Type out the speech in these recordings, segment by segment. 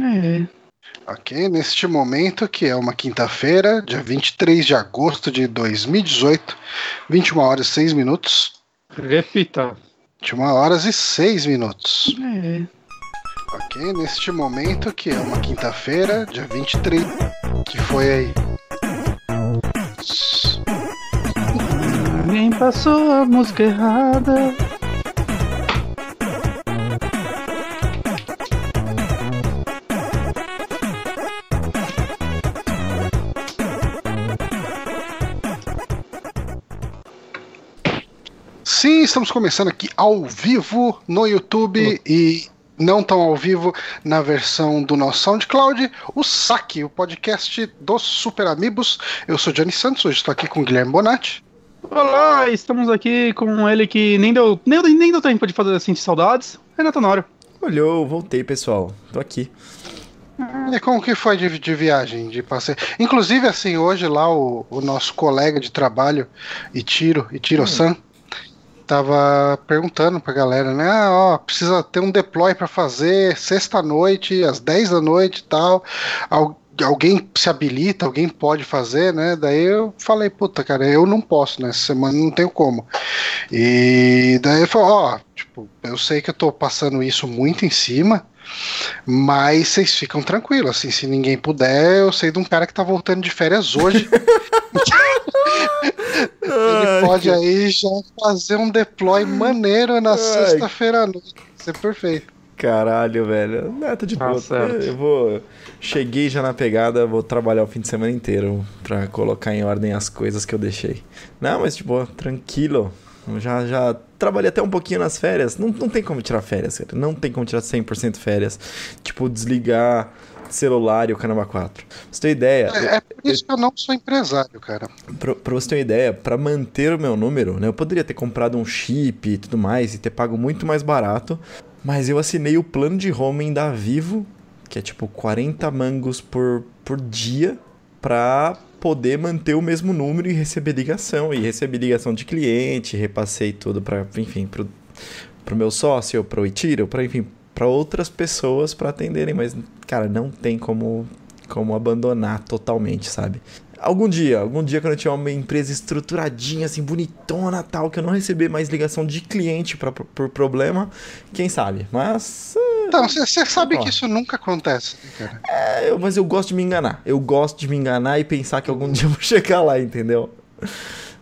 É. Ok, neste momento, que é uma quinta-feira, dia 23 de agosto de 2018, 21 horas e 6 minutos. Repita. 21 horas e 6 minutos. É. Ok, neste momento, que é uma quinta-feira, dia 23, que foi aí. Ninguém passou a música errada. Estamos começando aqui ao vivo no YouTube e não tão ao vivo na versão do nosso SoundCloud, o Saque, o podcast dos Super Amigos. Eu sou Johnny Santos, hoje estou aqui com o Guilherme Bonatti. Olá, estamos aqui com ele que nem deu, nem, nem deu tempo de fazer sentir saudades, Renato Honório. Olhou, voltei, pessoal. Tô aqui. E como que foi de, de viagem, de passeio? Inclusive, assim, hoje lá o, o nosso colega de trabalho, Itiro, Itiro-san, tava perguntando pra galera, né? Ah, ó, precisa ter um deploy pra fazer sexta-noite, às 10 da noite e tal. Al- alguém se habilita, alguém pode fazer, né? Daí eu falei, puta, cara, eu não posso, né? Semana não tenho como. E daí ele ó, tipo, eu sei que eu tô passando isso muito em cima, mas vocês ficam tranquilos, assim, se ninguém puder, eu sei de um cara que tá voltando de férias hoje. Ele pode aí já fazer um deploy maneiro na sexta-feira à noite. Isso é perfeito. Caralho, velho. Ah, tô de Tá boa. Eu vou. Cheguei já na pegada, vou trabalhar o fim de semana inteiro pra colocar em ordem as coisas que eu deixei. Não, mas tipo, tranquilo. Eu Já, já trabalhei até um pouquinho nas férias. Não, não tem como tirar férias, cara. Não tem como tirar 100% férias. Tipo, desligar celular e o Caramba 4. Pra você ter ideia, É, é por isso que eu não sou empresário, cara. Pra, pra você ter uma ideia, pra manter o meu número, né? Eu poderia ter comprado um chip e tudo mais e ter pago muito mais barato, mas eu assinei o plano de roaming da Vivo, que é tipo 40 mangos por, por dia, pra poder manter o mesmo número e receber ligação. E recebi ligação de cliente, repassei tudo pra, enfim, pro, pro meu sócio, pro Itiro, pra, enfim, pra outras pessoas pra atenderem, mas, cara, não tem como, como abandonar totalmente, sabe? Algum dia, algum dia quando eu tiver uma empresa estruturadinha, assim, bonitona tal, que eu não receber mais ligação de cliente pra, por, problema, quem sabe? Mas, Então, você sabe Ó. que isso nunca acontece, né, cara. é, eu- mas eu gosto de me enganar. Eu gosto de me enganar e pensar que algum dia eu vou chegar lá, entendeu?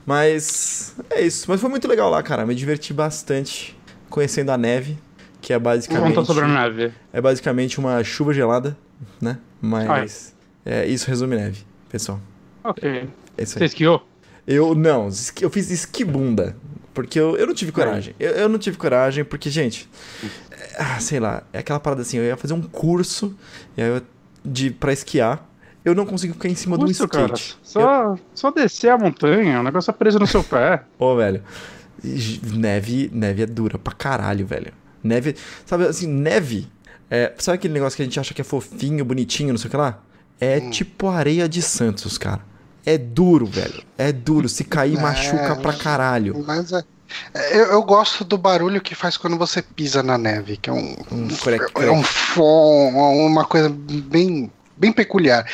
Mas é isso. Mas foi muito legal lá, cara. Me diverti bastante conhecendo a neve, que é basicamente Contou sobre a neve. é basicamente uma chuva gelada, né? Mas é, isso resume neve, pessoal. Ok. É Você esquiou? Eu não, eu fiz esquibunda. Porque eu, eu não tive coragem. Eu, eu não tive coragem porque, gente, é, ah, sei lá, é aquela parada assim, eu ia fazer um curso e aí eu, de, pra esquiar. Eu não consigo ficar em cima de um Curso, cara. skate. Só, só descer a montanha, o negócio é preso no seu pé. Ô, velho. Neve, neve é dura pra caralho, velho. Neve. Sabe assim, neve. É, sabe aquele negócio que a gente acha que é fofinho, bonitinho, não sei o que lá? É tipo areia de Santos, cara. É duro, velho. É duro. Se cair, É. machuca pra caralho. Mas é, é, eu, eu gosto do barulho que faz quando você pisa na neve, que é um, Um crec, é um fom, uma coisa bem, bem peculiar.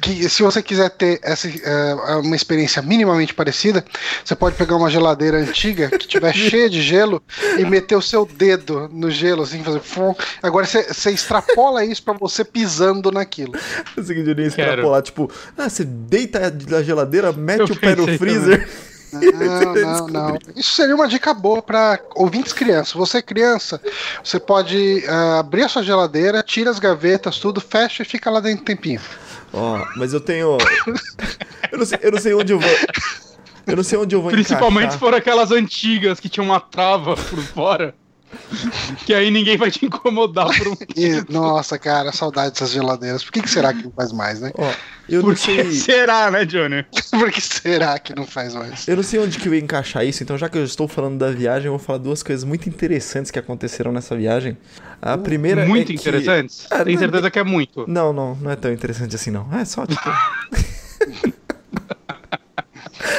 Que, se você quiser ter essa, é, uma experiência minimamente parecida, você pode pegar uma geladeira antiga que tiver cheia de gelo e meter o seu dedo no gelo, assim, fazer fom. Agora você, você extrapola isso pra você pisando naquilo. Eu sei que eu iria Quero. extrapolar, tipo, ah, você deita da geladeira, mete Eu o pé no freezer. Não, não, não. Isso seria uma dica boa para ouvintes crianças. Você criança, você pode ah, abrir a sua geladeira, tira as gavetas, tudo, fecha e fica lá dentro um tempinho. Ó, mas eu tenho. eu, não sei, eu não sei onde eu vou. Eu não sei onde eu vou Principalmente se encaixar. for aquelas antigas que tinham uma trava por fora. que aí ninguém vai te incomodar por um. E, nossa, cara, saudade dessas geladeiras. Por que, que será que não faz mais, né? Ó, eu Por não que sei. será, né, Johnny? Por que será que não faz mais? Eu não sei onde que eu ia encaixar isso, então já que eu estou falando da viagem, eu vou falar duas coisas muito interessantes que aconteceram nessa viagem. A primeira muito é que... interessantes? Ah, Tem não, certeza que é muito. Não, não, não é tão interessante assim não. É só tipo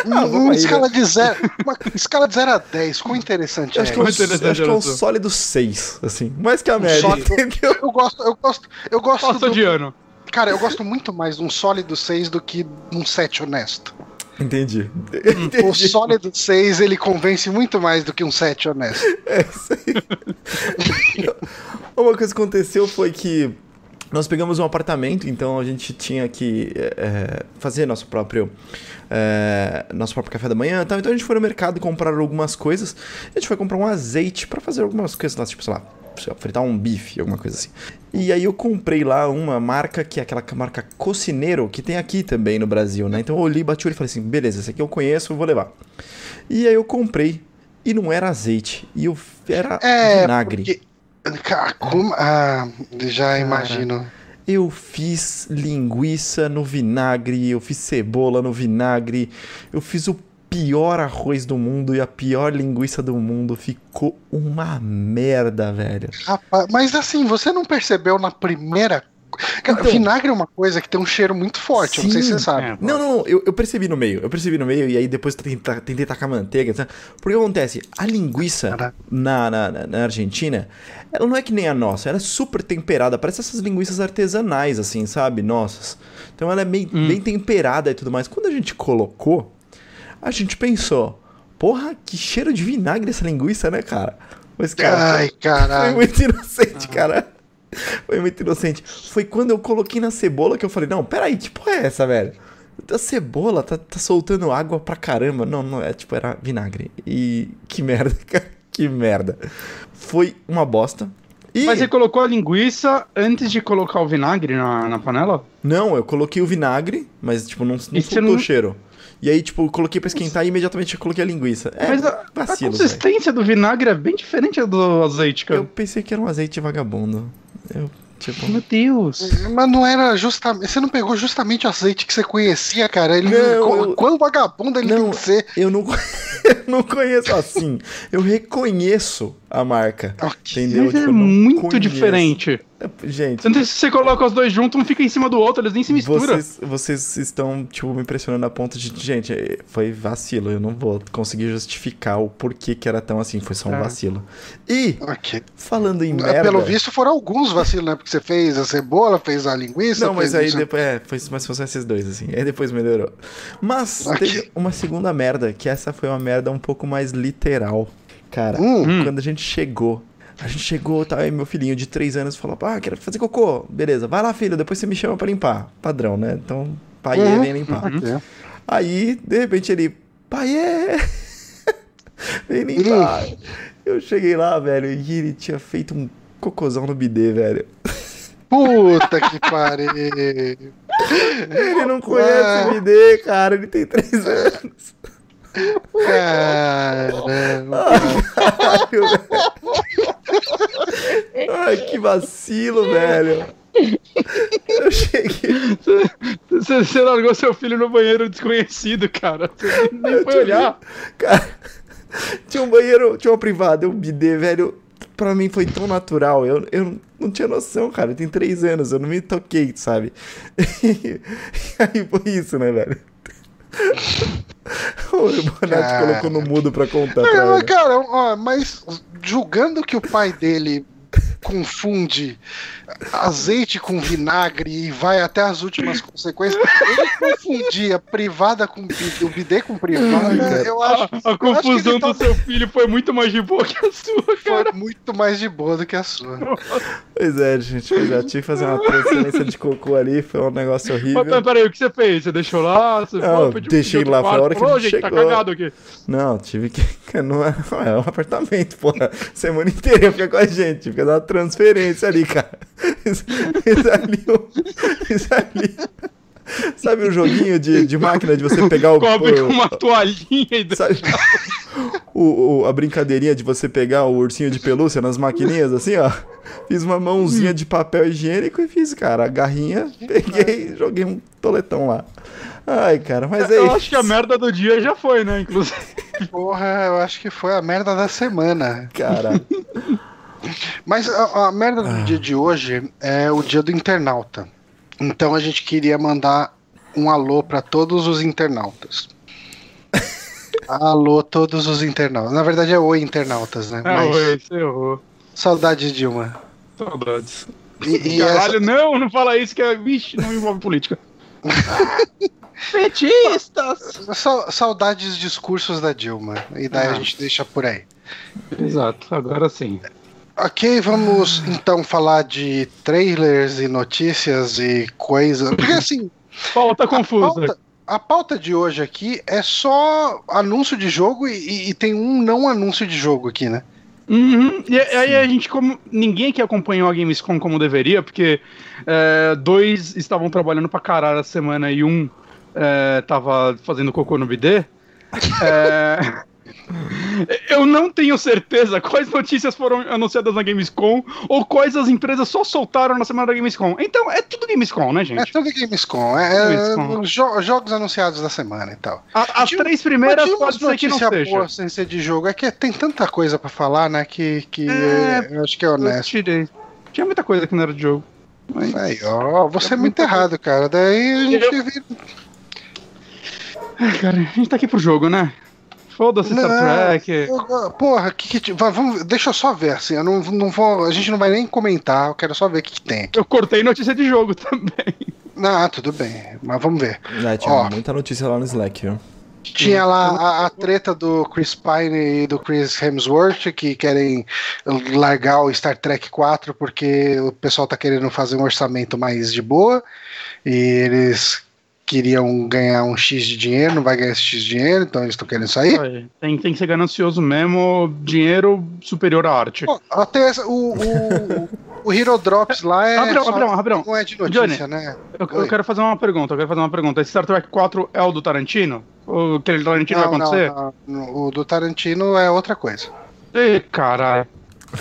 Uma, vamos aí, escala de zero, uma escala de 0 a 10, quão interessante Eu é acho que é um, isso? interessante, acho que é um sólido 6, assim. Mais que a média, sólido. entendeu? Eu gosto, eu gosto, eu gosto Passou do, de ano. Cara, eu gosto muito mais de um sólido 6 do que de um 7 honesto. Entendi. O Entendi. sólido 6, ele convence muito mais do que um 7 honesto. É isso aí. Uma coisa que aconteceu foi que nós pegamos um apartamento, então a gente tinha que é, fazer nosso próprio é, nosso próprio café da manhã, e tal. então a gente foi no mercado e comprar algumas coisas. A gente foi comprar um azeite pra fazer algumas coisas lá, tipo sei lá, fritar um bife, alguma coisa assim. E aí eu comprei lá uma marca que é aquela marca Cocineiro que tem aqui também no Brasil, né? Então eu olhei, bati o olho e falei assim, beleza, esse aqui eu conheço, eu vou levar. E aí eu comprei e não era azeite, e eu era É, vinagre. porque- como- ah, já imagino. Eu fiz linguiça no vinagre, eu fiz cebola no vinagre, eu fiz o pior arroz do mundo e a pior linguiça do mundo. Ficou uma merda, velho. Rapaz, mas assim, você não percebeu na primeira. Cara, Então- vinagre é uma coisa que tem um cheiro muito forte, eu não sei se Sim. você sabe. É. Não, não, não, eu, eu percebi no meio, eu percebi no meio e aí depois tentei, tentei tacar manteiga. Tá? Porque acontece, a linguiça na, na, na- na Argentina, ela não é que nem a nossa, ela é super temperada, parece essas linguiças artesanais, assim, sabe? Nossas. Então ela é bem, bem temperada e tudo mais. Quando a gente colocou, a gente pensou, porra, que cheiro de vinagre essa linguiça, né, cara? Mas, cara, Ai, foi caralho. muito inocente, cara. Foi muito inocente. Foi quando eu coloquei na cebola que eu falei, não, peraí, que porra é essa, velho? A cebola tá, tá soltando água pra caramba. Não, não, é tipo, era vinagre. E que merda, cara. Que merda. Foi uma bosta. E... Mas você colocou a linguiça antes de colocar o vinagre na, na panela? Não, eu coloquei o vinagre, mas, tipo, não, não soltou não- o cheiro. E aí, tipo, eu coloquei pra esquentar e imediatamente eu coloquei a linguiça. É, Mas a, a vacilo, velho. consistência do vinagre é bem diferente do azeite, cara. Eu pensei que era um azeite vagabundo. Eu, tipo... Meu Deus. Mas não era justamente. Você não pegou justamente o azeite que você conhecia, cara. Ele, Não, Quão vagabundo ele Não, tem que ser. Eu não, eu não conheço assim. Eu reconheço a marca. Ok. Entendeu? Mas é Tipo, não muito conheço. diferente. Gente, Tanto que se você coloca os dois juntos, um fica em cima do outro, eles nem se misturam. vocês, vocês estão, tipo, me impressionando a ponto de. Gente, é, foi vacilo. Eu não vou conseguir justificar o porquê que era tão assim. Foi só um É. vacilo. E, Ok. falando em merda. Pelo visto foram alguns vacilos, né? Porque você fez a cebola, fez a linguiça. Não, mas fez aí depois. É, foi, mas foram esses dois, assim. Aí depois melhorou. Mas Ok. teve uma segunda merda, que essa foi uma merda um pouco mais literal. Cara, Hum. Hum. quando a gente chegou. A gente chegou, tá? Aí meu filhinho de 3 anos falou: Ah, quero fazer cocô. Beleza, vai lá, filho, depois você me chama pra limpar. Padrão, né? Então, pai Uhum. vem limpar. Ok. Aí, de repente, ele, pai é. vem limpar. Eu cheguei lá, velho, e ele tinha feito um cocôzão no bidê, velho. Puta que pariu. Ele não conhece Ué. bidê, cara, ele tem 3 anos. Caramba. Caralho, velho. Ai, que vacilo, velho. Eu cheguei. Você, você largou seu filho no banheiro desconhecido, cara. Você nem Eu foi te olhar. Cara, tinha um banheiro, tinha uma privada, um bidê, velho. Pra mim foi tão natural. Eu, eu não tinha noção, cara. Tem três anos, eu não me toquei, sabe? E aí foi isso, né, velho? O Bonatti colocou no mudo pra contar pra Não, cara, ó, mas julgando que o pai dele confunde azeite com vinagre e vai até as últimas consequências, ele confundia privada com bidê, o bidê com privada, eu acho, A, a eu acho que confusão ele do tá- seu filho foi muito mais de boa que a sua, foi cara. muito mais de boa do que a sua. Pois é, gente. Pois é, tive que fazer uma transferência de cocô ali. Foi um negócio horrível. Mas peraí, o que você fez? Você deixou lá? Você Não, foi, pediu- deixei lá, outro foi a hora que quarto, a gente falou, gente, tá chegou." cagado aqui. Não, tive que. Não é, não é um apartamento, porra. Semana inteira fica com a gente. Fica dar uma transferência ali, cara. Isso, isso ali. Isso ali. Sabe o joguinho de, de máquina de você pegar o. Cobre o- com uma toalhinha e Sabe, o, o- a brincadeirinha de você pegar o ursinho de pelúcia nas maquininhas, assim, ó. Fiz uma mãozinha de papel higiênico e fiz, cara, a garrinha, peguei e joguei um toletão lá. Ai, cara, mas é Eu isso. acho que a merda do dia já foi, né? Inclusive. Porra, eu acho que foi a merda da semana. Cara, Mas a, a merda Ah. do dia de hoje é o dia do internauta. Então a gente queria mandar um alô para todos os internautas. Alô, todos os internautas. Na verdade é oi, internautas, né? Ah, Mas oi, você errou. saudades, Dilma. Saudades. E, e Caralho, essa- não, não fala isso que é. Vixe, não envolve política. Petistas! sa- saudades discursos da Dilma. E daí a Ah. gente deixa por aí. Exato, agora sim. Ok, vamos então falar de trailers e notícias e coisas. Porque assim, Pauta a confusa. pauta, a pauta de hoje aqui é só anúncio de jogo e, e tem um não anúncio de jogo aqui, né? Uhum. E aí a gente, como. Ninguém que acompanhou a Gamescom como deveria, porque é, dois estavam trabalhando pra caralho a semana e um é, tava fazendo cocô no bidê. É, eu não tenho certeza quais notícias foram anunciadas na Gamescom ou quais as empresas só soltaram na semana da Gamescom. Então é tudo Gamescom, né, É gente? tudo Gamescom, é, é Gamescom. jo- jogos anunciados da semana e tal. A- as três primeiras pode ser que não seja. boa sem ser de jogo. É que tem tanta coisa pra falar, né? Que, que É, eu acho que é honesto. Tinha muita coisa que não era de jogo. Mas... Aí, ó, você é muito errado, cara. Daí a gente Eu-. Ai, cara, a gente tá aqui pro jogo, né? Foda-se Star Não, Trek. eu- Porra, que, que, vamos, deixa eu só ver, assim. Eu não, não vou, a gente não vai nem comentar, eu quero só ver o que, que tem aqui. Eu cortei notícia de jogo também. Ah, tudo bem, mas vamos ver. É, tinha Ó. muita notícia lá no Slack, viu? Tinha lá a, a treta do Chris Pine e do Chris Hemsworth que querem largar o Star Trek 4 porque o pessoal tá querendo fazer um orçamento mais de boa e eles queriam ganhar um X de dinheiro, não vai ganhar esse X de dinheiro, então eles estão querendo sair. Tem, tem que ser ganancioso mesmo, dinheiro superior à arte. Pô, até essa- o, o, o Hero Drops lá é. Rapidão, só- rapidão, rapidão. Não é de notícia, né? Eu, eu quero fazer uma pergunta, eu quero fazer uma pergunta. Esse Star Trek 4 é o do Tarantino? O aquele Tarantino vai acontecer? não, não. O do Tarantino é outra coisa. Ih, caralho.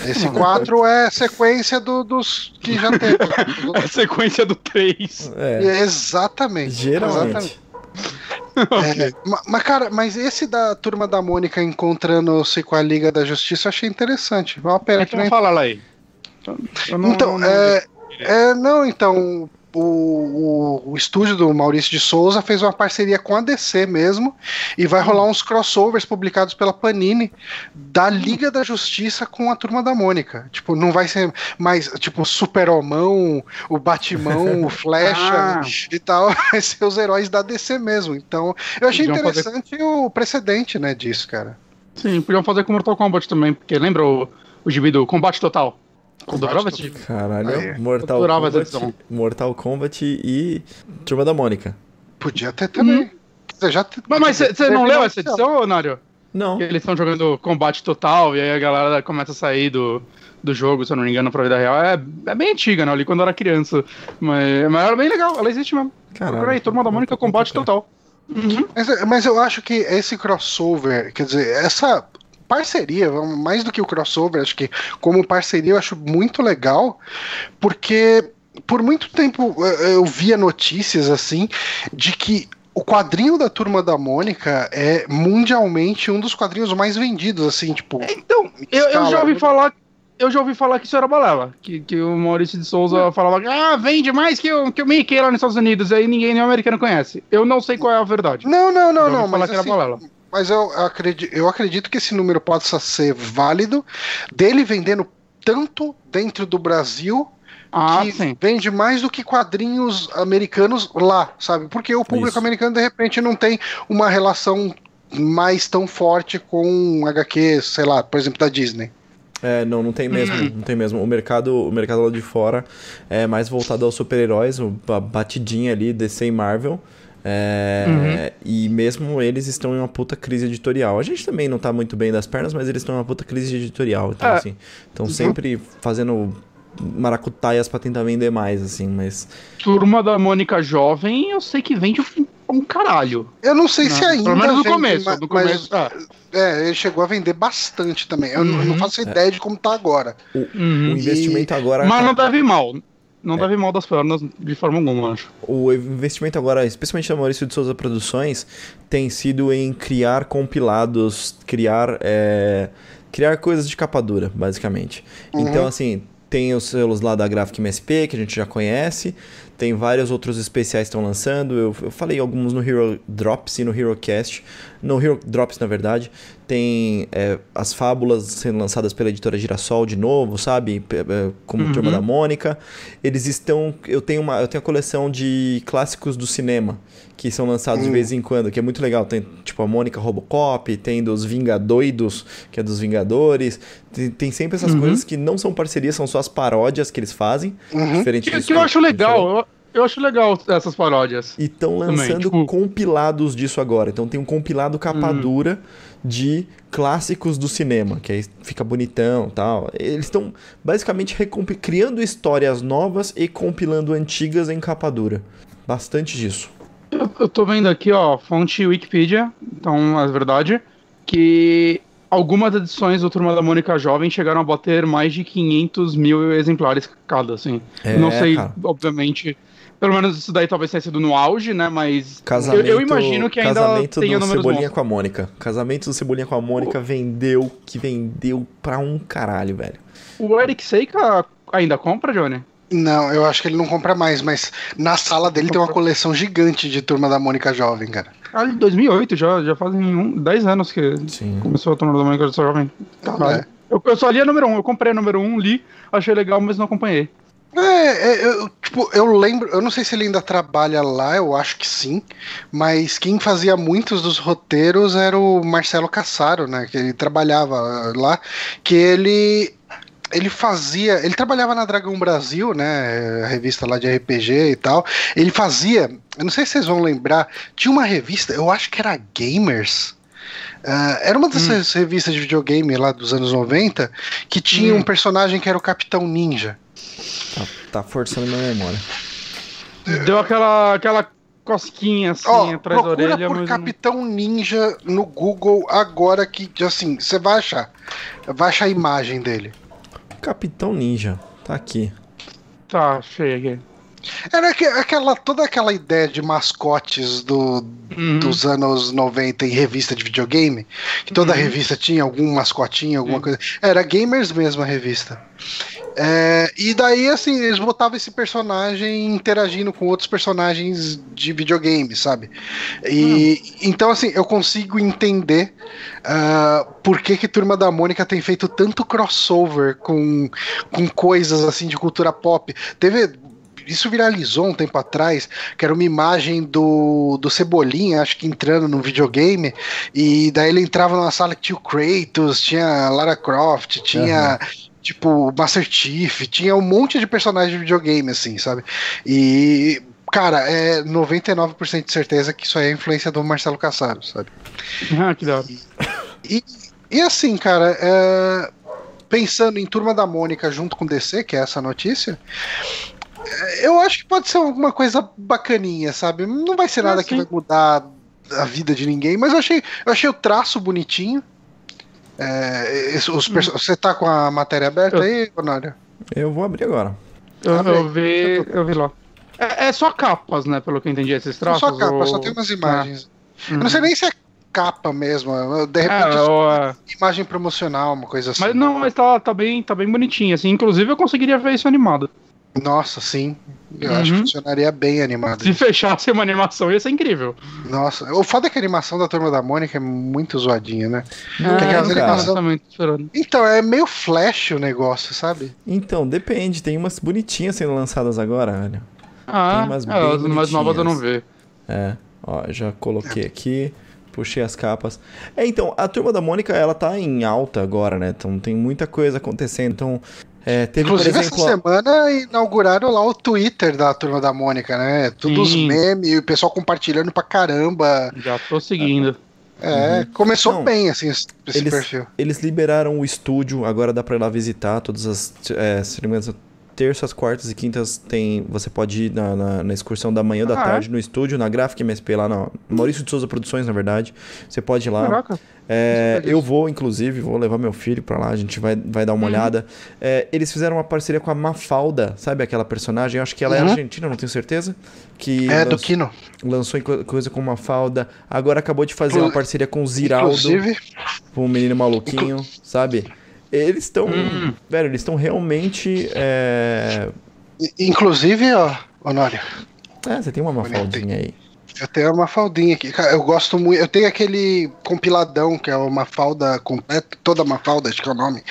Esse 4 é sequência do- dos que já teve. É a sequência do 3. É, Exatamente. geralmente. É, ma- mas, cara, mas esse da turma da Mônica encontrando-se com a Liga da Justiça eu achei interessante. Uma pena que Então nem. fala lá aí. Eu não- Então, não- é, é, não, então. O, o, o estúdio do Maurício de Souza fez uma parceria com a DC mesmo e vai rolar uns crossovers publicados pela Panini da Liga da Justiça com a Turma da Mônica. Tipo, não vai ser mais tipo Super-Homão, o Batimão, o Flecha Ah. e tal, vai ser os heróis da DC mesmo. Então, eu achei Podiam fazer- interessante o precedente, né, disso, cara. Sim, podiam fazer com Mortal Kombat também, porque lembra o, o gibi do Combate Total? Adorava esse gibi. Caralho, Aí. Mortal adorava Kombat, edição. Mortal Kombat e Turma da Mônica. Podia ter também. Quer dizer, já te- Mas, mas você não leu essa edição, Nário? Não. Que eles estão jogando combate total e aí a galera começa a sair do, do jogo, se eu não me engano, pra vida real. É, é bem antiga, né? Eu li quando eu era criança. Mas, mas era bem legal, ela existe mesmo. Caralho. Procura aí, Turma da Mônica Combate Total. Uhum. Mas, mas eu acho que esse crossover, quer dizer, essa parceria, mais do que o crossover, acho que como parceria eu acho muito legal, porque por muito tempo eh, eu via notícias assim de que o quadrinho da Turma da Mônica é mundialmente um dos quadrinhos mais vendidos, assim, tipo. Então, eu, eu já ouvi falar. Eu já ouvi falar que isso era balela. Que, que o Maurício de Souza falava que ah, vende mais que o, que o Mickey lá nos Estados Unidos, aí ninguém nem americano conhece. Eu não sei qual é a verdade. Não, não, não, não, mas assim, balela. Mas eu acredito, eu acredito que esse número possa ser válido dele vendendo tanto dentro do Brasil Ah, que sim. vende mais do que quadrinhos americanos lá, sabe? Porque o público Isso. americano de repente não tem uma relação mais tão forte com HQ, sei lá, por exemplo, da Disney. É, não, não tem mesmo, não tem mesmo. O mercado, o mercado lá de fora é mais voltado aos super-heróis, o- a batidinha ali, DC e Marvel. É, E mesmo eles estão em uma puta crise editorial. A gente também não tá muito bem das pernas, mas eles estão em uma puta crise editorial. Então, É. assim, estão sempre fazendo maracutaias pra tentar vender mais, assim, mas. Turma da Mônica Jovem, eu sei que vende um, um caralho. Eu não sei se Não, ainda Pelo menos no vende, começo. no mas, começo ah, é, ele chegou a vender bastante também. Eu não- não Uhum. faço ideia de como tá agora. O, uhum. o investimento agora. Mas tá- não deve ir mal. Não deve ir mal das pernas de forma alguma, acho. O investimento agora, especialmente da Maurício de Souza Produções, tem sido em criar compilados, criar, é, criar coisas de capa dura, basicamente. Uhum. Então, assim, tem os selos lá da Graphic MSP, que a gente já conhece. Tem vários outros especiais que estão lançando. Eu, eu falei alguns no Hero Drops e no Hero Cast. No Hero Drops, na verdade, tem é, as fábulas sendo lançadas pela editora Girassol de novo, sabe? É, Como Uhum. Turma da Mônica. Eles estão. Eu tenho, uma, eu tenho a coleção de clássicos do cinema. Que são lançados de vez em quando, que é muito legal. Tem tipo a Mônica Robocop, tem dos Vingadoidos, que é dos Vingadores. Tem, tem sempre essas Uhum. coisas que não são parcerias, são só as paródias que eles fazem. Diferente Que, que eu acho legal. Eu, eu acho legal essas paródias. E estão lançando tipo- compilados disso agora. Então tem um compilado capa Hum. dura de clássicos do cinema, que aí fica bonitão tal. Eles estão basicamente criando histórias novas e compilando antigas em capa dura. Bastante disso. Eu, eu tô vendo aqui, ó, fonte Wikipedia, então é verdade, que algumas edições do Turma da Mônica Jovem chegaram a bater mais de 500 mil exemplares cada, assim. É, Não sei, cara. obviamente, pelo menos isso daí talvez tenha sido no auge, né, mas eu, Casamento, eu imagino que ainda casamento tenha do Cebolinha bons. com a Mônica. Casamento do Cebolinha com a Mônica vendeu, que vendeu pra um caralho, velho. O Eric Seika ainda compra, Johnny? Não, eu acho que ele não compra mais, mas na sala dele tem uma coleção gigante de Turma da Mônica Jovem, cara. Ah, de 2008, já, já fazem um, 10 anos que Sim. começou a Turma da Mônica Jovem. Caralho. É. Eu, eu só li a número 1, eu comprei a número 1, li, achei legal, mas não acompanhei. É, é, eu, tipo, eu lembro, eu não sei se ele ainda trabalha lá, eu acho que sim, mas quem fazia muitos dos roteiros era o Marcelo Cassaro, né, que ele trabalhava lá, que ele ele fazia, ele trabalhava na Dragão Brasil, né, a revista lá de RPG e tal. Ele fazia, eu não sei se vocês vão lembrar, tinha uma revista, eu acho que era Gamers. Ah, era uma dessas revistas de videogame lá dos anos 90 que tinha Hum. um personagem que era o Capitão Ninja. Tá, tá forçando minha memória. Deu aquela, aquela cosquinha assim Ó, atrás da procura orelha, por mas. não- Capitão Ninja no Google agora que, assim, você vai achar. Vai achar a imagem dele. Capitão Ninja, tá aqui. Tá, aqui. Era aque- aquela, toda aquela ideia de mascotes do, Uhum. dos anos 90 em revista de videogame, que toda Uhum. revista tinha algum mascotinho, alguma Sim. coisa. Era Gamers mesmo a revista. É, e daí, assim, eles botavam esse personagem interagindo com outros personagens de videogame, sabe? E então, assim, eu consigo entender ah, por que, que Turma da Mônica tem feito tanto crossover com, com coisas assim de cultura pop. Teve. Isso viralizou um tempo atrás, que era uma imagem do, do Cebolinha, acho que entrando num videogame, e daí ele entrava numa sala que tinha o Kratos, tinha Lara Croft, tinha tipo Master Chief, tinha um monte de personagens de videogame, assim, sabe? E, cara, é 99% de certeza que isso aí é influência do Marcelo Cassaro, sabe? Ah, que da hora. E, e assim, cara, é, pensando em Turma da Mônica junto com DC, que é essa notícia, é, eu acho que pode ser alguma coisa bacaninha, sabe? Não vai ser É, nada que sim. vai mudar a vida de ninguém, mas eu achei, eu achei o traço bonitinho. É, os perso- Você tá com a matéria aberta Eu- aí, Honório? Eu vou abrir agora. Eu, Abre eu vi, eu vi lá. É, é só capas, né? Pelo que eu entendi, esses traços. só capa, ou- só tem umas imagens. Ah, Eu não sei nem se é capa mesmo, de É, repente é é, imagem promocional, uma coisa assim. mas não, mas tá, tá, bem, tá bem bonitinho, assim. Inclusive eu conseguiria ver isso animado. Nossa, sim. Eu acho que Uhum. funcionaria bem animado. Se fechasse uma animação, ia ser incrível. Nossa, o foda é que a animação da Turma da Mônica é muito zoadinha, né? Não, que é, tô esperando. Então, é meio flash o negócio, sabe? Então, depende. Tem umas bonitinhas sendo lançadas agora, olha. Ah, umas é, bem as mais novas eu não vi. É, ó, já coloquei aqui, puxei as capas. É, então, a Turma da Mônica, ela tá em alta agora, né? Então tem muita coisa acontecendo. Então, é, teve, Inclusive, por exemplo... essa semana inauguraram lá o Twitter da Turma da Mônica, né? Tudo os memes, o pessoal compartilhando pra caramba. Já tô seguindo. É, começou Não, bem, assim, esse esse eles- perfil. Eles liberaram o estúdio, agora dá pra ir lá visitar todas as. É, terças, quartas e quintas tem. Você pode ir na, na, na excursão da manhã ou da Ah, é? tarde no estúdio, na Gráfica MSP, lá na Maurício de Souza Produções, na verdade. Você pode ir lá. Caraca. É, eu vou, inclusive, vou levar meu filho pra lá, a gente vai, vai dar uma Uhum. olhada. É, eles fizeram uma parceria com a Mafalda, sabe aquela personagem? Eu acho que ela é Uhum. argentina, não tenho certeza. Que É, do Kino. lançou coisa com Mafalda. Agora acabou de fazer uma Inclu- parceria com o Ziraldo Inclusive, com o menino maluquinho, sabe? Eles estão. Hum. Velho, eles estão realmente. É... Inclusive, ó, Honório, é, você tem uma mafaldinha aí. eu tenho uma faldinha aqui. Cara, eu gosto muito. Eu tenho aquele compiladão, que é uma falda completa, toda Mafalda, acho que é o nome.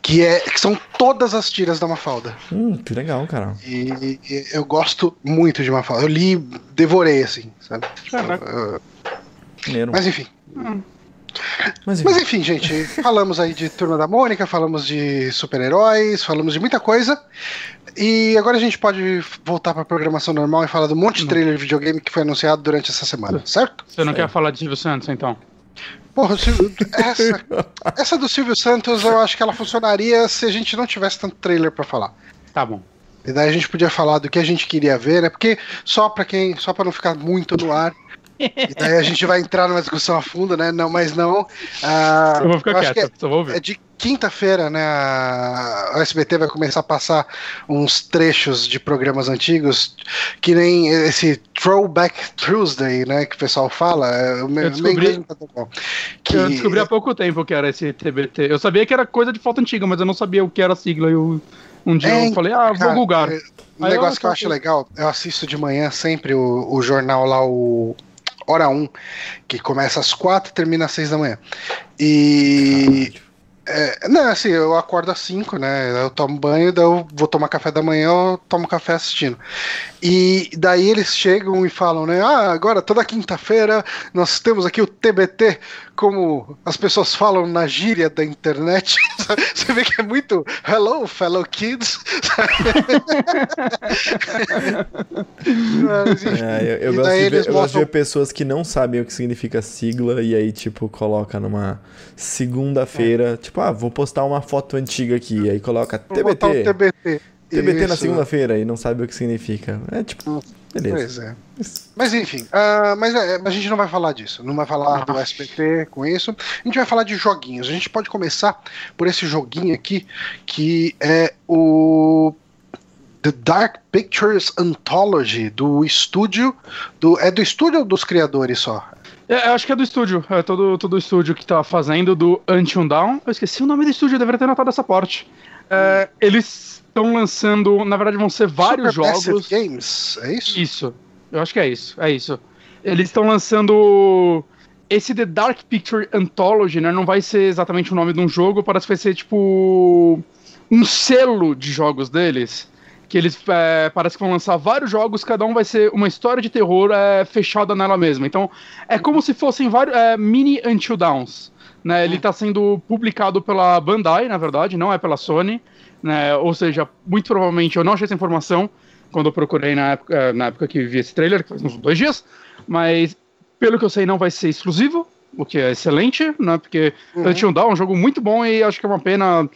Que, é, que são todas as tiras da Mafalda. Hum, que legal, cara. E, e eu gosto muito de Mafalda. Eu li, devorei, assim, sabe? Caraca. Eu- Maneiro. Mas enfim. Mas, Mas enfim, gente, falamos aí de Turma da Mônica, falamos de super-heróis, falamos de muita coisa. E agora a gente pode voltar pra programação normal e falar do monte de trailer de videogame que foi anunciado durante essa semana, certo? Você não quer falar de Silvio Santos, então? Porra, Silvio- essa, essa do Silvio Santos eu acho que ela funcionaria se a gente não tivesse tanto trailer pra falar. Tá bom. E daí a gente podia falar do que a gente queria ver, né? Porque só pra quem, só para não ficar muito no ar. E daí a gente vai entrar numa discussão a fundo, né? Não, mas não. ah, Eu vou ficar que quieto, só vou ouvir. É de quinta-feira, né? A SBT vai começar a passar uns trechos de programas antigos, que nem esse Throwback Tuesday, né? Que o pessoal fala. é, O meu, Eu descobri- tá tão bom. Que, Eu descobri há pouco tempo que era esse TBT. Eu sabia que era coisa de foto antiga, mas eu não sabia o que era a sigla. E eu, um dia É, eu falei, ah, vou cara, googar. é, Um Aí eu negócio que eu acho legal, eu assisto de manhã sempre o, o jornal lá, o Hora 1, que começa às quatro e termina às seis da manhã. E. é, não, assim, eu acordo às 5, né? Eu tomo banho, daí eu vou tomar café da manhã, eu tomo café assistindo. E daí eles chegam e falam, né? Ah, agora toda quinta-feira nós temos aqui o TBT, como as pessoas falam na gíria da internet. Você vê que é muito hello, fellow kids. Mas. É, eu, eu gosto, de ver, eu gosto de ver pessoas que não sabem o que significa sigla e aí, tipo, coloca numa segunda-feira, tipo, ah, vou postar uma foto antiga aqui, e aí coloca Vou TBT. TBT. TBT na segunda-feira e não sabe o que significa. É tipo, beleza. Pois é. Mas enfim, ah, mas é, a gente não vai falar disso. Não vai falar do SPT com isso. A gente vai falar de joguinhos. A gente pode começar por esse joguinho aqui, que é o The Dark Pictures Anthology do estúdio. Do, é do estúdio ou dos criadores só? É, eu acho que é do estúdio. É todo, todo o estúdio que tá fazendo do Until Down. Eu esqueci o nome do estúdio, eu deveria ter notado essa parte. É, eles estão lançando, na verdade, vão ser vários Supermassive jogos. Games, é isso? Isso. Eu acho que é isso. É isso. Eles estão lançando. Esse The Dark Picture Anthology, né? Não vai ser exatamente o nome de um jogo, parece que vai ser tipo. Um selo de jogos deles. Que eles é, parece que vão lançar vários jogos, cada um vai ser uma história de terror é, fechada nela mesma. Então, é como se fossem vários. é, mini Until Downs. Né? Ele está sendo publicado pela Bandai, na verdade, não é pela Sony. Né? Ou seja, muito provavelmente eu não achei essa informação quando eu procurei na época, eh, na época que vi esse trailer, que faz uns dois dias, mas pelo que eu sei não vai ser exclusivo, o que é excelente, né? Porque Uhum. Until Dawn é um jogo muito bom e acho que é uma pena.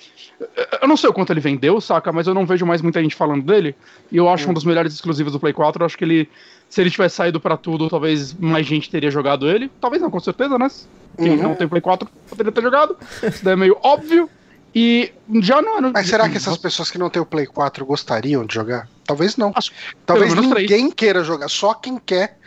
Eu não sei o quanto ele vendeu, saca? Mas eu não vejo mais muita gente falando dele. E eu acho um dos melhores exclusivos do Play 4. Eu acho que ele, se ele tivesse saído pra tudo, talvez mais gente teria jogado ele. Talvez não, com certeza, né? Quem Uhum. não tem Play 4 poderia ter jogado. Isso daí é meio óbvio. E já não. Mas será que essas pessoas que não têm o Play 4 gostariam de jogar? Talvez não. Acho- Talvez ninguém queira jogar, só quem quer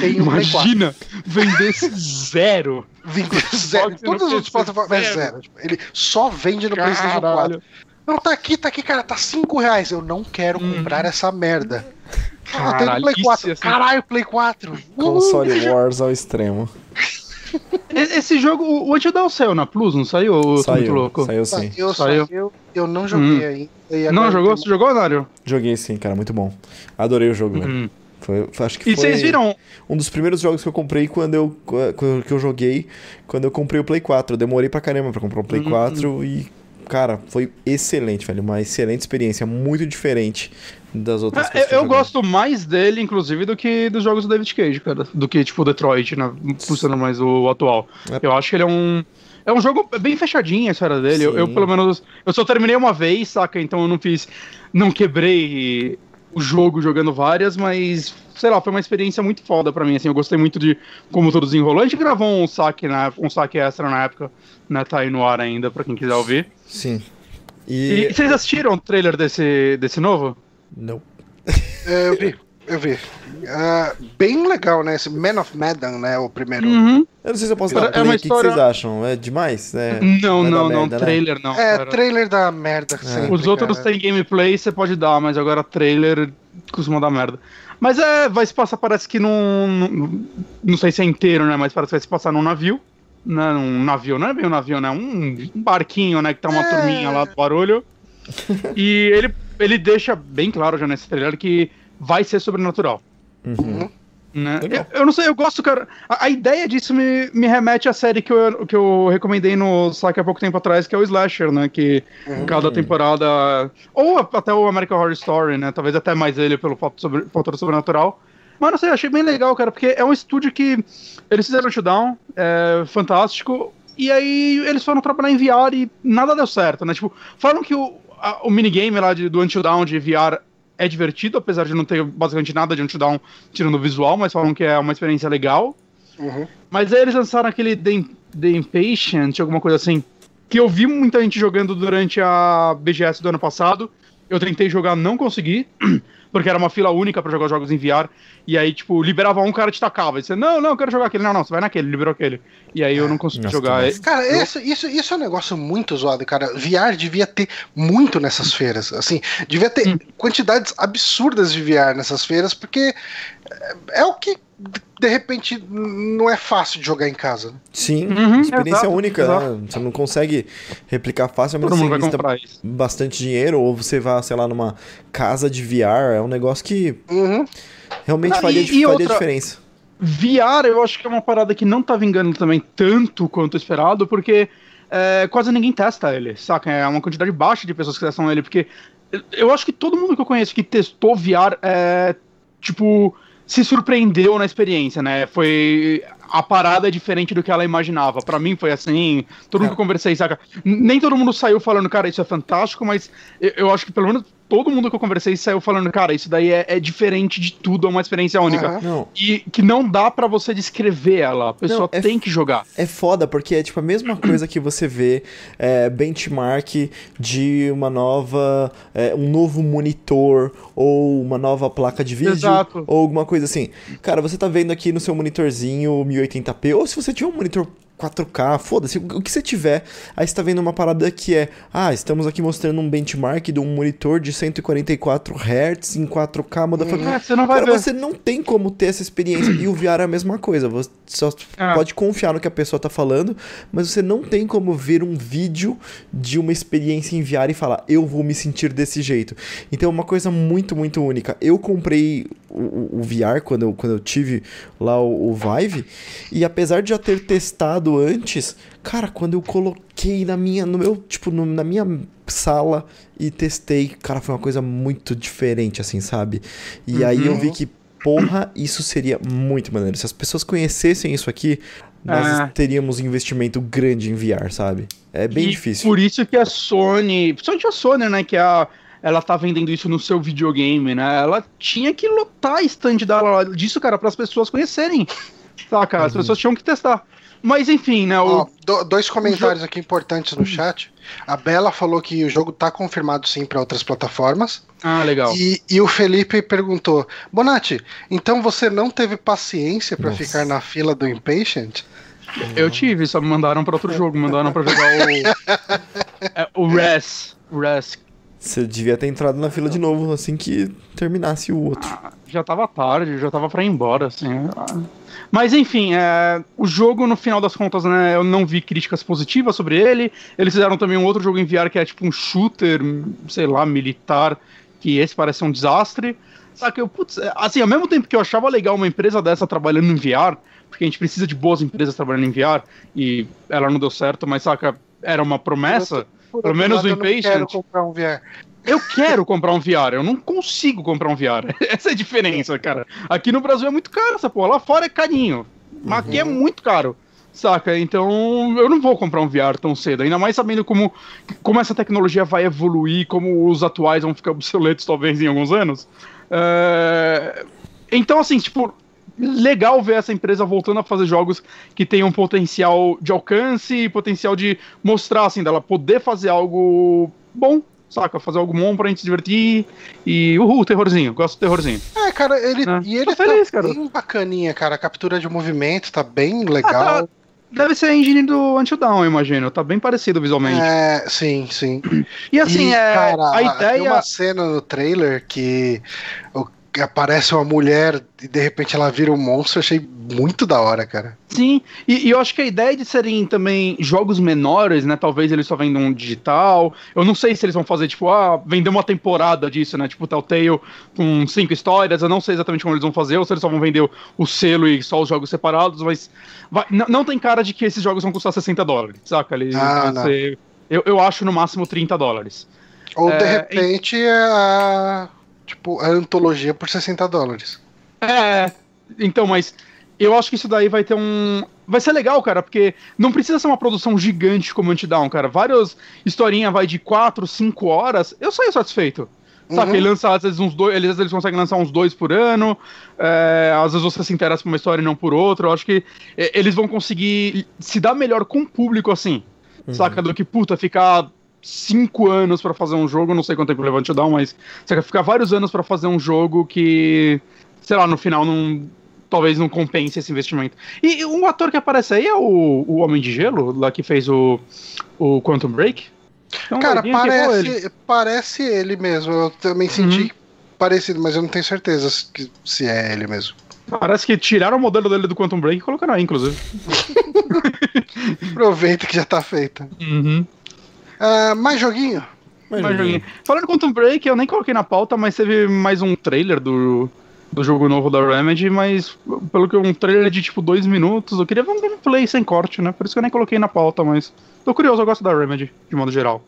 tem o Play 4. Imagina vendesse zero. Vínculo zero. Todas as outras plataformas é zero. zero. Tipo, Ele só vende no PlayStation 4. Caralho. Não, tá aqui, tá aqui, cara, tá 5 reais. Eu não quero comprar essa merda. Ah, tem no Caralho, Play isso 4. ia ser- Caralho, Play 4. Uh! Console Wars ao extremo. Esse jogo, o Until Dawn saiu na Plus, não saiu? Ou tô muito Saiu, louco? saiu sim. Eu, Saiu. eu, eu não joguei Hum. ainda. Não jogou? Você jogou, Nário? Joguei sim, cara, muito bom. Adorei o jogo, velho. Hum. Foi, foi- acho que E foi vocês viram? um dos primeiros jogos que eu comprei quando eu, que eu joguei quando eu comprei o Play 4. Eu demorei pra caramba pra comprar o Play Uhum. 4 e, cara, foi excelente, velho. Uma excelente experiência, muito diferente das outras É, Eu, joguei. gosto mais dele, inclusive, do que dos jogos do David Cage, cara. Do que, tipo, Detroit, né? Funcionando mais o atual. É. Eu acho que ele é um. É um jogo bem fechadinho a história dele. Eu, eu, pelo menos. Eu só terminei uma vez, saca? Então eu não fiz. Não quebrei o jogo jogando várias, mas. Sei lá, foi uma experiência muito foda pra mim, assim. Eu gostei muito de como tudo desenrolou. A gente gravou um saque, na, um saque extra na época, né? Tá aí no ar ainda, pra quem quiser ouvir. Sim. E, E. vocês assistiram o trailer desse, desse novo? Não. É, eu vi. Eu vi. Uh, bem legal, né? Esse Man of Medan, né? O primeiro. Uhum. Eu não sei se eu posso dar É uma aqui, o história- que vocês acham? É demais? É, Não, não, não, merda, né? trailer não. É, cara. trailer da merda sempre, Os outros cara. tem gameplay, você pode dar, mas agora trailer costuma dar merda. Mas é, vai se passar, parece que num. num- Não sei se é inteiro, né? Mas parece que vai se passar num navio. Né, um navio, não é bem um navio, né? Um barquinho, né? Que tá uma É. turminha lá do barulho. e ele, ele deixa bem claro já nesse trailer que vai ser sobrenatural. Uhum. Né? Legal. Eu, eu não sei, eu gosto, cara. A, a ideia disso me, me remete à série que eu, que eu recomendei no Slack há pouco tempo atrás, que é o Slasher, né? Que Uhum. cada temporada. Ou até o American Horror Story, né? Talvez até mais ele pelo fato sobre, fator sobrenatural. Mas não sei, achei bem legal, cara, porque é um estúdio que eles fizeram o showdown, é fantástico, e aí eles foram trabalhar em VR e nada deu certo, né? Tipo, falam que o, a- o minigame lá de, do Until Dawn de VR é divertido, apesar de não ter basicamente nada de Until tirando o visual, mas falam que é uma experiência legal. Uhum. Mas aí eles lançaram aquele The, The Impatient, alguma coisa assim, que eu vi muita gente jogando durante a BGS do ano passado. Eu tentei jogar, não consegui, porque era uma fila única pra jogar jogos em VR. E aí, tipo, liberava um, cara te tacava. E você, não, não, eu quero jogar aquele. Não, não, você vai naquele, liberou aquele. E aí eu não consegui Nossa, jogar. que bosta. Cara, isso, isso, isso é um negócio muito zoado, cara. VR devia ter muito nessas feiras. Assim, devia ter Hum. quantidades absurdas de VR nessas feiras, porque é, é o que de repente não é fácil de jogar em casa. né? Sim, Uhum, experiência exato, única, exato. né? Você não consegue replicar fácil, a Todo você vai invista bastante dinheiro, ou você vá, sei lá, numa casa de VR, é um negócio que Uhum. realmente Não, faria, e- dif- e faria outra- diferença. VR, eu acho que é uma parada que não tá vingando também tanto quanto esperado, porque é, quase ninguém testa ele, saca? É uma quantidade baixa de pessoas que testam ele, porque eu- eu acho que todo mundo que eu conheço que testou VR, é, tipo, se surpreendeu na experiência, né? Foi. A parada é diferente do que ela imaginava. Pra mim foi assim, todo mundo que eu conversei, saca? Nem todo mundo saiu falando, cara, isso é fantástico, mas eu, eu acho que pelo menos todo mundo que eu conversei saiu falando, cara, isso daí é, é diferente de tudo, é uma experiência única. Não, E que não dá pra você descrever ela. A pessoa Não, é tem que jogar. É foda, porque é tipo a mesma coisa que você vê é, benchmark de uma nova. é, um novo monitor ou uma nova placa de vídeo Exato. ou alguma coisa assim. Cara, você tá vendo aqui no seu monitorzinho 1080p, ou se você tiver um monitor 4K, foda-se, o que você tiver, aí você tá vendo uma parada que é, ah, estamos aqui mostrando um benchmark de um monitor de 144 Hz em 4K, motherfucker. É, você não vai Cara, ver. você não tem como ter essa experiência. E o VR é a mesma coisa. Você só Ah. pode confiar no que a pessoa tá falando, mas você não tem como ver um vídeo de uma experiência em VR e falar, eu vou me sentir desse jeito. Então é uma coisa muito, muito única. Eu comprei o, o- VR quando eu, quando eu tive lá o, o Vive, e apesar de já ter testado antes, cara, quando eu coloquei na minha, no meu, tipo, no- na minha sala e testei, cara, foi uma coisa muito diferente, assim, sabe? E aí eu vi que, porra, isso seria muito maneiro. Se as pessoas conhecessem isso aqui, nós Ah. teríamos um investimento grande em VR, sabe? É bem E difícil. Por isso que a Sony, principalmente a Sony, né, que é a, ela tá vendendo isso no seu videogame, né? Ela tinha que lotar a stand dela disso, cara, para as pessoas conhecerem. Saca? As pessoas tinham que testar. Mas enfim, né? O, Ó, do- dois comentários aqui importantes no chat. A Bela falou que o jogo tá confirmado sim para outras plataformas. Ah, legal. E, e o Felipe perguntou: Bonatti, então você não teve paciência para ficar na fila do Impatient? Eu tive, só me mandaram pra outro jogo, mandaram pra jogar o. é, o Res. Res. Você devia ter entrado na fila de novo assim que terminasse o outro. Ah, já tava tarde, já tava pra ir embora, assim. Mas enfim, é, o jogo, no final das contas, né, eu não vi críticas positivas sobre ele. Eles fizeram também um outro jogo em VR que é tipo um shooter, sei lá, militar, que esse parece um desastre. Saca, eu, putz, é, assim, ao mesmo tempo que eu achava legal uma empresa dessa trabalhando em VR, porque a gente precisa de boas empresas trabalhando em VR, e ela não deu certo, mas saca, era uma promessa. Por Pelo menos lado, o eu Impatient. quero comprar um VR. Eu quero comprar um VR, eu não consigo comprar um VR. Essa é a diferença, cara. Aqui no Brasil é muito caro essa porra, lá fora é carinho. Mas aqui é muito caro. Saca? Então eu não vou comprar um VR tão cedo. Ainda mais sabendo como, como essa tecnologia vai evoluir, como os atuais vão ficar obsoletos talvez em alguns anos. É, Então, assim, tipo, legal ver essa empresa voltando a fazer jogos que tenham potencial de alcance e potencial de mostrar, assim, dela poder fazer algo bom saca? Fazer algo bom pra gente se divertir e, uhul, terrorzinho, gosto do terrorzinho. É, cara, ele, É. e ele Tô feliz, tá cara. bem bacaninha, cara. A captura de movimento tá bem legal. Ah, tá. Deve ser a engine do Until Dawn, eu imagino, tá bem parecido visualmente. É, sim, sim. E assim, E, é, cara, a Tem ideia... uma cena no trailer que o- aparece uma mulher e de repente ela vira um monstro. Eu achei muito da hora, cara. Sim, e, e eu acho que a ideia de serem também jogos menores, né? Talvez eles só vendam digital. Eu não sei se eles vão fazer, tipo, ah, vender uma temporada disso, né? Tipo, Telltale com cinco histórias. Eu não sei exatamente como eles vão fazer, ou se eles só vão vender o, o selo e só os jogos separados, mas vai- não, não tem cara de que esses jogos vão custar 60 dólares, saca? Eles Ah, ser. Eu, eu acho no máximo 30 dólares. Ou de É, repente é a. Tipo, a antologia por 60 dólares. É, então, mas eu acho que isso daí vai ter um. Vai ser legal, cara, porque não precisa ser uma produção gigante como Antidown, cara. Várias historinhas vai de 4, 5 horas, eu saio satisfeito. Saca? Uhum. Ele lança, às vezes, uns dois. Eles, às vezes, eles conseguem lançar uns dois por ano. é, às vezes você se interessa por uma história e não por outra. Eu acho que é, eles vão conseguir se dar melhor com o público assim. Saca? Do que, puta, ficar cinco anos pra fazer um jogo, não sei quanto tempo leva Antidown, mas saca, ficar vários anos pra fazer um jogo que, sei lá, no final não. Talvez não compense esse investimento. E um ator que aparece aí é o, o Homem de Gelo, lá que fez o, o Quantum Break. Então, Cara, é igual ele. parece, parece ele mesmo. Eu também senti parecido, mas eu não tenho certeza que- se é ele mesmo. Parece que tiraram o modelo dele do Quantum Break e colocaram aí, inclusive. Aproveita que já tá feita. Uhum. Ah, mais joguinho? Mas, Mais joguinho. joguinho. Falando em Quantum Break, eu nem coloquei na pauta, mas teve mais um trailer do, do jogo novo da Remedy, mas pelo que um trailer de tipo dois minutos, eu queria ver um gameplay sem corte, né? Por isso que eu nem coloquei na pauta, mas tô curioso, eu gosto da Remedy, de modo geral.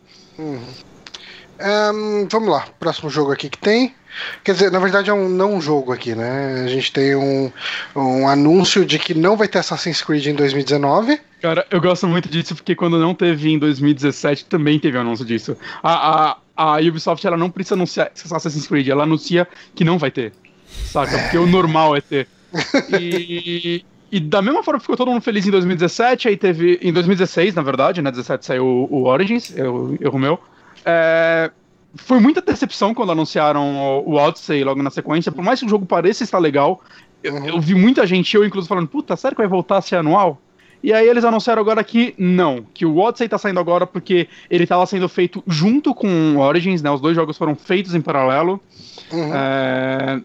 Ahn, vamos lá, próximo jogo aqui que tem. Quer dizer, na verdade é um não jogo aqui, né? A gente tem um, um anúncio de que não vai ter Assassin's Creed em 2019. Cara, eu gosto muito disso porque quando não teve em 2017 também teve anúncio disso. A, a, a Ubisoft ela não precisa anunciar Assassin's Creed, ela anuncia que não vai ter. Saca? Porque o normal é ter. E, e da mesma forma que ficou todo mundo feliz em 2017, aí teve. Em 2016, na verdade, né? 17 saiu o, o Origins, erro meu. É, foi muita decepção quando anunciaram o, o Odyssey logo na sequência. Por mais que o jogo pareça estar legal, eu, Uhum. eu vi muita gente, eu inclusive, falando: puta, sério que vai voltar a ser anual? E aí eles anunciaram agora que não, que o Odyssey tá saindo agora porque ele tava sendo feito junto com Origins, né? Os dois jogos foram feitos em paralelo. Uhum. É,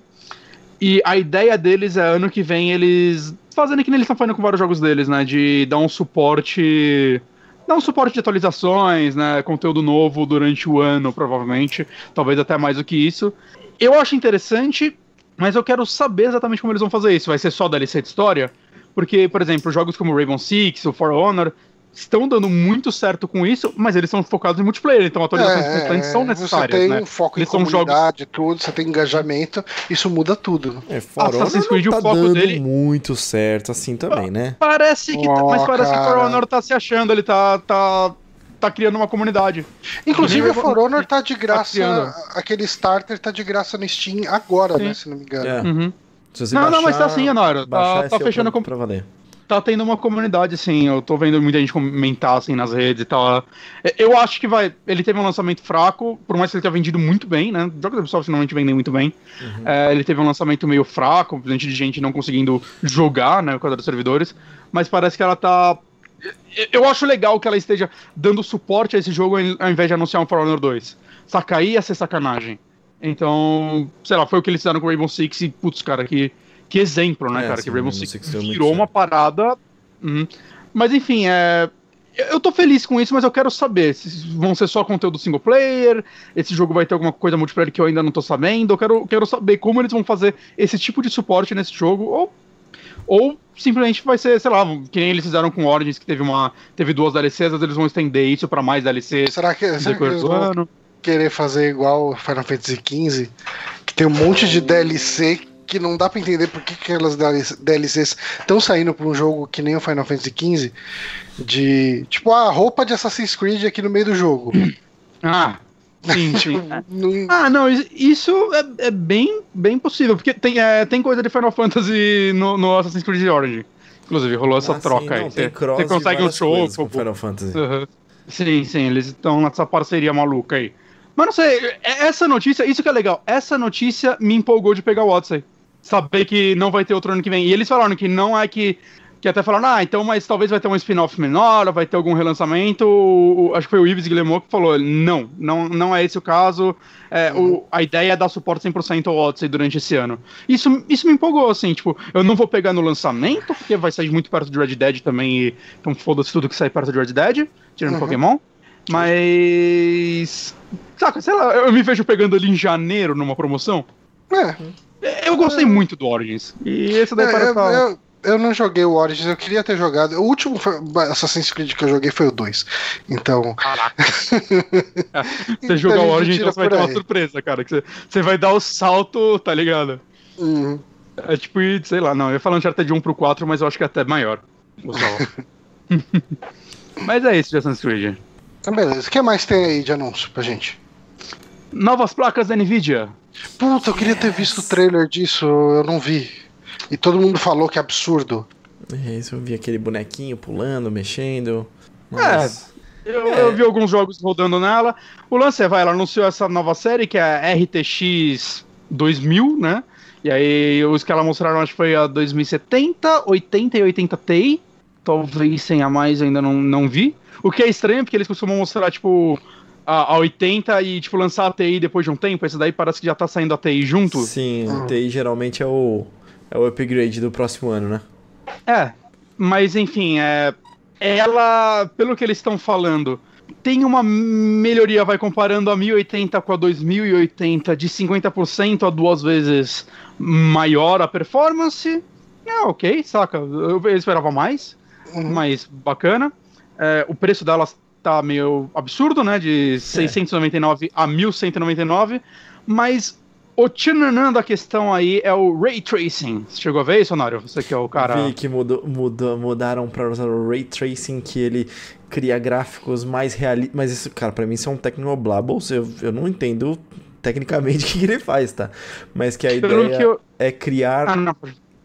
E a ideia deles é ano que vem eles fazendo que nem eles estão fazendo com vários jogos deles, né? De dar um suporte. Dar um suporte de atualizações, né? Conteúdo novo durante o ano, provavelmente. Talvez até mais do que isso. Eu acho interessante, mas eu quero saber exatamente como eles vão fazer isso. Vai ser só DLC de história? Porque, por exemplo, jogos como Rainbow Six, o For Honor, estão dando muito certo com isso, mas eles são focados em multiplayer, então atualizações constantes são necessárias, É, Você tem né? um foco Eles em são jogos- comunidade, tudo, você tem engajamento, isso muda tudo. É, For Assassin's Honor Creed, não o tá foco dando dele- muito certo assim também, né? Parece que. Ó, mas parece que o For cara. Honor tá se achando, ele tá. tá, tá criando uma comunidade. Inclusive, o For Honor tá de criando. graça, aquele starter tá de graça no Steam agora, Sim. né, se não me engano. É. Uhum. Se você Não, não, mas tá baixar- assim, Honor. baixar Tá, tá é o fechando pra, com. pra valer. Tá tendo uma comunidade, assim. Eu tô vendo muita gente comentar, assim, nas redes e tal. É, Eu acho que vai. Ele teve um lançamento fraco, por mais que ele tenha vendido muito bem, né? Jogos da Ubisoft normalmente vendem muito bem. É, ele teve um lançamento meio fraco, gente de gente não conseguindo jogar, né? Por causa dos servidores. Mas parece que ela tá. Eu acho legal que ela esteja dando suporte a esse jogo ao invés de anunciar um For Honor 2. Saca aí ia ser sacanagem. Então, sei lá, foi o que eles fizeram com o Rainbow Six e, putz, cara, que, que exemplo, né, É, cara? sim, que Rainbow Rainbow Six, virou uma parada. Uhum. Mas enfim, é. eu- tô feliz com isso, mas eu quero saber se vão ser só conteúdo single player, esse jogo vai ter alguma coisa multiplayer que eu ainda não tô sabendo. Eu quero, quero saber como eles vão fazer esse tipo de suporte nesse jogo, ou, ou simplesmente vai ser, sei lá, que nem eles fizeram com Origins, que teve, uma, teve duas DLCs, às vezes eles vão estender isso pra mais DLCs Será que, será que eles vão ano. querer fazer igual Final Fantasy XV? Que tem um monte de DLC que não dá pra entender por que que aquelas DLCs estão saindo pra um jogo que nem o Final Fantasy XV. De tipo, a roupa de Assassin's Creed aqui no meio do jogo. Ah, sim, sim. Não- Ah, não, is- isso é, é bem, bem possível, porque tem, é, tem coisa de Final Fantasy no, no Assassin's Creed Origin. Inclusive, rolou essa Ah, sim, troca não, aí. tem Você cross você de consegue várias show. com Final Fantasy. Uhum. Sim, sim, eles estão nessa parceria maluca aí. Mas não sei, é- essa notícia, isso que é legal, essa notícia me empolgou de pegar o Odyssey. Saber que não vai ter outro ano que vem. E eles falaram que não é que. Que até falaram, ah, então, mas talvez vai ter um spin-off menor, vai ter algum relançamento. O- o- acho que foi o Ives Guillemot que falou, não, não, não é esse o caso. É, o- a ideia é dar suporte 100% ao Odyssey durante esse ano. Isso, isso me empolgou, assim, tipo, eu não vou pegar no lançamento, porque vai sair muito perto de Red Dead também, e, então foda-se tudo que sai perto de Red Dead, tirando Uhum. Pokémon. Mas. Saca, sei lá, eu me vejo pegando ele em janeiro numa promoção. É, Eu gostei muito do Origins. E esse daí É, parece eu, eu, eu não joguei o Origins, eu queria ter jogado. O último Assassin's Creed que eu joguei foi o 2. Então. Caraca. você jogar a o Origins, então você vai ter uma surpresa, cara. Que você, você vai dar o salto, tá ligado? hum, É tipo, sei lá, não, eu ia falar Uncharted de 1 pro 4, mas eu acho que é até maior. o mas é isso de Assassin's Creed. Então, beleza. O que mais tem aí de anúncio pra gente? Novas placas da Nvidia. Puta, eu queria ter visto o trailer disso, eu não vi. E todo mundo falou que é absurdo. É isso, eu vi aquele bonequinho pulando, mexendo. Mas... Eu, É. eu vi alguns jogos rodando nela. O lance é, vai, ela anunciou essa nova série que é a RTX 2000, né? E aí os que ela mostraram acho que foi a 2070, 80 e 80 Ti. Talvez sem a mais ainda não, não vi. O que é estranho, porque eles costumam mostrar, tipo, a, a 80 e, tipo, lançar a TI depois de um tempo. Esse daí parece que já tá saindo a TI junto. Sim, Hum. o TI geralmente é o, é o upgrade do próximo ano, né? É, mas enfim, é, ela, pelo que eles estão falando, tem uma melhoria, vai comparando a 1080 com a 2080 de 50% a duas vezes maior a performance. É, ok, saca? Eu, eu esperava mais, Uhum. mas bacana. É, o preço delas tá meio absurdo, né? De 699 a 1199, mas o tchananã da questão aí é o Ray Tracing. Você chegou a ver isso, Honário? Você que é o cara... Vi que mudou, mudou, mudaram para usar o Ray Tracing, que ele cria gráficos mais realistas. Mas isso, cara, pra mim isso é um Technoblabbles. Eu, eu não entendo tecnicamente o que ele faz, tá? Mas que a Pelo ideia que eu... é criar, Ah,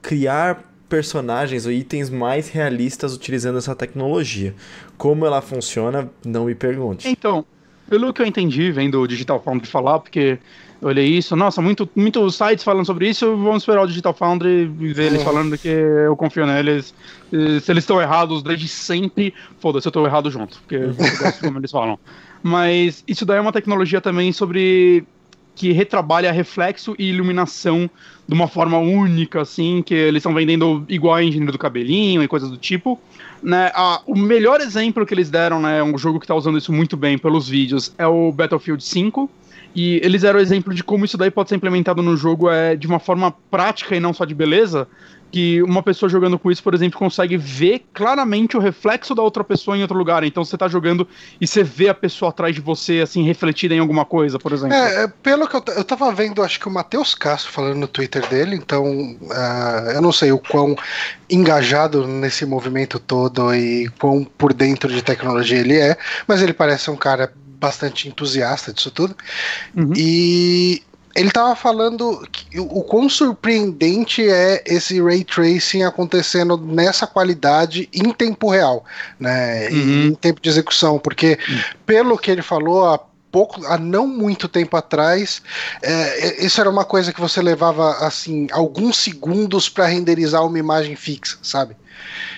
criar personagens ou itens mais realistas utilizando essa tecnologia. Como ela funciona, não me pergunte. Então, pelo que eu entendi, vendo o Digital Foundry falar, porque eu olhei isso, nossa, muito, muitos sites falando sobre isso, vamos esperar o Digital Foundry e ver eles Uhum. falando que eu confio neles. Se eles estão errados desde sempre, foda-se, eu tô errado junto, porque eu gosto como eles falam. Mas isso daí é uma tecnologia também sobre que retrabalha reflexo e iluminação de uma forma única, assim, que eles estão vendendo igual a engine do cabelinho e coisas do tipo. Né, o melhor exemplo que eles deram, né, um jogo que está usando isso muito bem pelos vídeos, é o Battlefield 5. E eles deram o exemplo de como isso daí pode ser implementado no jogo é, de uma forma prática e não só de beleza. Que uma pessoa jogando com isso, por exemplo, consegue ver claramente o reflexo da outra pessoa em outro lugar. Então você tá jogando e você vê a pessoa atrás de você, assim, refletida em alguma coisa, por exemplo. É, é, pelo que eu, eu tava vendo, acho que o Matheus Castro falando no Twitter dele, então ah, eu não sei o quão engajado nesse movimento todo e quão por dentro de tecnologia ele é, mas ele parece um cara bastante entusiasta disso tudo. Uhum. E ele tava falando que o o quão surpreendente é esse ray tracing acontecendo nessa qualidade em tempo real, né? Uhum. em tempo de execução, porque pelo que ele falou há pouco, há não muito tempo atrás, é, isso era uma coisa que você levava assim alguns segundos para renderizar uma imagem fixa, sabe?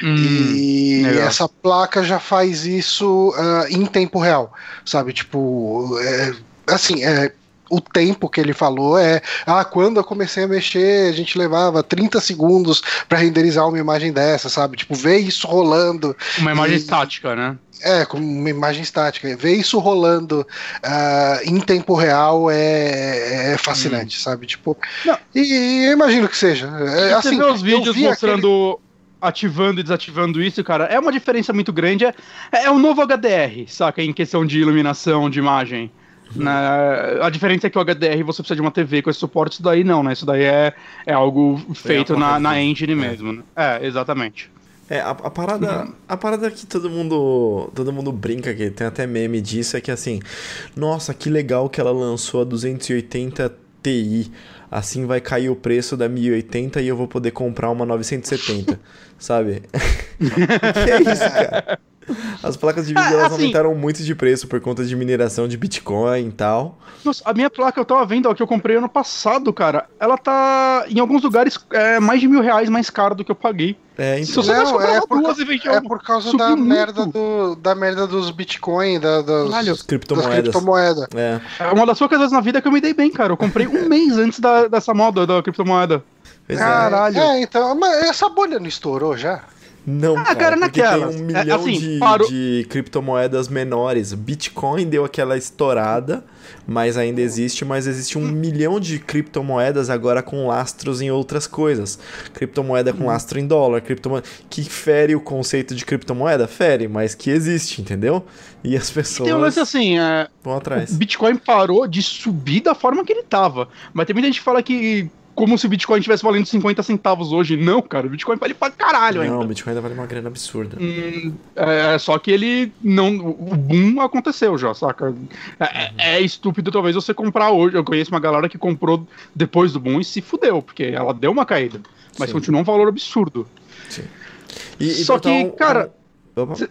Hum, E legal. essa placa já faz isso ah, em tempo real, sabe? Tipo, é, assim, é, o tempo que ele falou é, ah, quando eu comecei a mexer, a gente levava 30 segundos para renderizar uma imagem dessa, sabe? Tipo, ver isso rolando, uma imagem e- estática, né? é, como uma imagem estática, ver isso rolando ah, em tempo real é, é fascinante, sabe? Tipo, Não. e, e eu imagino que seja. É, Você assim, vê os vídeos vi mostrando ativando e desativando isso, cara, é uma diferença muito grande. É, é o novo HDR, saca? Em questão de iluminação, de imagem. Né? A diferença é que o HDR você precisa de uma TV com esse suporte, isso daí não, né? Isso daí é, é algo feito na, na engine mesmo. Né? É, exatamente. É, a, a parada, a parada que todo mundo, todo mundo brinca, que tem até meme disso, é que assim, nossa, que legal que ela lançou a 280 Ti. Assim vai cair o preço da 1080 e eu vou poder comprar uma 970, sabe? que é isso, cara? As placas de vídeo É, elas assim- aumentaram muito de preço por conta de mineração de Bitcoin e tal. Nossa, a minha placa eu tava vendo, ó, que eu comprei ano passado, cara. Ela tá, em alguns lugares, é, mais de mil reais mais cara do que eu paguei. É, Se então, você Não, é por duas vende É por causa da muito. merda, do, da merda dos Bitcoin, da, das, criptomoedas. criptomoedas. É. É uma das poucas vezes na vida que eu me dei bem, cara. Eu comprei um mês antes da, dessa moda da criptomoeda. Pois é. Caralho. É, então, mas essa bolha não estourou já? Não, Ah, cara, cara, porque naquelas. tem um É, milhão assim, de, parou- de criptomoedas menores. Bitcoin deu aquela estourada, mas ainda existe, mas existe um milhão de criptomoedas agora com lastros em outras coisas. Criptomoeda Hum. com lastro em dólar, criptomoeda que fere o conceito de criptomoeda, fere, mas que existe, entendeu? E as pessoas Tem um lance assim, é, vão atrás. o Bitcoin parou de subir da forma que ele tava. Mas tem muita gente que fala que como se o Bitcoin estivesse valendo 50 centavos hoje. Não, cara, o Bitcoin vale pra caralho Não, o ainda. Bitcoin ainda vale uma grana absurda. Hum, é, só que ele não. O boom aconteceu já, saca? É, é- é estúpido talvez você comprar hoje. Eu conheço uma galera que comprou depois do boom e se fudeu, porque ela deu uma caída. Mas Sim. continua um valor absurdo. E, e Só que, um- cara.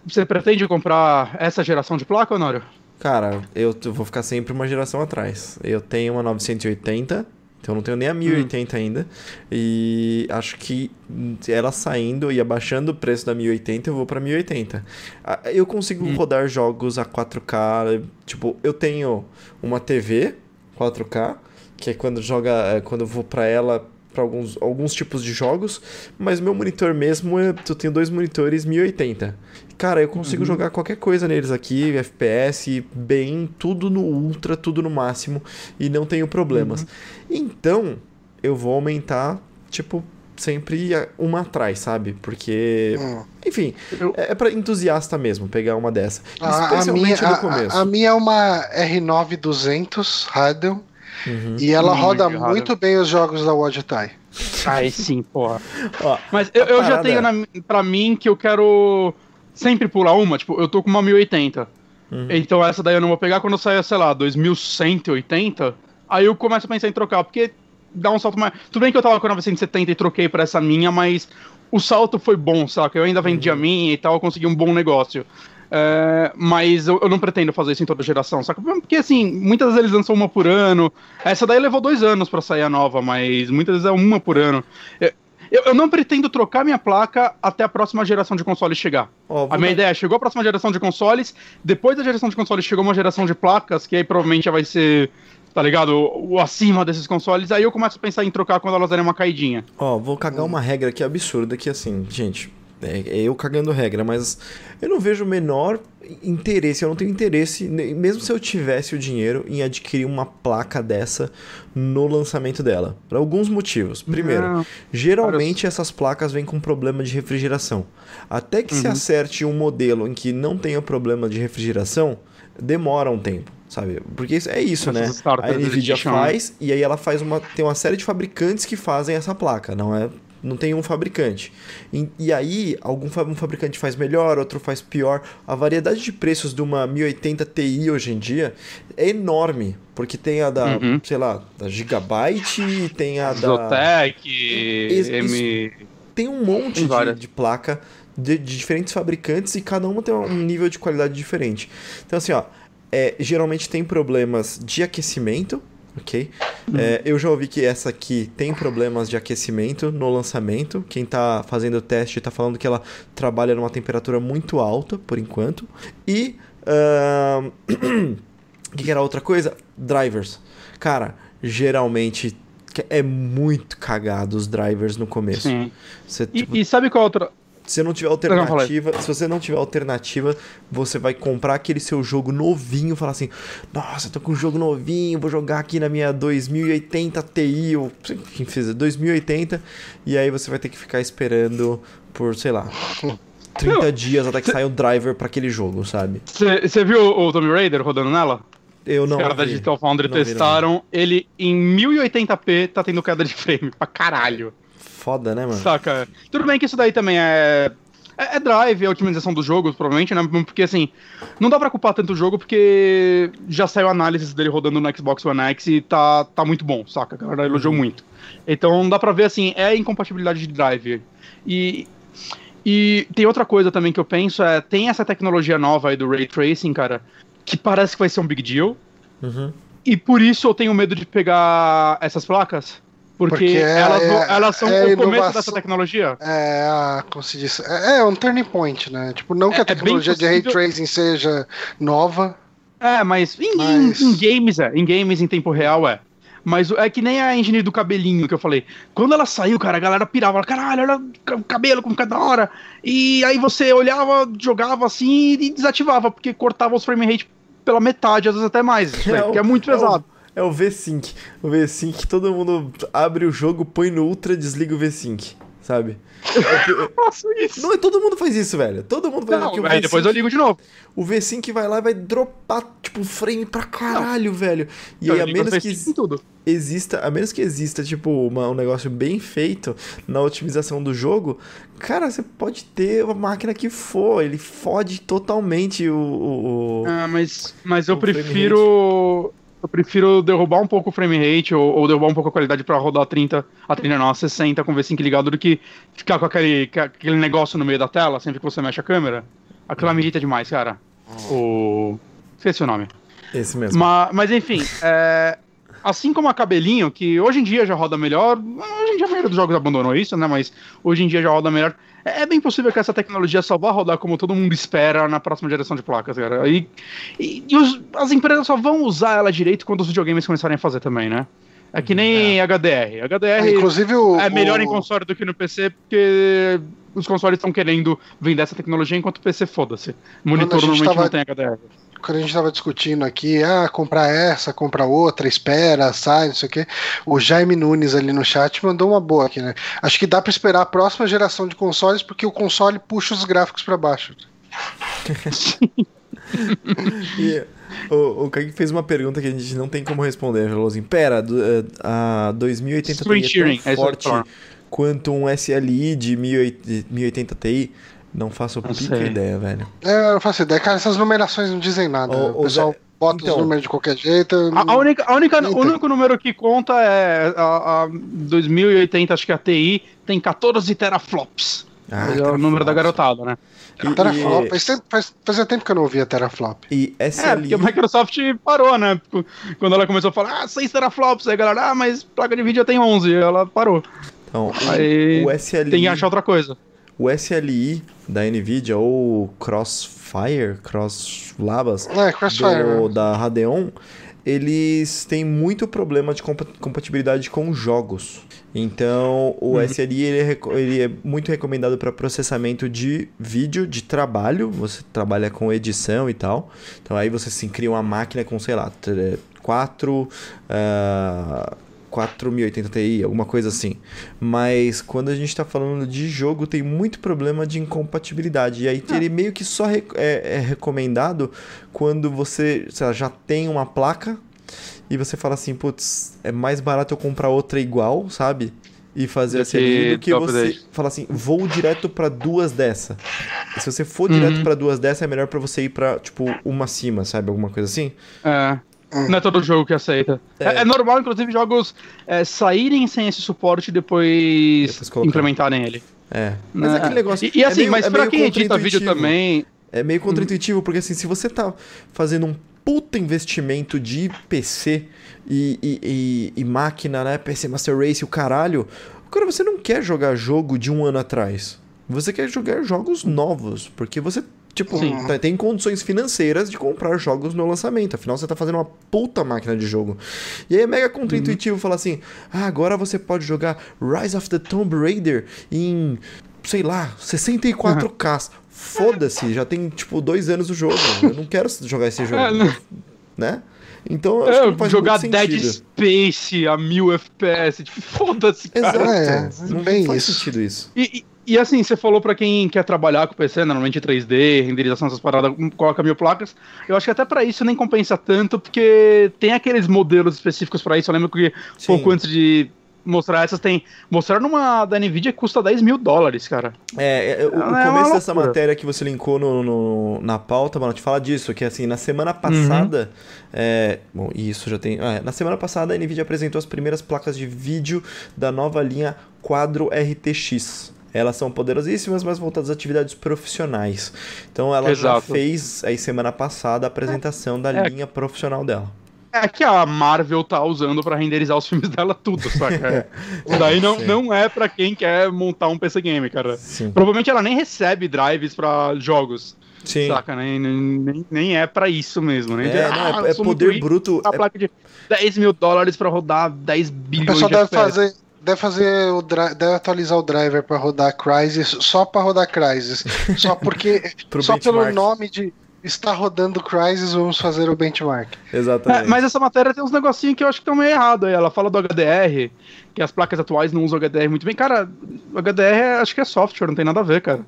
Você pretende comprar essa geração de placa, Honório? Cara, eu vou ficar sempre uma geração atrás. Eu tenho uma 980, então eu não tenho nem a 1080 ainda. E acho que hum, ela saindo e abaixando o preço da 1080, eu vou pra 1080. Ah, Eu consigo Hum. rodar jogos a 4K. Tipo, eu tenho uma TV 4K, que é quando joga, é, quando eu vou pra ela para alguns, alguns tipos de jogos, mas meu monitor mesmo, é, eu tenho dois monitores 1080. Cara, eu consigo jogar qualquer coisa neles aqui, FPS, bem, tudo no ultra, tudo no máximo, e não tenho problemas. Então, eu vou aumentar, tipo, sempre uma atrás, sabe? Porque, Hum. enfim, Eu- é, é para entusiasta mesmo pegar uma dessa. A, a minha, Especialmente no a- começo. a- a minha é uma R9200 Radeon Uhum. e ela roda Radeon. muito bem os jogos da Logitech. Aí sim, porra. Ó, Mas eu, eu já tenho na, pra mim que eu quero sempre pular uma. Tipo, eu tô com uma 1080. Uhum. Então essa daí eu não vou pegar quando sair, sei lá, 2180. Aí eu começo a pensar em trocar, porque dá um salto mais. Tudo bem que eu tava com a 970 e troquei pra essa minha, mas o salto foi bom, saca? Eu ainda vendi a minha e tal, eu consegui um bom negócio. É, mas eu, eu não pretendo fazer isso em toda geração, saca? Porque assim, muitas vezes eles lançam uma por ano. Essa daí levou dois anos pra sair a nova, mas muitas vezes é uma por ano. Eu, eu- não pretendo trocar minha placa até a próxima geração de consoles chegar. A minha dar- ideia é, chegou a próxima geração de consoles, depois da geração de consoles chegou uma geração de placas, que aí provavelmente já vai ser, tá ligado, o, o acima desses consoles, aí eu começo a pensar em trocar quando elas derem uma caidinha. Ó, vou cagar uma regra aqui absurda que assim, gente, é, é eu cagando regra, mas eu não vejo o menor interesse, eu não tenho interesse, mesmo se eu tivesse o dinheiro, em adquirir uma placa dessa no lançamento dela. Por alguns motivos. Primeiro, Não. geralmente essas placas vêm com problema de refrigeração. Até que se Uhum. acerte um modelo em que não tenha problema de refrigeração, demora um tempo. Sabe? Porque é isso, né? Essas A Nvidia né? faz e aí ela faz uma. Tem uma série de fabricantes que fazem essa placa, não é? Não tem um fabricante. E, e aí, algum um fabricante faz melhor, outro faz pior. A variedade de preços de uma 1080 Ti hoje em dia é enorme. Porque tem a da, Uhum. sei lá, da Gigabyte, tem a da. Zotec, M... Tem um monte Tem de, de placa de, de diferentes fabricantes e cada uma tem um nível de qualidade diferente. Então, assim, ó, é, geralmente tem problemas de aquecimento, ok? É, eu já ouvi que essa aqui tem problemas de aquecimento no lançamento. Quem tá fazendo o teste tá falando que ela trabalha numa temperatura muito alta, por enquanto. E. O que, que era outra coisa? Drivers. Cara, geralmente é muito cagado os drivers no começo. Sim. Você, E, tipo, e sabe qual é outra... se você não tiver alternativa, se você não tiver alternativa, você vai comprar aquele seu jogo novinho, falar assim: "Nossa, tô com um jogo novinho, vou jogar aqui na minha 2080 Ti ou quem fez 2080", e aí você vai ter que ficar esperando por, sei lá, 30 Não, dias até que saia o driver pra aquele jogo, sabe? Você viu o Tomb Raider rodando nela? Eu não Os caras da. Digital Foundry Não vi, testaram, ele em 1080p tá tendo queda de frame, pra caralho. Foda, né, mano? Saca? Tudo bem que isso daí também é. É, é drive, é otimização dos jogos, provavelmente, né? Porque assim, não dá pra culpar tanto o jogo porque já saiu análises dele rodando no Xbox One X e tá, tá muito bom, saca? A galera elogiou muito. Então dá pra ver assim, é incompatibilidade de drive. E. E tem outra coisa também que eu penso, é, tem essa tecnologia nova aí do Ray Tracing, cara, que parece que vai ser um big deal. Uhum. E por isso eu tenho medo de pegar essas placas. Porque, Porque é- elas, é- elas são é o começo inovação. dessa tecnologia. É, a, como se diz? É, é um turning point, né? Tipo, não que É- a é bem tecnologia de ray tracing seja nova. É, mas em, Mas- em- em games é. Em games em tempo real é. Mas é que nem a engine do cabelinho que eu falei. Quando ela saiu, cara, a galera pirava. Caralho, olha o cabelo como cada hora. E aí você olhava, jogava assim e desativava, porque cortava os frame rate pela metade, às vezes até mais. Isso aí, o- que é muito pesado. É o V-Sync. O V-Sync, todo mundo abre o jogo, põe no Ultra, desliga o V-Sync, sabe? Eu faço isso. Não, todo mundo faz isso, velho. Todo mundo faz Não, aqui o aí depois eu ligo de novo. O V-Sync vai lá e vai dropar, tipo, frame pra caralho, velho. E Eu aí, a menos que exista, a menos que exista, tipo, uma- um negócio bem feito na otimização do jogo, cara, você pode ter a máquina que for, ele fode totalmente o. o- o- Ah, mas, mas eu prefiro. Eu prefiro derrubar um pouco o frame rate ou, ou derrubar um pouco a qualidade pra rodar 30, a 30 não, a 60 com o V5 ligado do que ficar com aquele, aquele negócio no meio da tela sempre que você mexe a câmera. Aquilo me irrita demais, cara. O. Esqueci o nome. Esse mesmo. Ma- Mas, enfim, é, assim como a cabelinho, que hoje em dia já roda melhor, hoje em dia a maioria dos jogos abandonou isso, né? Mas hoje em dia já roda melhor. É é bem possível que essa tecnologia só vá rodar como todo mundo espera na próxima geração de placas, cara. E, e- e os- as empresas só vão usar ela direito quando os videogames começarem a fazer também, né? É que nem HDR. HDR É, inclusive o. é melhor o- em console do que no PC, porque os consoles estão querendo vender essa tecnologia enquanto o PC foda-se. Monitor normalmente tava- não tem HDR. Quando a gente tava discutindo aqui, ah, comprar essa, comprar outra, espera, sai, não sei o quê. O Jaime Nunes ali no chat mandou uma boa aqui, né? Acho que dá pra esperar a próxima geração de consoles, porque o console puxa os gráficos pra baixo. E o, o Kaique fez uma pergunta que a gente não tem como responder. Ele falou assim: Pera, do- eh, a 2080 Screen Ti é é tão eu forte quanto um SLI de 1080 1080 Ti? Não faço a Não pica sei. ideia, velho. É, eu não faço ideia. Cara, essas numerações não dizem nada. O ô, pessoal Zé, bota então- os números de qualquer jeito. A, a única, a única, o único número que conta é a, a 2080, acho que a TI tem 14 teraflops. Ah, é o número da garotada, né? E- Teraflop. e- Faz, fazia tempo que eu não ouvia Teraflop. E É, SLI. porque a Microsoft parou, né? Quando ela começou a falar, ah, 6 teraflops, aí a galera, ah, mas placa de vídeo já tem 11, ela parou. Então, o- Aí o SLI. Tem que achar outra coisa. O SLI da Nvidia ou Crossfire, Cross Labas É, Crossfire. do, da Radeon, eles têm muito problema de compa- compatibilidade com jogos. Então, o Uhum. SLI ele é, ele é muito recomendado para processamento de vídeo de trabalho. Você trabalha com edição e tal. Então, aí você sim cria uma máquina com, sei lá, 4. 4080 Ti, alguma coisa assim. Mas quando a gente tá falando de jogo, tem muito problema de incompatibilidade. E aí ele meio que só é, é recomendado quando você sei lá, já tem uma placa e você fala assim, putz, é mais barato eu comprar outra igual, sabe? E fazer Do assim do que você 10. falar assim, vou direto pra duas dessa. E se você for Uhum. direto pra duas dessa, é melhor pra você ir pra, tipo, uma acima, sabe? Alguma coisa assim? É. Não é todo jogo que aceita. É, É. é normal, inclusive, jogos é, saírem sem esse suporte e depois, Depois implementarem ele. É. Mas é aquele negócio. E, e assim, é meio- mas é pra quem edita vídeo também. É meio contraintuitivo, porque assim, se você tá fazendo um puta investimento de PC e, e, e- e máquina, né? PC Master Race, o caralho. Cara, você não quer jogar jogo de um ano atrás. Você quer jogar jogos novos, porque você, tipo, tá- tem condições financeiras de comprar jogos no lançamento. Afinal, você tá fazendo uma puta máquina de jogo. E aí é mega contraintuitivo falar assim: ah, agora você pode jogar Rise of the Tomb Raider em, sei lá, 64K. Foda-se, já tem, tipo, dois anos o jogo. Eu não quero jogar esse jogo. É, né? Então, eu acho que não É, faz jogar muito Dead sentido. Space a 1000 FPS. Tipo, foda-se, cara. Exato. É, não bem faz isso. sentido isso. E, e- e assim, você falou pra quem quer trabalhar com PC, normalmente 3D, renderização, essas paradas, coloca mil placas. Eu acho que até pra isso nem compensa tanto, porque tem aqueles modelos específicos pra isso. Eu lembro que Sim. pouco antes de mostrar essas, tem. Mostraram uma da Nvidia que custa 10 mil dólares, cara. É, é, o, o É uma começo dessa matéria que você linkou no, no- na pauta, mano, te fala disso, que assim, na semana passada, é, bom, isso já tem, ah, é, na semana passada a Nvidia apresentou as primeiras placas de vídeo da nova linha Quadro RTX. Elas são poderosíssimas, mas voltadas às atividades profissionais. Então ela já Exato. fez aí semana passada a apresentação da É. linha profissional dela. É que a Marvel tá usando pra renderizar os filmes dela tudo, saca? Isso daí não, Sim. não é pra quem quer montar um PC game, cara. Sim. Provavelmente ela nem recebe drives pra jogos, Sim. saca? Nem, nem, nem é pra isso mesmo, né? É, não, é- é, sou muito poder bruto. A é- placa de 10 mil dólares pra rodar 10 O bilhões de deve FPS. fazer, deve fazer o deve atualizar o driver pra rodar Crysis só pra rodar Crysis. Só porque só pelo benchmark. nome de está rodando Crysis, vamos fazer o benchmark. Exatamente. É, mas essa matéria tem uns negocinhos que eu acho que estão meio errados aí. Ela fala do HDR, que as placas atuais não usam HDR muito bem. Cara, o HDR é- acho que é software, não tem nada a ver, cara.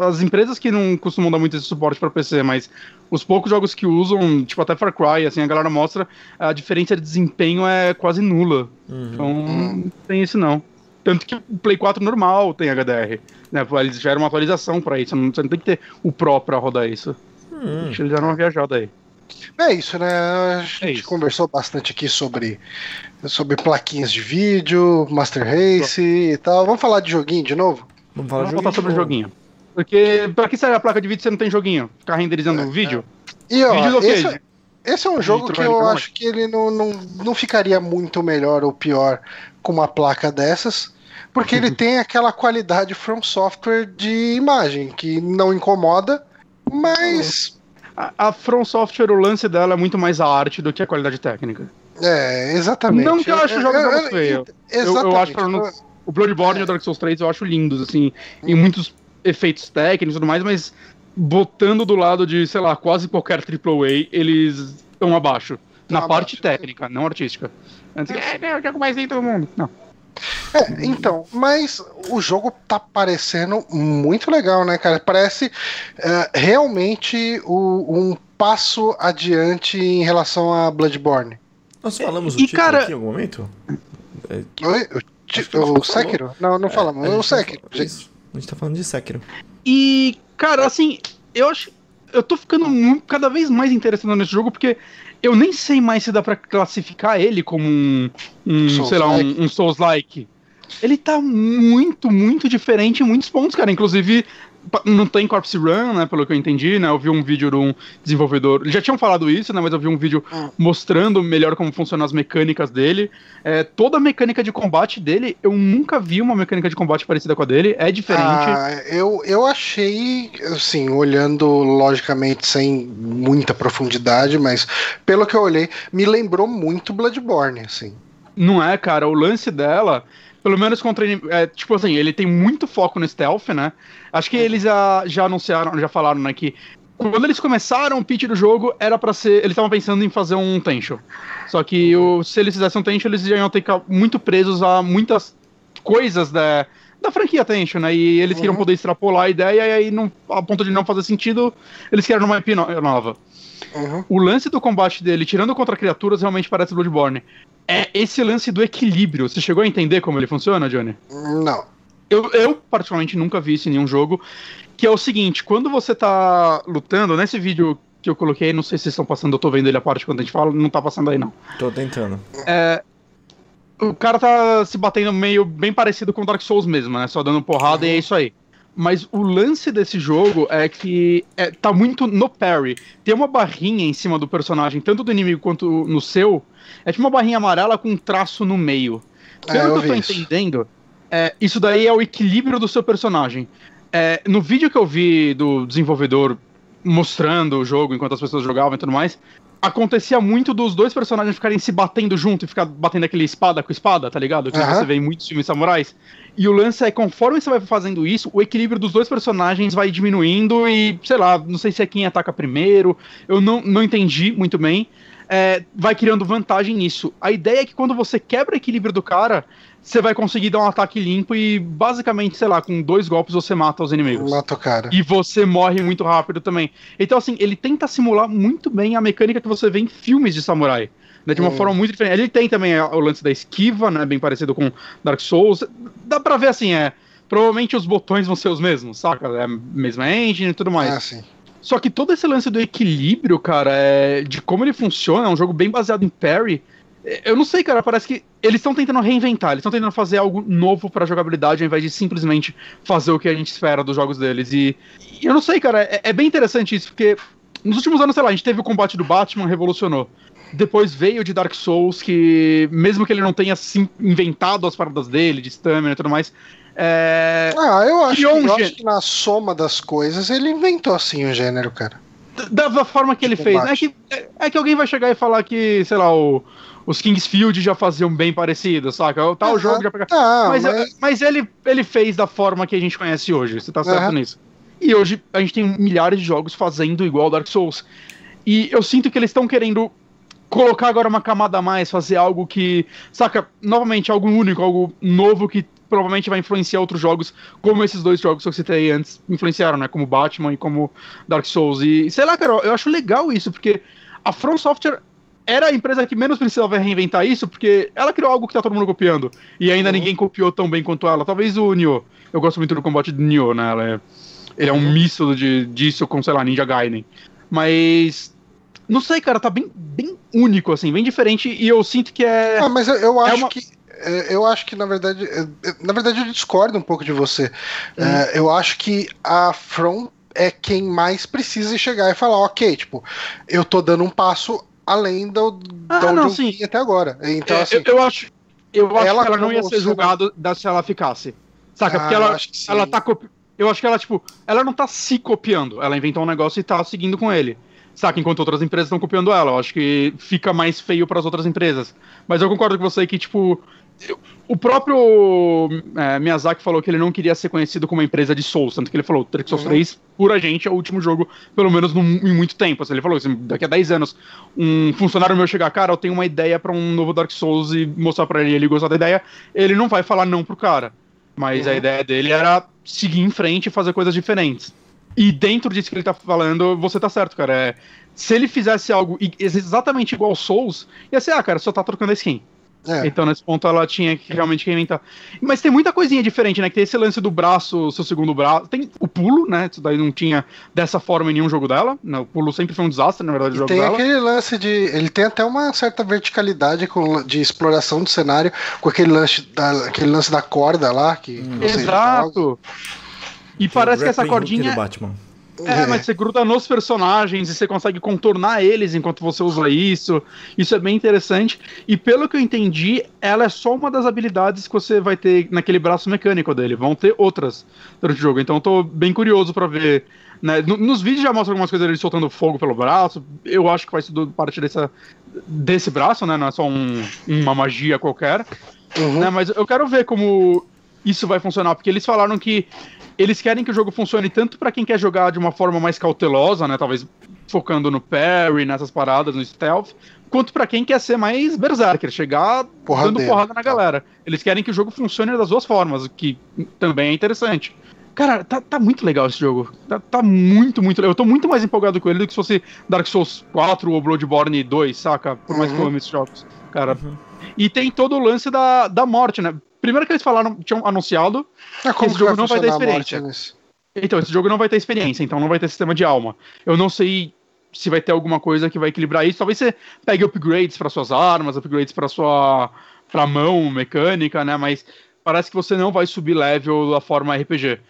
As empresas que não costumam dar muito esse suporte para PC, mas os poucos jogos que usam, tipo até Far Cry, assim, a galera mostra a diferença de desempenho é quase nula. Uhum. Então, não tem isso não. Tanto que o Play 4 normal tem HDR. Né? Eles geram uma atualização para isso. Não, você não tem que ter o Pro pra rodar isso. Hum. Acho que eles deram uma viajada aí. É isso, né? A gente É isso. conversou bastante aqui sobre, sobre plaquinhas de vídeo, Master Race e tal. Vamos falar de joguinho de novo? Vamos falar Vamos sobre o joguinho. Porque pra que serve a placa de vídeo se não tem joguinho? Ficar renderizando um vídeo? E ó, Vídeo do quê? esse, esse é um jogo que eu de acho que ele não, não, não ficaria muito melhor ou pior com uma placa dessas, porque ele tem aquela qualidade from software de imagem que não incomoda, mas A, a From Software, o lance dela é muito mais a arte do que a qualidade técnica. é exatamente. Não que eu acho É, jogos é, jogos é, feios. Exatamente. Eu, eu acho, pra não- o Bloodborne e o Dark Souls 3 eu acho lindos, assim, em muitos efeitos técnicos e tudo mais, mas botando do lado de, sei lá, quase qualquer AAA, eles estão abaixo. Na Estão parte abaixo. técnica, não artística. Antes, é, é o jogo mais lindo do mundo. Não. É, então, mas o jogo tá parecendo muito legal, né, cara? Parece é, realmente o- um passo adiante em relação a Bloodborne. Nós falamos o E, título cara- aqui em algum momento? É, Oi? Que gente o. Sekiro? Não, não falamos. a O tá Sekiro. falando- Isso. A gente tá falando de Sekiro. E, cara, assim, eu acho. Eu tô ficando cada vez mais interessado nesse jogo, porque eu nem sei mais se dá pra classificar ele como um. um sei lá, um, um Souls-like. Ele tá muito, muito diferente em muitos pontos, cara. Inclusive, não tem Corpse Run, né? Pelo que eu entendi, né? Eu vi um vídeo de um desenvolvedor. Eles já tinham falado isso, né? Mas eu vi um vídeo Hum. mostrando melhor como funcionam as mecânicas dele. É, toda a mecânica de combate dele, eu nunca vi uma mecânica de combate parecida com a dele. É diferente. Ah, eu, eu achei, assim, olhando logicamente sem muita profundidade, mas pelo que eu olhei, me lembrou muito Bloodborne, assim. Não é, cara. O lance dela, pelo menos contra. É, tipo assim, ele tem muito foco no stealth, né? Acho que eles já, já anunciaram, já falaram, né? Que quando eles começaram o pitch do jogo, era pra ser. Eles estavam pensando em fazer um Tencho. Só que o, se eles fizessem um Tencho, eles já iam ter que ficar muito presos a muitas coisas da. Da franquia Tencho, né? E eles queriam Uhum. poder extrapolar a ideia, e aí, não, a ponto de não fazer sentido, eles queriam uma IP no- nova. Uhum. O lance do combate dele, tirando contra criaturas, realmente parece Bloodborne. É esse lance do equilíbrio. Você chegou a entender como ele funciona, Johnny? Não. Eu, eu, particularmente, nunca vi isso em nenhum jogo. Que é o seguinte: quando você tá lutando, nesse vídeo que eu coloquei, não sei se vocês estão passando, eu tô vendo ele a parte quando a gente fala, não tá passando aí não. Tô tentando. O cara tá se batendo meio bem parecido com Dark Souls mesmo, né? Só dando porrada e é isso aí. Mas o lance desse jogo é que é, tá muito no parry. Tem uma barrinha em cima do personagem, tanto do inimigo quanto no seu. É tipo uma barrinha amarela com um traço no meio. É, Pelo eu que eu tô vi isso. entendendo, é, isso daí é o equilíbrio do seu personagem. É, no vídeo que eu vi do desenvolvedor mostrando o jogo enquanto as pessoas jogavam e tudo mais, acontecia muito dos dois personagens ficarem se batendo junto e ficar batendo aquele espada com espada, tá ligado? Que Aham. você vê em muitos filmes samurais. E o lance é, conforme você vai fazendo isso, o equilíbrio dos dois personagens vai diminuindo e, sei lá, não sei se é quem ataca primeiro, eu não, não entendi muito bem. É, vai criando vantagem nisso. A ideia é que quando você quebra o equilíbrio do cara, você vai conseguir dar um ataque limpo e, basicamente, sei lá, com dois golpes você mata os inimigos. Mata o cara. E você morre muito rápido também. Então, assim, ele tenta simular muito bem a mecânica que você vê em filmes de samurai. Né, de uma Hum. forma muito diferente. Ele tem também a- o lance da esquiva, né? Bem parecido com Dark Souls. Dá pra ver assim, é. Provavelmente os botões vão ser os mesmos, saca? É a mesma engine e tudo mais. Ah, sim. Só que todo esse lance do equilíbrio, cara, é, de como ele funciona, é um jogo bem baseado em parry. Eu não sei, cara, parece que eles estão tentando reinventar, eles estão tentando fazer algo novo pra jogabilidade ao invés de simplesmente fazer o que a gente espera dos jogos deles. E, e eu não sei, cara, é, é, bem interessante isso, porque nos últimos anos, sei lá, a gente teve o combate do Batman, revolucionou. Depois veio de Dark Souls, que mesmo que ele não tenha sim, inventado as paradas dele, de stamina e tudo mais. É... Ah, eu acho, que, eu acho que na soma das coisas ele inventou assim o gênero, cara. Da, da forma que ele fez. É que, é, é, que alguém vai chegar e falar que, sei lá, o, os Kingsfield já faziam bem parecido, saca? O tal jogo já Tá, mas, mas... mas ele, ele fez da forma que a gente conhece hoje, você tá certo nisso. E hoje a gente tem milhares de jogos fazendo igual Dark Souls. E eu sinto que eles estão querendo colocar agora uma camada a mais, fazer algo que, saca, novamente, algo único, algo novo que provavelmente vai influenciar outros jogos, como esses dois jogos que eu citei antes influenciaram, né? Como Batman e como Dark Souls. E sei lá, cara, eu acho legal isso, porque a From Software era a empresa que menos precisava reinventar isso, porque ela criou algo que tá todo mundo copiando. E ainda uhum. ninguém copiou tão bem quanto ela. Talvez o Nioh. Eu gosto muito do combate do Nioh, né? Ela é, ele é um uhum. misto de, disso com, sei lá, Ninja Gaiden. Mas. Não sei, cara, tá bem, bem único, assim, bem diferente, e eu sinto que é. Ah, mas eu, eu é acho uma... que é, eu acho que, na verdade, é, na verdade, eu discordo um pouco de você. Hum. eu acho que a From é quem mais precisa chegar e falar, ok, tipo, eu tô dando um passo além do, ah, da onde eu até agora. Então, é, assim, eu, eu, acho, eu acho ela que ela não ia ser julgada se ela ficasse. Saca? Ah, Porque ela, ela tá copi... Eu acho que ela, tipo, ela não tá se copiando. Ela inventou um negócio e tá seguindo com ele saca? Enquanto outras empresas estão copiando ela. Eu acho que fica mais feio para as outras empresas. Mas eu concordo com você que, tipo, o próprio é, Miyazaki falou que ele não queria ser conhecido como uma empresa de Souls, tanto que ele falou, Dark Souls uhum. 3, por a gente, é o último jogo, pelo menos no, em muito tempo. Assim, ele falou assim, daqui a 10 anos, um funcionário meu chegar, cara, eu tenho uma ideia para um novo Dark Souls e mostrar para ele ele gostar da ideia, ele não vai falar não pro cara. Mas uhum. a ideia dele era seguir em frente e fazer coisas diferentes. E dentro disso que ele tá falando, você tá certo, cara. É, se ele fizesse algo exatamente igual Souls, ia ser, ah, cara, só tá trocando a skin. É. Então, nesse ponto, ela tinha que realmente reinventar. Mas tem muita coisinha diferente, né? Que tem esse lance do braço, seu segundo braço. Tem o pulo, né? Isso daí não tinha dessa forma em nenhum jogo dela. Né? O pulo sempre foi um desastre, na verdade, o jogo tem dela. aquele lance de. Ele tem até uma certa verticalidade com, de exploração do cenário, com aquele lance da, aquele lance da corda lá. Que hum. Exato. E parece que essa cordinha. Batman. É, mas você gruda nos personagens e você consegue contornar eles enquanto você usa isso. Isso é bem interessante. E pelo que eu entendi, ela é só uma das habilidades que você vai ter naquele braço mecânico dele. Vão ter outras durante o jogo. Então eu tô bem curioso para ver. Né? Nos vídeos já mostra algumas coisas dele soltando fogo pelo braço. Eu acho que vai ser parte dessa, desse braço, né? Não é só um, uma magia qualquer. Uhum. Né? Mas eu quero ver como isso vai funcionar, porque eles falaram que eles querem que o jogo funcione tanto para quem quer jogar de uma forma mais cautelosa, né, talvez focando no parry, nessas paradas, no stealth, quanto para quem quer ser mais berserker, chegar dando porrada na galera. Eles querem que o jogo funcione das duas formas, o que também é interessante. Cara, tá, tá muito legal esse jogo. Tá, tá, muito, muito legal. Eu tô muito mais empolgado com ele do que se fosse Dark Souls 4 ou Bloodborne 2, saca? Por mais uhum. que eu ame esses jogos. Cara. Uhum. E tem todo o lance da, da morte, né? Primeiro que eles falaram, tinham anunciado ah, que esse jogo vai não vai ter experiência. Então, esse jogo não vai ter experiência, então não vai ter sistema de alma. Eu não sei se vai ter alguma coisa que vai equilibrar isso. Talvez você pegue upgrades para suas armas, upgrades para sua pra mão mecânica, né? Mas parece que você não vai subir level da forma RPG.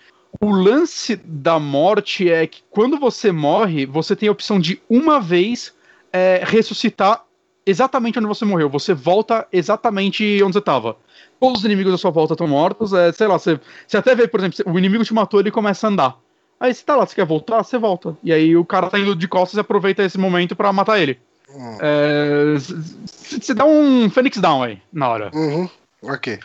O lance da morte é que quando você morre, você tem a opção de uma vez é, ressuscitar exatamente onde você morreu. Você volta exatamente onde você estava todos os inimigos à sua volta estão mortos. É, sei lá, você, você até vê, por exemplo, o inimigo te matou, ele começa a andar. Aí você tá lá, você quer voltar? Você volta. E aí o cara tá indo de costas e aproveita esse momento para matar ele. Hum. É, você dá um Phoenix Down aí, na hora. Uhum. Ok.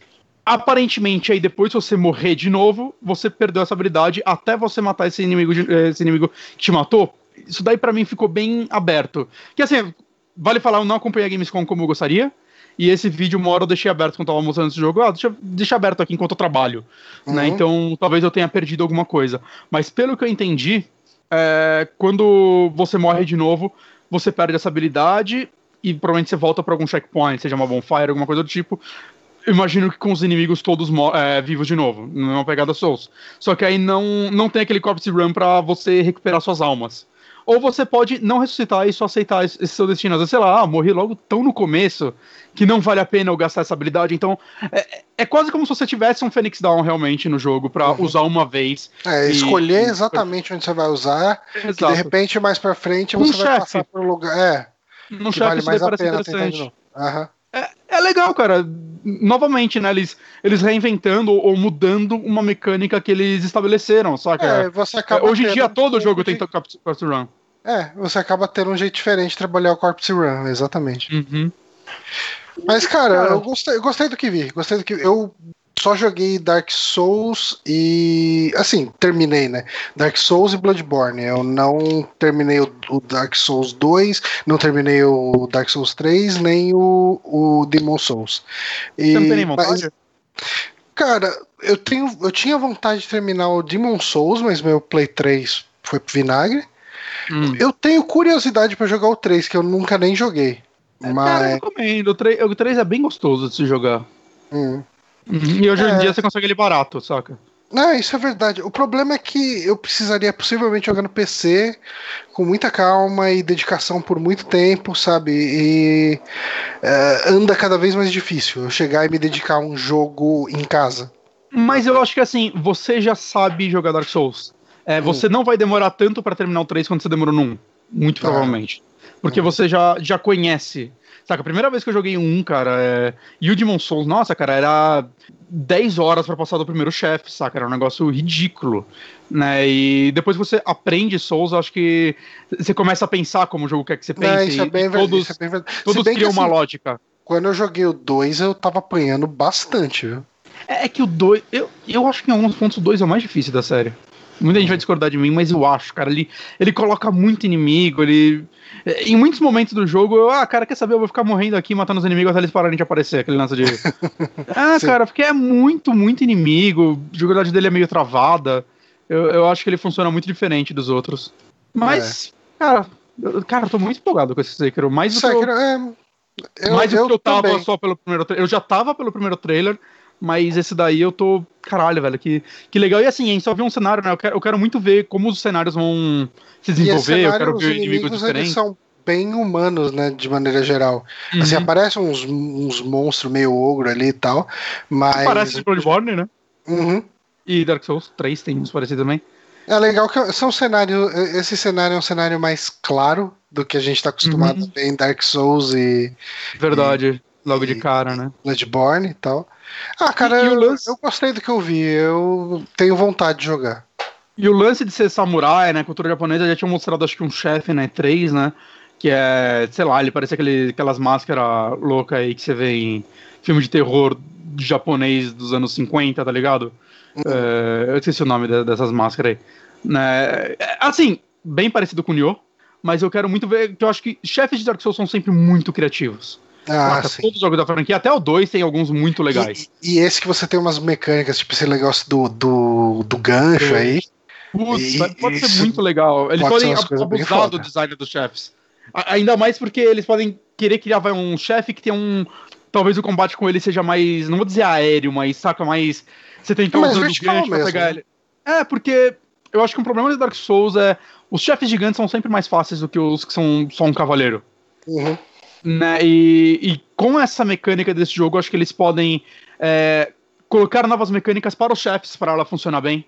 Aparentemente, aí depois se você morrer de novo, você perdeu essa habilidade até você matar esse inimigo, esse inimigo que te matou. Isso daí para mim ficou bem aberto. Que assim, vale falar, eu não acompanhei a Gamescom como eu gostaria. E esse vídeo, uma hora eu deixei aberto quando tava mostrando esse jogo. Ah, deixa, deixa aberto aqui enquanto eu trabalho. Né? Uhum. Né? Então, talvez eu tenha perdido alguma coisa. Mas pelo que eu entendi, é, quando você morre de novo, você perde essa habilidade e provavelmente você volta para algum checkpoint, seja uma bonfire, alguma coisa do tipo. Imagino que com os inimigos todos é, vivos de novo, não é uma pegada Souls. Só que aí não, não tem aquele corpse run pra você recuperar suas almas. Ou você pode não ressuscitar e só aceitar esse, seu destino. Às vezes, sei lá, ah, morri logo tão no começo que não vale a pena eu gastar essa habilidade. Então, é, é quase como se você tivesse um Phoenix Down realmente no jogo para Uhum. usar uma vez. É, E- escolher e- exatamente onde você vai usar, que Exato. de repente mais pra frente Um você vai chefe. passar por um lugar. É, que chefe vale mais a parece pena interessante. novo. É, é legal, cara. Novamente, né? Eles, eles reinventando ou mudando uma mecânica que eles estabeleceram, saca? É, você acaba Hoje em dia um todo jogo pouco tem Corpse Corpse Run. de- É, você acaba tendo um jeito diferente de trabalhar o Corpse Run, exatamente. Uhum. Mas, cara, Cara. eu gostei, eu gostei do que vi. Gostei do que Eu só joguei Dark Souls e. Assim, terminei, né? Dark Souls e Bloodborne. Eu não terminei o, o Dark Souls 2, não terminei o Dark Souls 3, nem o, o Demon Souls. E, Você não tem nem mas, vontade? cara, eu, tenho, eu tinha vontade de terminar o Demon Souls, mas meu Play 3 foi pro vinagre. Hum. Eu tenho curiosidade pra jogar o 3, que eu nunca nem joguei. Cara, Mas. eu recomendo. O 3, o 3 é bem gostoso de se jogar. hum. Uhum. E hoje em É. dia você consegue ele barato, saca? Não, isso é verdade. O problema é que eu precisaria possivelmente jogar no PC com muita calma e dedicação por muito tempo, sabe? E é, anda cada vez mais difícil eu chegar e me dedicar a um jogo em casa. Mas eu acho que assim, você já sabe jogar Dark Souls. É, Hum. Você não vai demorar tanto pra terminar o 3 quanto você demorou no 1. Muito Ah. provavelmente. Porque Hum. você já, já conhece. Saca, a primeira vez que eu joguei um, cara, é... e o Demon Souls, nossa, cara, era 10 horas pra passar do primeiro chefe, saca? Era um negócio ridículo. Né? E depois que você aprende Souls, eu acho que você começa a pensar como o jogo quer que você pense. Não, isso é e- bem todos, isso é bem todos criam uma assim, lógica. Quando eu joguei o 2, eu tava apanhando bastante, viu? É, é que o 2. Eu, eu acho que em alguns pontos o 2 é o mais difícil da série. Muita gente vai discordar de mim, mas eu acho, cara. Ele, ele coloca muito inimigo, ele. é, Em muitos momentos do jogo, eu, ah, cara, quer saber? Eu vou ficar morrendo aqui, matando os inimigos até eles pararem de aparecer, aquele lance de. ah, Sim. cara, porque é muito, muito inimigo. A jogabilidade dele é meio travada. Eu, eu acho que ele funciona muito diferente dos outros. Mas, cara, eu, cara, eu tô muito empolgado com esse Sekiro. Mais do que eu- Sekiro, é, eu, mais do que eu tava também. só pelo primeiro trailer. Eu já tava pelo primeiro trailer, mas esse daí eu tô. Caralho, velho, que, que legal. E assim, a gente só viu um cenário, né? Eu quero, eu quero muito ver como os cenários vão se E desenvolver. Eu cenário, quero os ver inimigos inimigos diferentes. são bem humanos, né, de maneira geral. Assim, Uhum. aparecem uns, uns monstros meio ogro ali e tal, mas... Parece de Bloodborne, né? Uhum. E Dark Souls 3 tem uns parecidos também. É legal que são cenários. Esse cenário é um cenário mais claro do que a gente está acostumado Uhum. a ver em Dark Souls e Verdade. Logo de cara, né? Bloodborne e tal. Ah, cara, E- e o eu, lance- eu gostei do que eu vi. Eu tenho vontade de jogar. E o lance de ser samurai, né? Cultura japonesa já tinha mostrado, acho que um chefe, né? 3, né? Que é, sei lá, ele parece aquele, aquelas máscaras loucas aí que você vê em filme de terror japonês dos anos 50, tá ligado? É, eu esqueci o nome de- dessas máscaras aí. Né? é, Assim, bem parecido com o Nioh, mas eu quero muito ver, que eu acho que chefes de Dark Souls são sempre muito criativos. Ah. Todos os jogos da franquia, até o 2 tem alguns muito legais. E, e esse que você tem umas mecânicas, tipo esse negócio do, do, do gancho Do- aí. Putz, E- pode ser muito legal. Eles podem abusar do design dos chefes. Ainda mais porque eles podem querer criar vai, um chefe que tem um. Talvez o combate com ele seja mais. Não vou dizer aéreo, mas saca mais. Você tem que É usando o gancho pra pegar né? ele. É, porque eu acho que um problema de Dark Souls é. Os chefes gigantes são sempre mais fáceis do que os que são só um cavaleiro. Uhum. Né? E, e com essa mecânica desse jogo, acho que eles podem é, colocar novas mecânicas para os chefes para ela funcionar bem.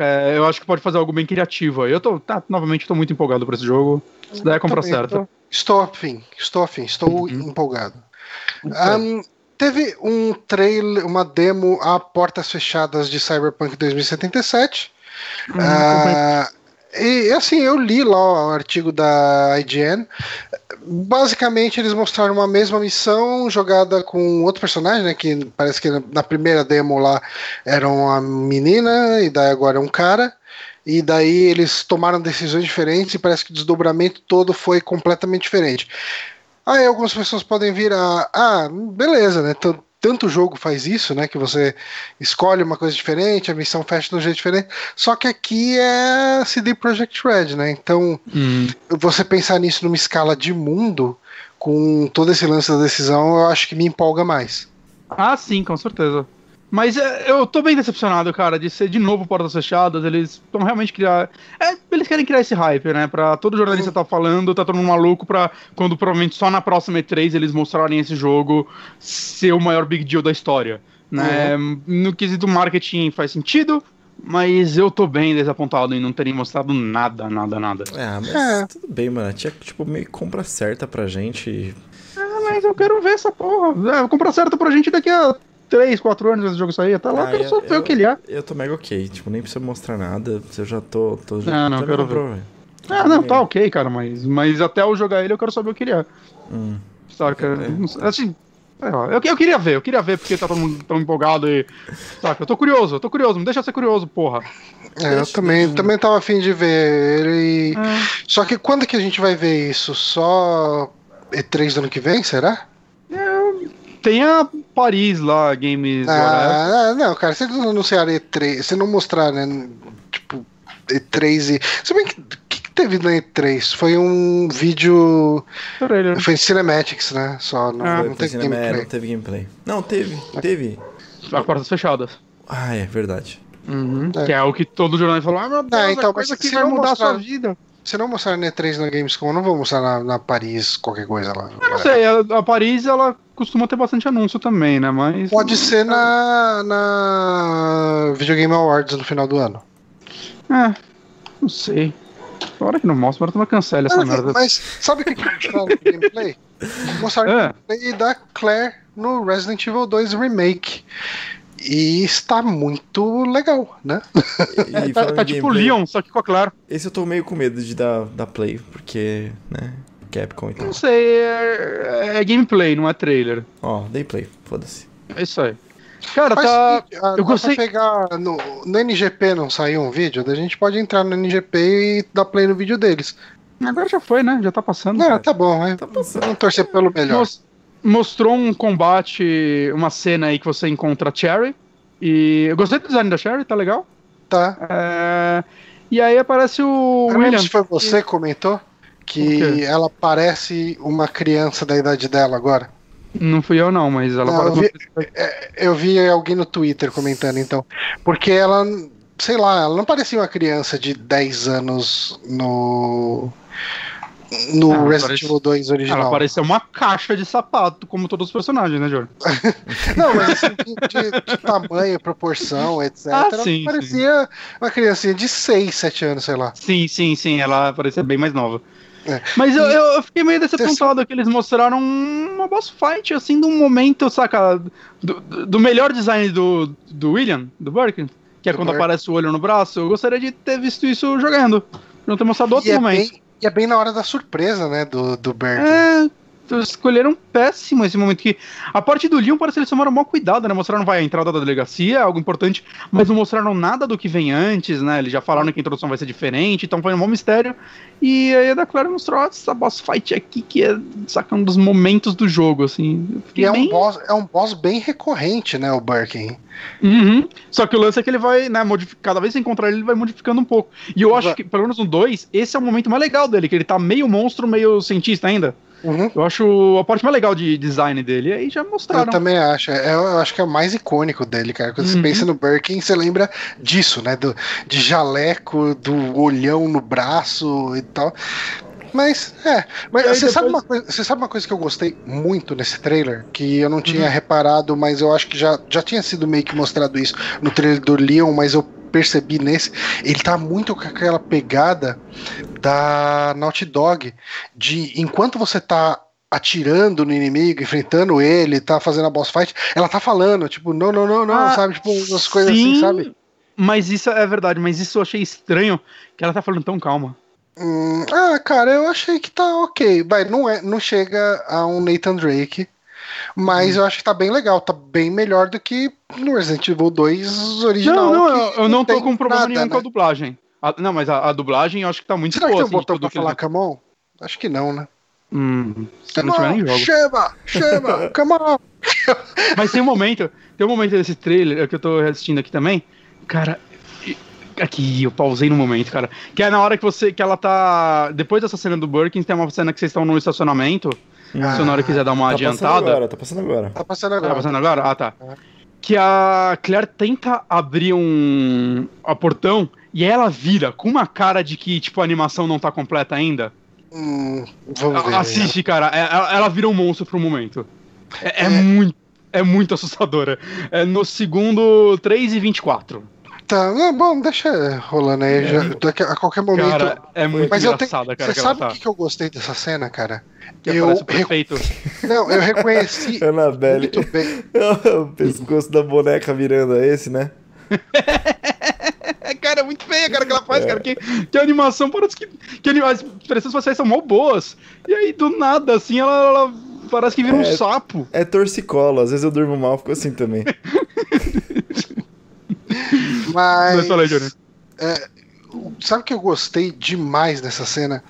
É, Eu acho que pode fazer algo bem criativo. Eu tô, tá, novamente, tô muito empolgado por esse jogo. Isso daí é compra certa. tô- Estou afim, estou afim, estou Uhum. empolgado. Ahn, teve um trailer, uma demo a portas fechadas de Cyberpunk 2077. Hum, Ah, e assim, eu li lá o artigo da IGN. Basicamente, eles mostraram uma mesma missão jogada com outro personagem, né? Que parece que na primeira demo lá era uma menina, e daí agora é um cara. E daí eles tomaram decisões diferentes e parece que o desdobramento todo foi completamente diferente. Aí algumas pessoas podem vir a. Ah, beleza, né? Tanto jogo faz isso, né? Que você escolhe uma coisa diferente, a missão fecha de um jeito diferente. Só que aqui é CD Projekt Red, né? Então, hum. você pensar nisso numa escala de mundo, com todo esse lance da decisão, eu acho que me empolga mais. Ah, sim, com certeza. Mas é, eu tô bem decepcionado, cara, de ser de novo portas fechadas. Eles estão realmente criar. É, eles querem criar esse hype, né? Pra todo jornalista tá falando, tá todo mundo maluco pra quando provavelmente só na próxima E3 eles mostrarem esse jogo ser o maior big deal da história. Né? No quesito marketing faz sentido, mas eu tô bem desapontado em não terem mostrado nada, nada, nada. É, mas É. tudo bem, mano. Tinha, tipo, meio que compra certa pra gente. Ah, mas eu quero ver essa porra. É, comprar certo pra gente daqui a 3, 4 anos esse jogo sair. Até lá eu Ah, quero só eu- ver o que ele é. Eu tô mega ok. Tipo, nem precisa mostrar nada. Eu já tô. tô já, Ah, não, me quero velho. Ah, não, tá ok, cara, mas, mas até eu jogar ele eu quero saber o que ele é. Hum. Saca? É. Assim, é, eu, eu queria ver, eu queria ver porque tá todo mundo tão empolgado e. Saca? Eu tô curioso, eu tô curioso, me deixa ser curioso, porra. É, eu também, também tava afim de ver ele. É. Só que quando que a gente vai ver isso? Só E3 do ano que vem, será? Tem a Paris lá, Games. Ah, não, cara, se eles não anunciarem E3, se não mostrar, né? Tipo, E3 e. Se bem que. O que, que teve na E3? Foi um vídeo. Trailer. Foi em Cinematics, né? Só, não, Ah, não é, gameplay. não teve gameplay. Não, teve. Teve. A portas fechadas. Ah, é verdade. Uhum. É. Que é o que todo jornalista falou, ah, meu Deus, Ah, é então, coisa que vai mudar a mostrar- sua vida. Se não mostrar na E3 na Gamescom, eu não vou mostrar na, na Paris qualquer coisa lá. Eu não sei, a, a Paris, ela costuma ter bastante anúncio também, né, mas... Pode ser na, na Video Game Awards no final do ano. É, não sei. Hora que não mostra, agora tu cancela essa merda. Mas sabe o que que mostraram no gameplay? Mostraram É. o gameplay da Claire no Resident Evil 2 Remake. E está muito legal, né? E Tá, tá tipo Leon, só que com a Claro. Esse eu tô meio com medo de dar, dar play, porque, né? Capcom e tal. Não sei, é, é gameplay, não é trailer. Ó, dei play, foda-se. É isso aí. Cara, Mas, tá. ah, eu gostei- pegar. No, no NGP não saiu um vídeo? A gente pode entrar no NGP e dar play no vídeo deles. Agora já foi, né? Já tá passando. Não, cara. tá bom, mas Tá passando. vamos torcer pelo melhor. Mos- mostrou um combate, uma cena aí que você encontra a Cherry. E eu gostei do design da Cherry, tá legal. Tá. É, E aí aparece o William. se foi você que comentou O que ela parece uma criança da idade dela agora. Não fui eu, não, mas ela Não, parece eu uma- Eu vi alguém no Twitter comentando, então. Porque ela, sei lá, ela não parecia uma criança de 10 anos no. No Ah, Resident Evil 2 original. Ela parecia uma caixa de sapato, como todos os personagens, né, Jorge? Não, mas assim, de, de- tamanho, proporção, etc. Ah, ela sim, parecia uma criancinha de 6, 7 anos, sei lá. Sim, sim, sim, ela parecia bem mais nova. É. Mas eu, eu, fiquei meio decepcionado que eles mostraram uma boss fight, assim, de um momento, saca? Do, do- melhor design do, do William, do Birkin, que é Do quando Birkin. aparece o olho no braço. Eu gostaria de ter visto isso jogando. Não ter mostrado outro E é, momento. bem, e é bem na hora da surpresa, né, do, do Bert. É, escolheram péssimo esse momento que a parte do Leon parece que eles tomaram maior cuidado, né? Mostraram vai a entrada da delegacia, algo importante, mas não mostraram nada do que vem antes, né? Eles já falaram que a introdução vai ser diferente, então foi um bom mistério. E aí a da Clara mostrou ó, essa boss fight aqui que é sacando um dos momentos do jogo, assim. E é um, bem- boss, é um boss bem recorrente, né, o Birkin. Uhum. Só que o lance é que ele vai, né, modificar, cada vez que encontrar ele, ele vai modificando um pouco. E eu acho que, pelo menos no 2, esse é o momento mais legal dele, que ele tá meio monstro, meio cientista ainda. Uhum. Eu acho a parte mais legal de design dele. Aí já Eu mostraram. também acho. É, eu acho que é o mais icônico dele, cara. Quando você Uhum. pensa no Birkin, você lembra disso, né? Do, de jaleco, do olhão no braço e tal. Mas, é. Mas você, sabe depois- uma coisa, você sabe uma coisa que eu gostei muito nesse trailer? Que eu não Uhum. tinha reparado, mas eu acho que já, já tinha sido meio que mostrado isso no trailer do Leon, mas eu percebi nesse. Ele tá muito com aquela pegada da Naughty Dog. De enquanto você tá atirando no inimigo, enfrentando ele, tá fazendo a boss fight, ela tá falando, tipo, não, não, não, não, Ah, sabe? Tipo, umas coisas Sim, assim, sabe? Mas isso é verdade, mas isso eu achei estranho que ela tá falando tão calma. Hum, ah, cara, eu achei que tá ok. Vai, não, é, não chega a um Nathan Drake, mas eu acho que tá bem legal, tá bem melhor do que no Resident Evil 2 original. não, não, que eu, eu não tô tem com problema nada, nenhum com a né? dublagem. A- não, mas a, a dublagem eu acho que tá muito Será que boa. tem um assim, botão pra que falar com a mão? Acho que não, né? Hum, se não tiver nem jogo. Chama, chama, come on. Mas tem um momento, tem um momento desse trailer que eu tô assistindo aqui também. Cara, aqui eu pausei no momento, cara. Que é na hora que você que ela tá depois dessa cena do Birkin, tem uma cena que vocês estão no estacionamento. Ah, se o Nora quiser dar uma Tá passando adiantada. agora, tá passando agora. Tá passando agora. Tá passando agora? Ah, tá. que a Claire tenta abrir um a portão e ela vira com uma cara de que, tipo, a animação não tá completa ainda. Hum, vamos ver. Assiste, cara. É- Ela, ela vira um monstro por um momento. É, é muito. É muito assustadora. É no segundo 3 e 24. Tá, não, bom, deixa rolando aí. já- daqui a qualquer momento. Cara, é muito Mas eu tenho. engraçada, cara, Você sabe tá. o que, que eu gostei dessa cena, cara? Que eu, aparece o re- prefeito. não, eu reconheci Annabelle. muito bem. o pescoço da boneca virando é esse, né? É, cara, é muito feia, cara, que ela faz, cara. Que, que a animação parece que. que anima- as expressões faciais são mó boas. E aí, do nada, assim, ela, ela parece que vira um É. sapo. É torcicolo, às vezes eu durmo mal, fico assim também. Mas. Mas aí, Johnny. Sabe o que eu gostei demais nessa cena?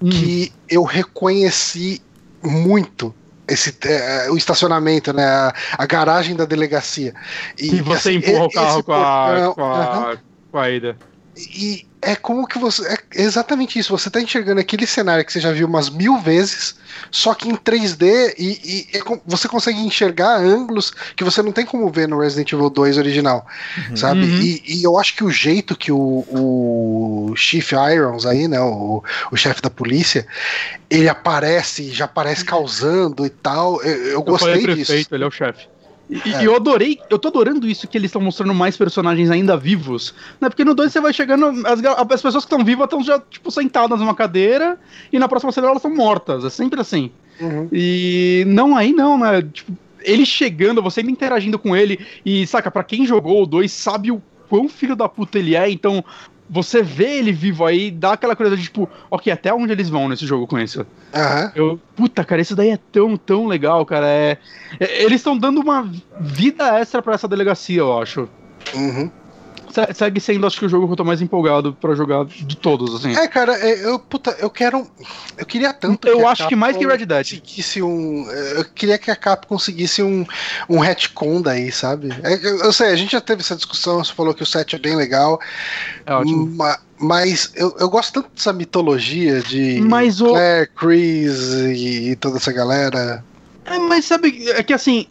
Hum. Que eu reconheci muito esse é, o estacionamento, né? A, a garagem da delegacia. E você assim, empurra o carro com a, com, a, aham. com a Ida. E é como que você. É exatamente isso. Você tá enxergando aquele cenário que você já viu umas mil vezes, só que em 3D e, e é com- você consegue enxergar ângulos que você não tem como ver no Resident Evil 2 original, sabe? Uhum. E, e eu acho que o jeito que o, o Chief Irons aí, né, o, o chefe da polícia, ele aparece, já aparece causando e tal. Eu, eu Eu gostei falei disso. prefeito, ele é o chefe. E, É. eu adorei, eu tô adorando isso que eles estão mostrando mais personagens ainda vivos. Né? Porque no 2 você vai chegando, as, as pessoas que estão vivas estão já, tipo, sentadas numa cadeira e na próxima cena elas estão mortas. É sempre assim. Uhum. E não aí não, né? Tipo, ele chegando, você ainda interagindo com ele, e saca, pra quem jogou o 2 sabe o quão filho da puta ele é, então você vê ele vivo aí, dá aquela coisa de tipo, ok, até onde eles vão nesse jogo com isso? Aham. Eu, puta, cara, isso daí é tão, tão legal, cara. É, é- eles estão dando uma vida extra pra essa delegacia, eu acho. Uhum. Se- Segue sendo, acho que o jogo que eu tô mais empolgado pra jogar de todos, assim. É, cara, é, eu, puta, eu quero. Eu queria tanto. eu a acho que mais que Red Dead. conseguisse um. Eu queria que a Cap conseguisse um, um retcon daí, sabe? É, eu, eu sei, a gente já teve essa discussão, você falou que o set é bem legal. É ótimo. ma- mas eu, eu gosto tanto dessa mitologia de Mas o- Claire, Chris e, e toda essa galera. É, mas sabe, é que assim,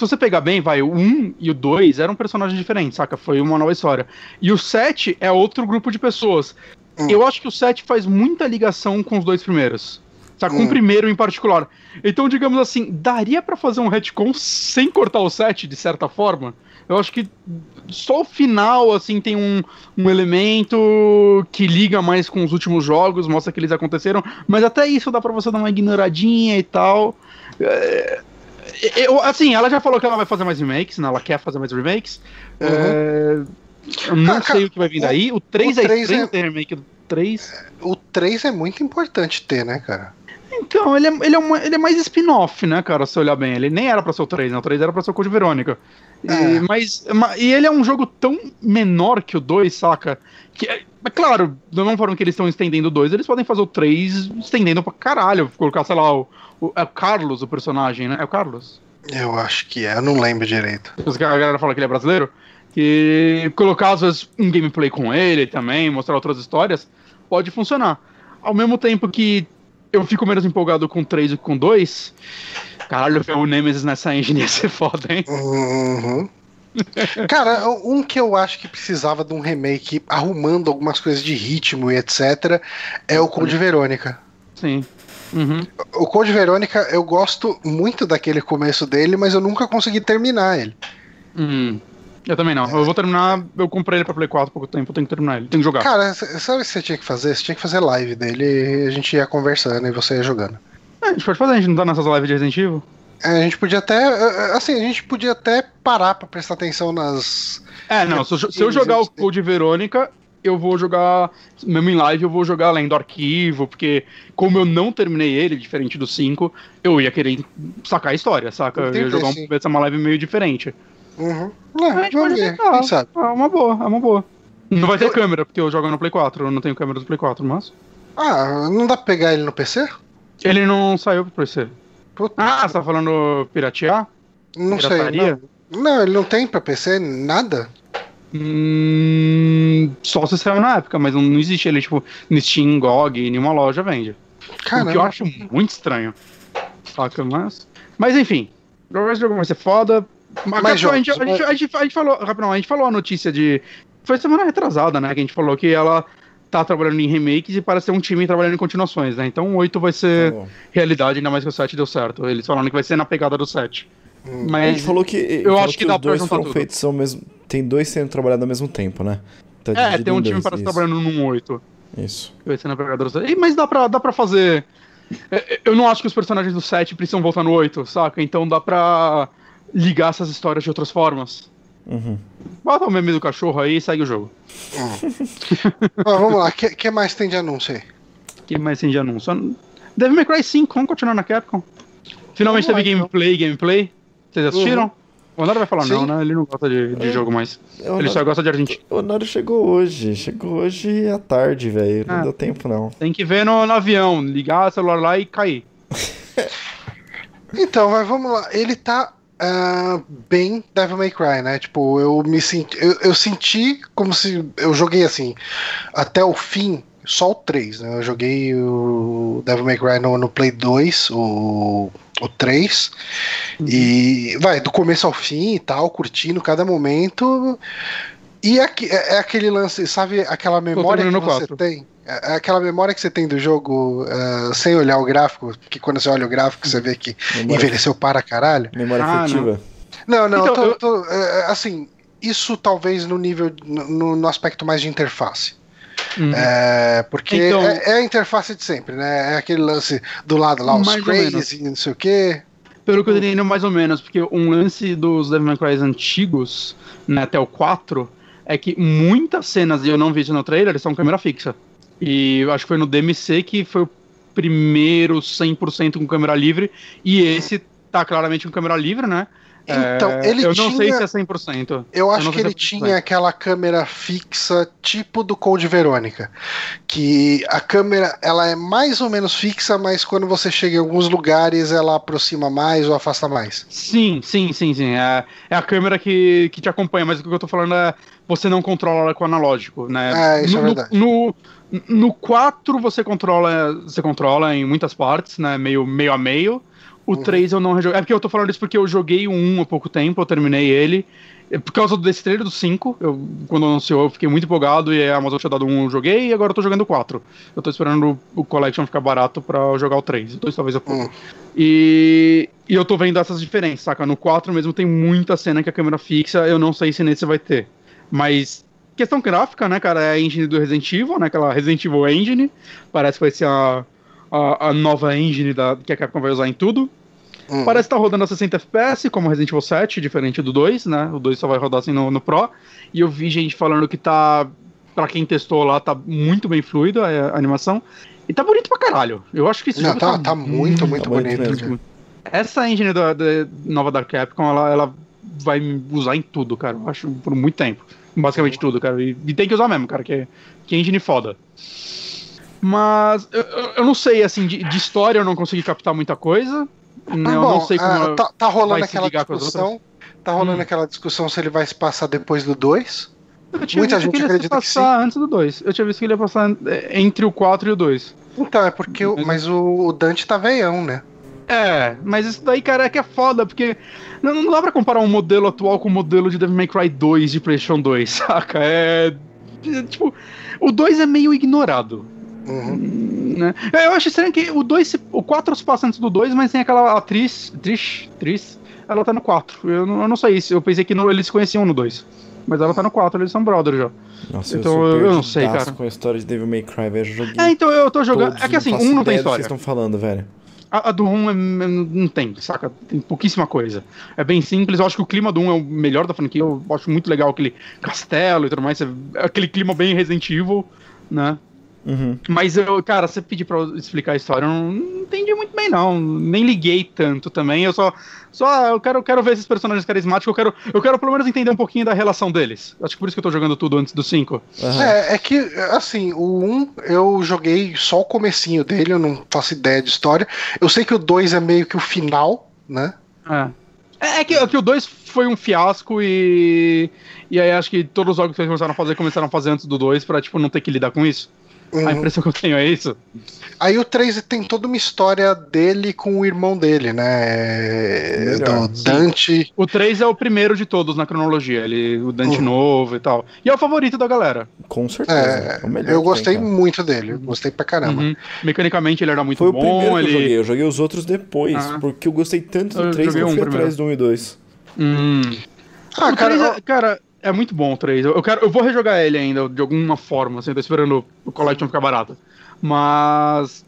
se você pegar bem, vai, o 1 e o 2 eram personagens diferentes, saca? Foi uma nova história. E o 7 é outro grupo de pessoas. Hum. Eu acho que o 7 faz muita ligação com os dois primeiros. Saca? Com Hum. o primeiro em particular. Então, digamos assim, daria pra fazer um retcon sem cortar o 7, de certa forma? Eu acho que só o final, assim, tem um, um elemento que liga mais com os últimos jogos, mostra que eles aconteceram, mas até isso dá pra você dar uma ignoradinha e tal. É, eu, assim, ela já falou que ela vai fazer mais remakes, né? Ela quer fazer mais remakes. É, eu não Ah, sei cara, o que vai vir daí. O 3 o é três estranho é- remake do 3. O 3 é muito importante ter, né, cara? Então, ele é, ele, é uma- ele é mais spin-off, né, cara, se olhar bem. Ele nem era pra ser o 3, né? O 3 era pra ser o Code Verônica. E, É. mas, ma- e ele é um jogo tão menor que o 2, saca? Que, é, é claro, da mesma forma que eles estão estendendo o 2, eles podem fazer o 3 estendendo pra caralho. Colocar, sei lá, o, o- é o Carlos, o personagem, né? É o Carlos? Eu acho que é, eu não lembro direito. A galera fala que ele é brasileiro. Que colocar, às vezes, um gameplay com ele também, mostrar outras histórias, pode funcionar. Ao mesmo tempo que eu fico menos empolgado com 3 do que com 2. Caralho, ver o Nemesis nessa engine ia ser foda, hein? Uhum. Cara, um que eu acho que precisava de um remake arrumando algumas coisas de ritmo e etc. é o Code Verônica. Sim. Uhum. O Code Verônica, eu gosto muito daquele começo dele, mas eu nunca consegui terminar ele. Hum. Eu também não. Eu vou terminar. Eu comprei ele pra Play 4 há pouco tempo, eu tenho que terminar ele. Tenho que jogar. Cara, sabe o que você tinha que fazer? Você tinha que fazer live dele e a gente ia conversando e você ia jogando. É, a gente pode fazer, a gente não tá nessas lives de Resident Evil. É, A gente podia até. eh, Assim, a gente podia até parar pra prestar atenção nas. É, não, se eu, se eu jogar o Code Verônica, eu vou jogar, mesmo em live, eu vou jogar além do arquivo, porque como eu não terminei ele, diferente do 5, eu ia querer sacar a história, saca? Eu ia Entendi, jogar um, uma live meio diferente. Uhum. A É, gente vamos pode ver, tentar. quem sabe? É uma boa, é uma boa. Não vai ter Eu- câmera, porque eu jogo no Play 4, eu não tenho câmera do Play 4, mas... Ah, não dá pra pegar ele no PC? Ele não saiu pro PC. Puta, Ah, você tá falando piratear? não sei. pirataria? Não. não, ele não tem pra PC nada? Hum, só se saiu na época, mas não, não existe ele, tipo, no Steam, GOG, nenhuma loja vende. O que eu Caramba. acho muito estranho. Saca, mas. Mas enfim. Esse jogo vai ser foda. Mas, a, gente, a, gente, a, gente, falou, Capitão, a gente falou a notícia de. Foi semana retrasada, né? Que a gente falou que ela tá trabalhando em remakes e parece ser um time trabalhando em continuações, né? Então o 8 vai ser Tá realidade, ainda mais que o 7 deu certo. Eles falaram que vai ser na pegada do 7. A gente Mas. falou que, eu falou acho que dá os pra dois foram tudo. feitos ao mesmo. Tem dois sendo trabalhados ao mesmo tempo, né? Tá É, tem um time dois, parece isso, trabalhando num 8. Isso. que Vai ser na pegada do 7. Mas dá pra, dá pra fazer. é, Eu não acho que os personagens do 7 precisam voltar no 8, saca? Então dá pra ligar essas histórias de outras formas. Uhum. Bota o meme do cachorro aí e segue o jogo. Ó, vamos lá, o que, que mais tem de anúncio aí? que mais tem de anúncio? Devil May Cry 5, vamos continuar na Capcom. Finalmente Vamos lá, teve então. gameplay, gameplay. Vocês assistiram? O Honor vai falar Sim. não, né? Ele não gosta de, de É. jogo mais. Eu Ele não- só gosta de Argentina. O Honório chegou hoje. Chegou hoje à tarde, velho. Não Ah. deu tempo, não. Tem que ver no, no avião, ligar o celular lá e cair. Então, mas vamos lá. Ele tá ah, bem Devil May Cry, né? Tipo, eu me senti. Eu, eu senti como se. Eu joguei assim, até o fim, só o 3, né? Eu joguei o Devil May Cry no, no Play 2, o, o 3. E vai, do começo ao fim e tal, curtindo cada momento. E aqui, é, é aquele lance, sabe, aquela memória que você o quatro. tem? É é aquela memória que você tem do jogo ah, sem olhar o gráfico, que quando você olha o gráfico você vê que Memória, envelheceu para caralho. memória Ah, afetiva. Não, não, Então, tô- eu- tô, assim, isso talvez no nível, no, no aspecto mais de interface. Uhum. É, porque Então- é, é a interface de sempre, né? É aquele lance do lado lá, os crazy, não sei o quê. Pelo que eu entendo, mais ou menos, porque um lance dos Devil May Cry antigos, né, até o 4, é que muitas cenas, e eu não vi isso no trailer, são câmera fixa. E eu acho que foi no DMC que foi o primeiro 100% com câmera livre, e esse tá claramente com câmera livre, né? Então, É, ele eu não sei tinha- se é 100%. Eu acho que ele é tinha aquela câmera fixa tipo do Code Verônica, que a câmera ela é mais ou menos fixa, mas quando você chega em alguns lugares ela aproxima mais ou afasta mais. Sim, sim, sim, sim. É, é a câmera que, que te acompanha, mas o que eu tô falando é você não controla ela com o analógico, né? É, isso no, é verdade. No, no, no 4 você controla, você controla em muitas partes, né? Meio, meio a meio. O Uhum. 3 eu não rejoguei. É porque eu tô falando isso porque eu joguei o 1 há pouco tempo, eu terminei ele. É Por causa desse trailer do 5, eu, quando anunciou, eu fiquei muito empolgado e a Amazon tinha dado um, eu joguei e agora eu tô jogando o 4. Eu tô esperando o, Collection ficar barato pra eu jogar o 3. O 2 talvez eu Hum. e, e eu tô vendo essas diferenças, saca? No 4 mesmo tem muita cena que a câmera fixa, eu não sei se nesse vai ter. Mas, questão gráfica, né, cara, é a engine do Resident Evil, né, aquela Resident Evil Engine, parece que vai ser a, a, a nova engine da, que a Capcom vai usar em tudo. Hum. Parece que tá rodando a 60 FPS, como Resident Evil 7, diferente do 2, né, o 2 só vai rodar assim no, no Pro. E eu vi gente falando que tá, pra quem testou lá, tá muito bem fluido a, a animação. E tá bonito pra caralho. Eu acho que Não, jogo tá, tá muito, muito tá muito bonito. mesmo. essa engine da, da- nova da Capcom, ela, ela vai usar em tudo, cara. Eu acho por muito tempo. Basicamente tudo, cara. E, e tem que usar mesmo, cara, que, que engine foda. Mas eu, eu- não sei, assim, de, de história eu não consegui captar muita coisa. eu Bom, não sei como. ah, tá, tá rolando aquela discussão. Tá rolando Hum. aquela discussão se ele vai se passar depois do 2. eu tinha muita gente que ele ia se acredita que passar antes do 2. Eu tinha visto que ele ia passar é, entre o 4 e o 2. Então, é porque. o- Mas- Mas o, o Dante tá veião, né? É, mas isso daí, cara, é que é foda, porque não, não dá pra comparar um modelo atual com o modelo de Devil May Cry 2 de PlayStation 2, saca? É. é, Tipo, o 2 é meio ignorado. Uhum. né? Eu acho estranho que o 2, se- o 4 se passa antes do 2, mas tem aquela atriz, Trish, Trish, ela tá no 4. Eu não, eu não sei isso, eu pensei que no- eles se conheciam no 2. Mas ela tá no 4, eles são brothers já. Nossa, Então, sou eu- eu não sei, cara. com a história de Devil May Cry, velho. Eu joguei. É, então eu tô jogando. todos, É que assim, um não tem história. Vocês estão falando, velho. A, a do 1 é- é- não tem, saca? Tem pouquíssima coisa. É bem simples. Eu acho que o clima do 1 é o melhor da franquia. Eu acho muito legal aquele castelo e tudo mais. é- Aquele clima bem Resident Evil, né? Uhum. Mas eu, cara, você pedir pra eu explicar a história, eu não, não entendi muito bem, não. Nem liguei tanto também. Eu só. Só eu quero, eu quero ver esses personagens carismáticos. Eu quero, eu quero pelo menos entender um pouquinho da relação deles. Acho que por isso que eu tô jogando tudo antes do 5. Aham. É, é que, assim, o 1 eu joguei só o comecinho dele, eu não faço ideia de história. Eu sei que o 2 é meio que o final, né? É. É, é que, é que o 2 foi um fiasco e. E aí acho que todos os jogos que eles começaram a fazer começaram a fazer antes do 2 pra, tipo, não ter que lidar com isso. Uhum. A impressão que eu tenho é isso. Aí o 3 tem toda uma história dele com o irmão dele, né? Melhor, do sim. Dante. O 3 é o primeiro de todos na cronologia. Ele, o Dante uhum. novo e tal. E é o favorito da galera. Com certeza. É, é eu gostei tem, muito dele. Gostei pra caramba. Uhum. Mecanicamente ele era muito Foi bom. Foi o primeiro ele... que eu joguei. Eu joguei os outros depois. Ah. Porque eu gostei tanto do eu 3 que eu fui um atrás do 1 e 2. Hum. Ah, cara, 3 é, cara, é muito bom o 3. Eu, quero, eu vou rejogar ele ainda, de alguma forma, assim, tô esperando o Collection ficar barato. Mas.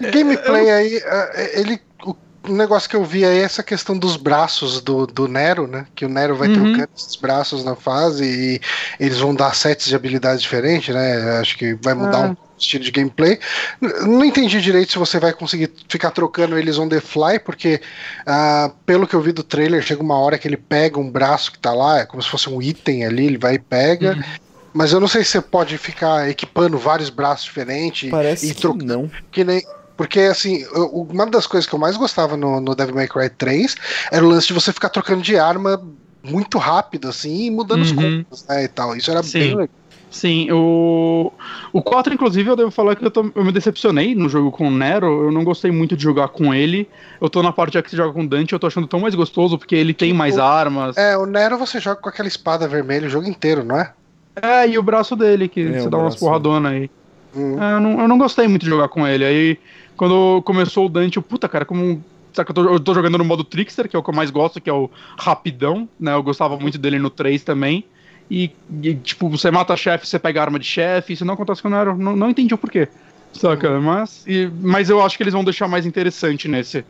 Gameplay eu... aí, é, ele. O negócio que eu vi aí é essa questão dos braços do, do Nero, né? Que o Nero vai uhum. trocando esses braços na fase e eles vão dar sets de habilidades diferentes, né? Acho que vai mudar é. um estilo de gameplay. Não entendi direito se você vai conseguir ficar trocando eles on the fly, porque uh, pelo que eu vi do trailer, chega uma hora que ele pega um braço que tá lá, é como se fosse um item ali, ele vai e pega. Uhum. Mas eu não sei se você pode ficar equipando vários braços diferentes Parece e trocando. não. Que nem. Porque, assim, eu, uma das coisas que eu mais gostava no, no Devil May Cry 3 era o lance de você ficar trocando de arma muito rápido, assim, e mudando uhum. os combos, né, e tal. Isso era Sim. bem legal. Sim, o, o 4, inclusive, eu devo falar que eu, tô, eu me decepcionei no jogo com o Nero. Eu não gostei muito de jogar com ele. Eu tô na parte que você joga com o Dante, eu tô achando tão mais gostoso porque ele tem mais o, armas. É, o Nero você joga com aquela espada vermelha o jogo inteiro, não é? É, e o braço dele, que é, você dá umas porradonas aí. Hum. É, eu, não, eu não gostei muito de jogar com ele. Aí, quando começou o Dante, eu, puta, cara, como que eu tô, eu tô, jogando no modo Trickster, que é o que eu mais gosto, que é o rapidão, né? Eu gostava muito dele no 3 também. E, e, tipo, você mata chefe, você pega arma de chefe, isso não acontece com o Nero. Não, não entendi o porquê. Saca? Uhum. Mas, e, mas eu acho que eles vão deixar mais interessante nesse.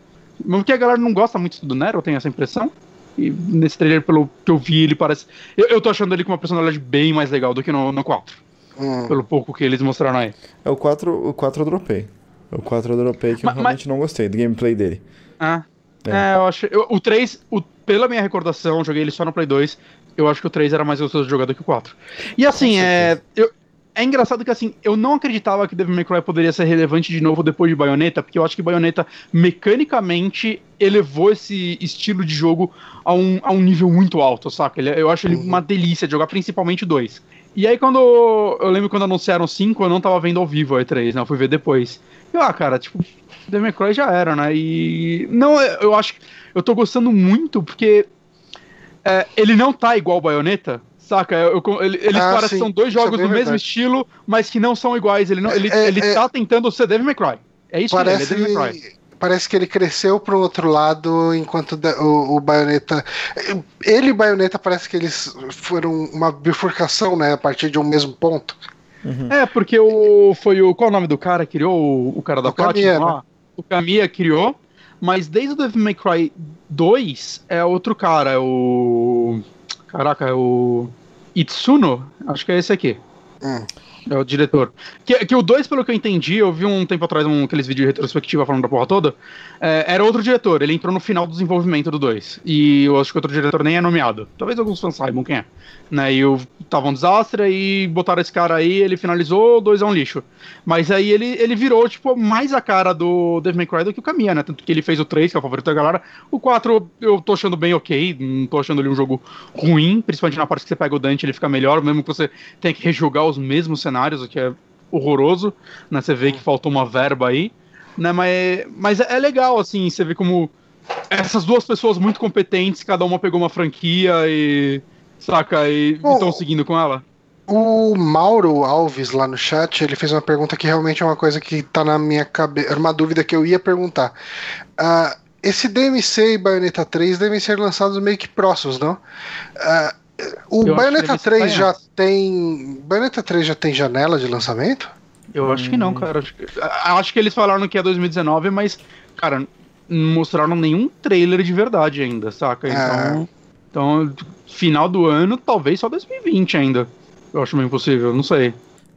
Porque a galera não gosta muito do Nero, eu tenho essa impressão. E nesse trailer, pelo que eu vi, ele parece. Eu, eu tô achando ele com uma personalidade bem mais legal do que no, no 4. Hum. Pelo pouco que eles mostraram aí. É o 4, o 4 eu dropei. O 4 eu dropei que mas, eu realmente mas... não gostei do gameplay dele. Ah. É, é eu acho. Eu, o 3, o, pela minha recordação, joguei ele só no Play 2 eu acho que o 3 era mais gostoso de jogar do que o 4. E assim, é. Eu, é engraçado que assim, eu não acreditava que Devil May Cry poderia ser relevante de novo depois de Bayonetta, porque eu acho que Bayonetta mecanicamente elevou esse estilo de jogo a um, a um nível muito alto, saca? Eu acho ele uhum. uma delícia de jogar, principalmente o 2. E aí quando. Eu lembro quando anunciaram 5, eu não tava vendo ao vivo o E3, né? Eu fui ver depois. E ah, cara, tipo, Devil May já era, né? E. Não, eu acho. Eu tô gostando muito, porque é, ele não tá igual o Bayonetta, saca? Eu, eu, ele, eles ah, parecem são dois jogos é do mesmo estilo, mas que não são iguais. Ele, não, ele, é, ele é, tá tentando ser Devil May Cry. É isso parece, que ele é, Devil May Cry. Parece que ele cresceu pro outro lado, enquanto o, o Bayonetta. Ele e Bayonetta parece que eles foram uma bifurcação, né? A partir de um mesmo ponto. Uhum. É, porque o. Foi o. Qual é o nome do cara? Criou o, o cara da Platinum lá? Né? O Kamiya criou. Mas desde o Devil May Cry 2 é outro cara, é o. Caraca, é o. Itsuno? Acho que é esse aqui. Hum. É o diretor. Que, que o 2, pelo que eu entendi, eu vi um tempo atrás um, aqueles vídeos de retrospectiva falando da porra toda. É, era outro diretor, ele entrou no final do desenvolvimento do 2. E eu acho que outro diretor nem é nomeado. Talvez alguns fãs saibam quem é. Né, e eu, tava um desastre, e botaram esse cara aí, ele finalizou, o 2 é um lixo. Mas aí ele, ele virou, tipo, mais a cara do Devil May Cry do que o Caminha, né? Tanto que ele fez o 3, que é o favorito da galera. O 4 eu tô achando bem ok, não tô achando ele um jogo ruim, principalmente na parte que você pega o Dante, ele fica melhor, mesmo que você tenha que rejogar os mesmos cenários, o que é horroroso, né? Você vê que faltou uma verba aí, né? Mas, mas é legal, assim, você vê como essas duas pessoas muito competentes, cada uma pegou uma franquia e Saca? E estão seguindo com ela? O Mauro Alves lá no chat, ele fez uma pergunta que realmente é uma coisa que tá na minha cabeça, era uma dúvida que eu ia perguntar. Uh, esse DMC e Bayonetta 3 devem ser lançados meio que próximos, não? Uh, o eu Bayonetta 3 já tem. Bayonetta 3 já tem janela de lançamento? Eu acho que não, cara. Acho que, acho que eles falaram que é 2019, mas, cara, não mostraram nenhum trailer de verdade ainda, saca? É. Então. É. Então, final do ano, talvez só 2020 ainda. Eu acho meio impossível, não sei.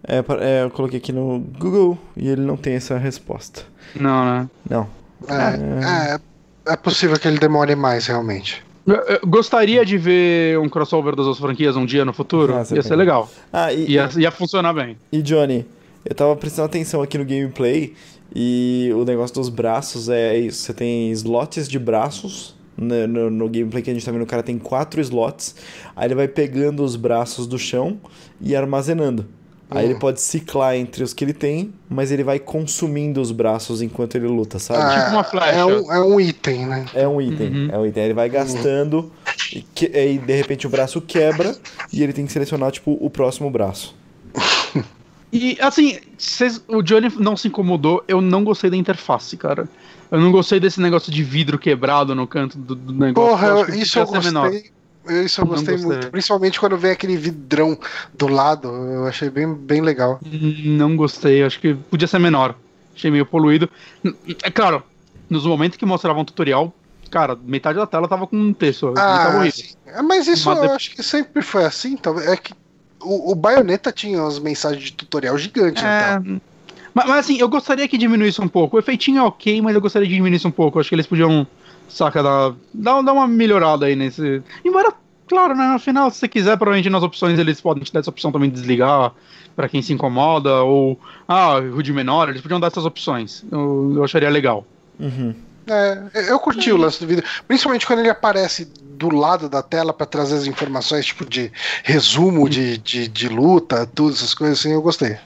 É, é, eu coloquei aqui no Google e ele não tem essa resposta. Não, né? Não. É, é, é possível que ele demore mais, realmente. Eu, gostaria de ver um crossover das duas franquias um dia no futuro. Ah, ia ser legal. Ah, e, ia, ia funcionar bem. E Johnny, eu tava prestando atenção aqui no gameplay e o negócio dos braços é isso. Você tem slots de braços no, no, no, gameplay que a gente tá vendo, o cara tem quatro slots. Aí ele vai pegando os braços do chão e armazenando. Uhum. Aí ele pode ciclar entre os que ele tem, mas ele vai consumindo os braços enquanto ele luta, sabe? Ah, Tipo uma flecha. É um, é um item, né? É um item, Uhum. é um item. Aí Ele vai gastando e que- aí de repente o braço quebra e ele tem que selecionar tipo o próximo braço. E assim, vocês- o Johnny não se incomodou, eu não gostei da interface, cara. Eu não gostei desse negócio de vidro quebrado no canto do, do negócio. Porra, Eu isso eu ser menor. Isso eu gostei gostei. muito. Principalmente quando vem aquele vidrão do lado. Eu achei bem, bem legal. Não gostei, acho que podia ser menor. Achei meio poluído. É claro, nos momentos que mostravam um tutorial, cara, metade da tela tava com um texto. Ah. É, Mas isso Mas eu de- acho que sempre foi assim. Talvez. É que o, o Bayonetta tinha umas mensagens de tutorial gigantes É, tela. mas, mas, assim, eu gostaria que diminuísse um pouco. O efeitinho é ok, mas eu gostaria que diminuísse um pouco. Acho que eles podiam, saca, dar, dar, dar uma melhorada aí nesse. Embora, claro, né, no final, se você quiser, provavelmente nas opções eles podem te dar essa opção também de desligar pra quem se incomoda, ou, ah, rude menor, eles podiam dar essas opções. Eu, eu acharia legal. Uhum. É, eu curti o lance do vídeo, principalmente quando ele aparece do lado da tela pra trazer as informações, tipo de resumo de, de, de luta, tudo, essas coisas assim, eu gostei.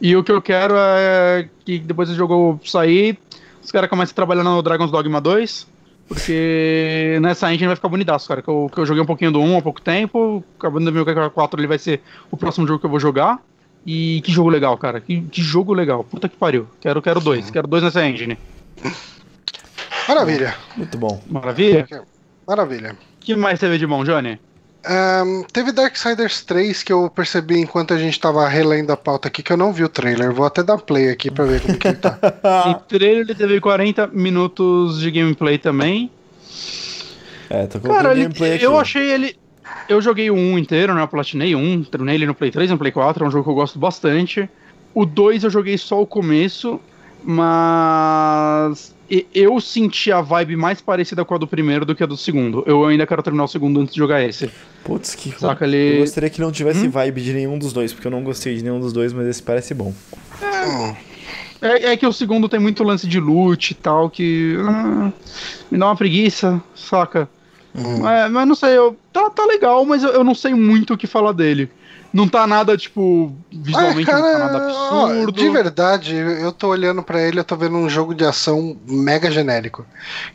E o que eu quero é que depois do jogo sair, os caras comecem a trabalhar no Dragon's Dogma 2. Porque nessa engine vai ficar bonitaço, cara. Que eu, que eu joguei um pouquinho do 1 há pouco tempo. Acabando do meu 4 ele vai ser o próximo jogo que eu vou jogar. E que jogo legal, cara. Que, que jogo legal. Puta que pariu. Quero, quero dois. Quero dois nessa engine. Maravilha, Muito bom. Maravilha. maravilha. O que mais teve de bom, Johnny? Ahn, teve Darksiders 3 que eu percebi enquanto a gente tava relendo a pauta aqui, que eu não vi o trailer. Vou até dar play aqui pra ver como que ele tá. Em trailer ele teve 40 minutos de gameplay também. É, tô colocando Cara, ele- gameplay aqui. eu achei ele. Eu joguei o 1 inteiro, né? Eu platinei o 1, terminei ele no Play 3 e no Play 4, é um jogo que eu gosto bastante. O 2 eu joguei só o começo, mas eu senti a vibe mais parecida com a do primeiro do que a do segundo. Eu ainda quero terminar o segundo antes de jogar esse. Putz, que Saca, Eu ele. gostaria que não tivesse Hum? vibe de nenhum dos dois, porque eu não gostei de nenhum dos dois, mas esse parece bom. Hum, É, é que o segundo tem muito lance de loot e tal, que. ah, me dá uma preguiça, saca? hum. É, mas não sei, eu, tá, tá legal, mas eu, eu não sei muito o que falar dele. Não tá nada, tipo, visualmente Ah, não tá nada ó, absurdo. de verdade, eu tô olhando pra ele, eu tô vendo um jogo de ação mega genérico.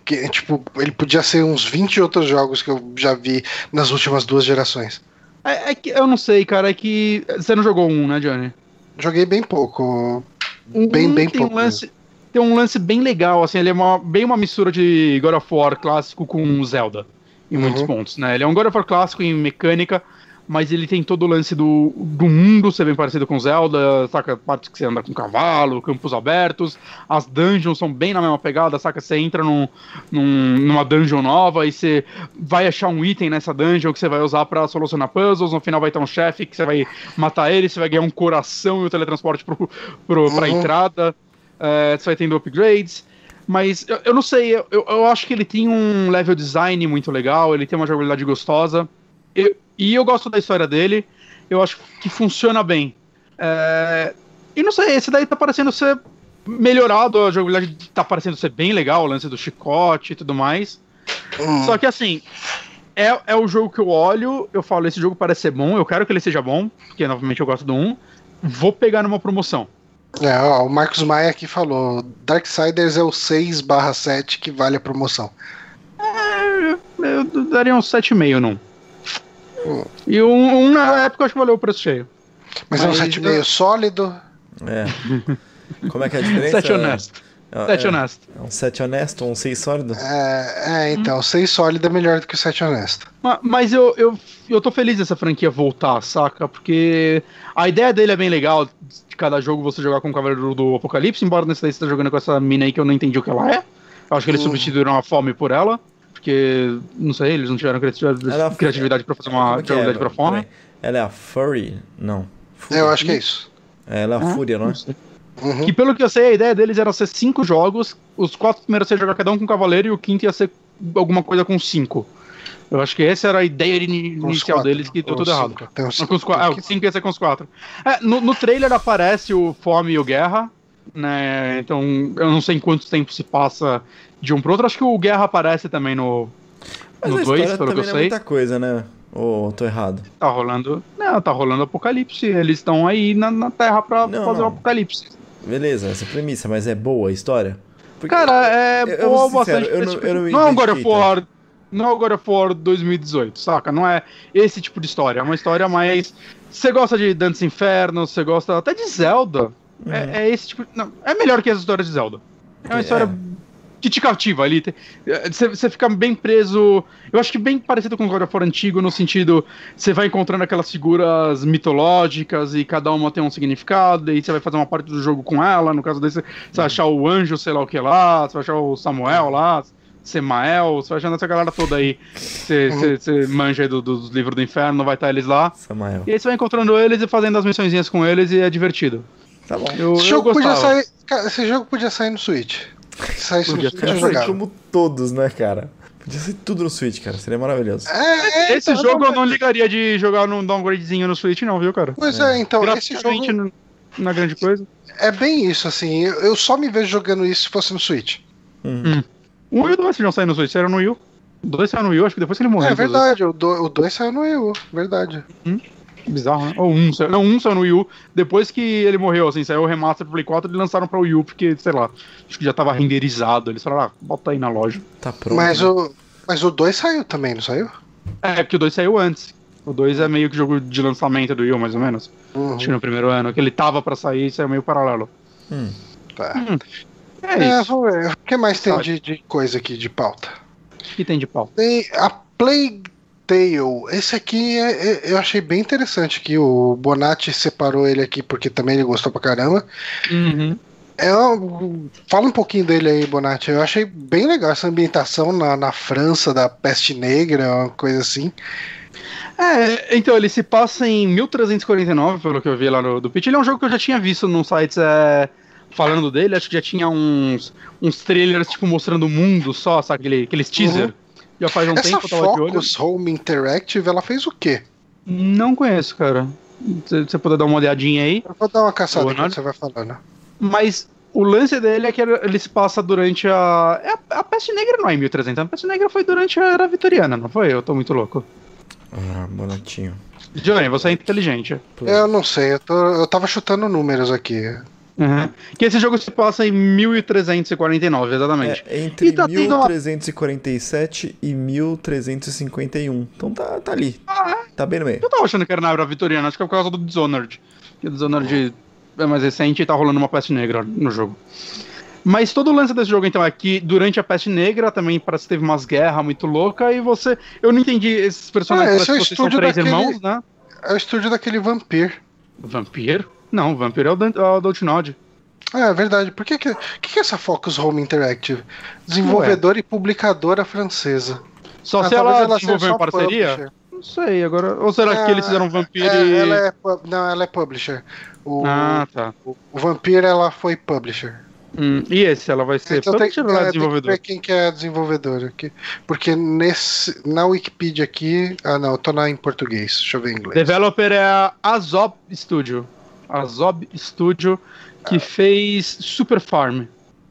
Que, tipo, ele podia ser uns 20 outros jogos que eu já vi nas últimas duas gerações. É, é que eu não sei, cara, é que. Você não jogou um, né, Johnny? Joguei bem pouco. Um, Bem, bem tem pouco Um lance, tem um lance bem legal, assim, ele é uma, bem uma mistura de God of War clássico com Zelda, em muitos Uhum. pontos, né? Ele é um God of War clássico em mecânica, mas ele tem todo o lance do, do mundo ser bem parecido com Zelda, saca? Partes que você anda com cavalo, campos abertos, as dungeons são bem na mesma pegada, saca? Você entra num, num- numa dungeon nova e você vai achar um item nessa dungeon que você vai usar pra solucionar puzzles, no final vai ter um chefe que você vai matar ele, você vai ganhar um coração e o teletransporte pro, pro, pra Uhum. entrada, é, você vai tendo upgrades. Mas eu, eu não sei, eu, eu- eu acho que ele tem um level design muito legal, ele tem uma jogabilidade gostosa. Eu- e eu gosto da história dele, eu acho que funciona bem. É, e não sei, esse daí tá parecendo ser melhorado, a jogabilidade tá parecendo ser bem legal, o lance do chicote e tudo mais. Hum. Só que assim, é, é o jogo que eu olho, eu falo, esse jogo parece ser bom, eu quero que ele seja bom, porque novamente eu gosto do 1. Vou pegar numa promoção. É, ó, o Marcos Maia aqui falou: Darksiders é o 6/7 que vale a promoção. É, eu daria um 7,5 não. Hum. E um, um na época eu acho que valeu o preço cheio. Mas, é um Mas 7,5 eu- sólido. É. Como é que é a diferença? 7 honesto. É, 7 é, honesto. é um 7 honesto, um 6 sólido? É, é então, 6 sólido é melhor do que o 7 honesto. Ma- Mas eu, eu, eu tô feliz dessa franquia voltar, saca? Porque a ideia dele é bem legal, de cada jogo você jogar com o Cavaleiro do Apocalipse, embora nesse daí você tá jogando com essa mina aí que eu não entendi o que ela é. Eu acho que eles Uhum. substituíram a fome por ela, porque, não sei, eles não tiveram criatividade, Ela- criatividade pra fazer uma Como é é? jogabilidade pra fome. Peraí. Ela é a Furry? Não. Fúria. Eu acho que é isso. É, Ela é a Ah, Fúria, não é? Uhum. Que pelo que eu sei, a ideia deles era ser cinco jogos, os quatro primeiros ia ser jogar cada um com cavaleiro e o quinto ia ser alguma coisa com cinco. Eu acho que essa era a ideia inicial quatro. deles, que deu tudo errado. cinco. Tem os Não, com os cinco. ah, o 5 ia ser com os quatro. É, no, no trailer aparece o Fome e o Guerra, né? Então eu não sei em quanto tempo se passa de um pro outro. Acho que o Guerra aparece também no Mas a 2, história pelo que eu é sei. muita coisa, né? Ou tô errado? Tá rolando. Não, tá rolando apocalipse. Eles estão aí na, na Terra pra Não, fazer o não. apocalipse. Beleza, essa é premissa, mas é boa a história? Porque- Cara, é eu- eu boa sincero, bastante. eu não- eu não não é um God of War. Não é o God of War 2018, saca? Não é esse tipo de história. É uma história mais. Você gosta de Dantes Inferno, você gosta até de Zelda. É, é esse tipo. Não, é melhor que as histórias de Zelda. É uma É. que te cativa ali. Você, fica bem preso. Eu acho que bem parecido com o God of War antigo, no sentido. Você vai encontrando aquelas figuras mitológicas e cada uma tem um significado, e você vai fazer uma parte do jogo com ela. No caso desse, você vai achar o anjo, sei lá o que lá, você vai achar o Samuel lá. Semael, você vai achando essa galera toda aí. Você, você, você manja aí do- dos livros do inferno, vai estar eles lá. Samael. E aí você vai encontrando eles e fazendo as missõezinhas com eles e é divertido. Tá bom. Eu, Esse eu jogo, podia gostava. sair, cara, esse jogo podia sair no Switch. Saísse no Podia no jogava. Como todos, né, cara? Podia ser tudo no Switch, cara. Seria maravilhoso. É, é, Esse então, jogo eu não ligaria de jogar num downgradezinho no Switch, não, viu, cara? Pois é, então, esse jogo não não é grande coisa. é bem isso, assim. Eu, eu só me vejo jogando isso se fosse no Switch. Uhum. 1 e o 2 já saíram no Switch, saíram no Wii U. O 2 saiu no Wii acho que depois que ele morreu. É verdade, o 2 o dois saiu no Wii U, verdade. Bizarro, né? Ou um, saiu- não, um saiu no Wii U. Depois que ele morreu, assim, saiu o remaster pro Play 4 e lançaram pra Wii U, porque, sei lá, acho que já tava renderizado. Eles falaram, ah, bota aí na loja. Tá pronto. Mas né? o, mas o 2 saiu também, não saiu? É, porque o 2 saiu antes. O 2 é meio que jogo de lançamento do Wii U, mais ou menos. Uhum, Acho que no primeiro ano, que ele tava pra sair e saiu meio paralelo. Hum. tá. É É, isso. vamos ver. O que mais tem de, de coisa aqui de pauta? O que tem de pau? Tem a Plague Tale. Esse aqui é- é- eu achei bem interessante que o Bonatti separou ele aqui porque também ele gostou pra caramba. Uhum. É fala um pouquinho dele aí, Bonatti. Eu achei bem legal essa ambientação na, na França da peste negra, uma coisa assim. É, então, ele se passa em 1349, pelo que eu vi lá no do pitch. Ele é um jogo que eu já tinha visto num sites é, falando dele. Acho que já tinha uns, uns trailers, tipo, mostrando o mundo só, sabe? Aquele, aqueles teaser. Já faz um Essa tempo eu tava de olho. Focus Home Interactive, ela fez o quê? Não conheço, cara. Se você puder dar uma olhadinha aí. Eu vou dar uma caçada né? você vai falando. Mas o lance dele é que ele se passa durante a. É a, a peste negra não é em 1300. A peste negra foi durante a era vitoriana, não foi? Eu tô muito louco. Ah, bonatinho. Johnny, você é inteligente. Eu não sei, eu, tô, eu tava chutando números aqui. Uhum. Que esse jogo se passa em 1349, exatamente. É entre E tá tendo uma- 1347 e 1351. Então tá, tá ali. Ah, Tá bem no meio. Eu tava achando que era na era vitoriana, acho que é por causa do Dishonored. Que o Dishonored é mais recente e tá rolando uma peste negra no jogo. Mas todo o lance desse jogo, então, é que durante a peste negra também parece que teve umas guerras muito loucas e você. Eu não entendi esses personagens, Ah, esse parece é o que vocês são estúdio três daquele- irmãos, né? É o estúdio daquele Vampir. Vampiro? Não, Vampiro é o, Dan- é o Dontnod. Ah, é verdade. Por que que, que, que é essa Focus Home Interactive? Desenvolvedora e publicadora francesa. Só Ah, se ela seja desenvolveu em parceria? publisher. Não sei, agora. Ou será que eles fizeram Vampiro é, e. ela é, não, ela é publisher. O, Ah, tá. o, o Vampir, ela foi publisher. Hum, e esse, ela vai ser Então tem, publisher que- ou ela é, é tem que desenvolvedor? ver quem que é a desenvolvedora aqui. Porque nesse, na Wikipedia aqui. Ah, não, eu tô na, em português. Deixa eu ver em inglês. Developer é a Azob Studio. Azob Studio, que fez Super Farm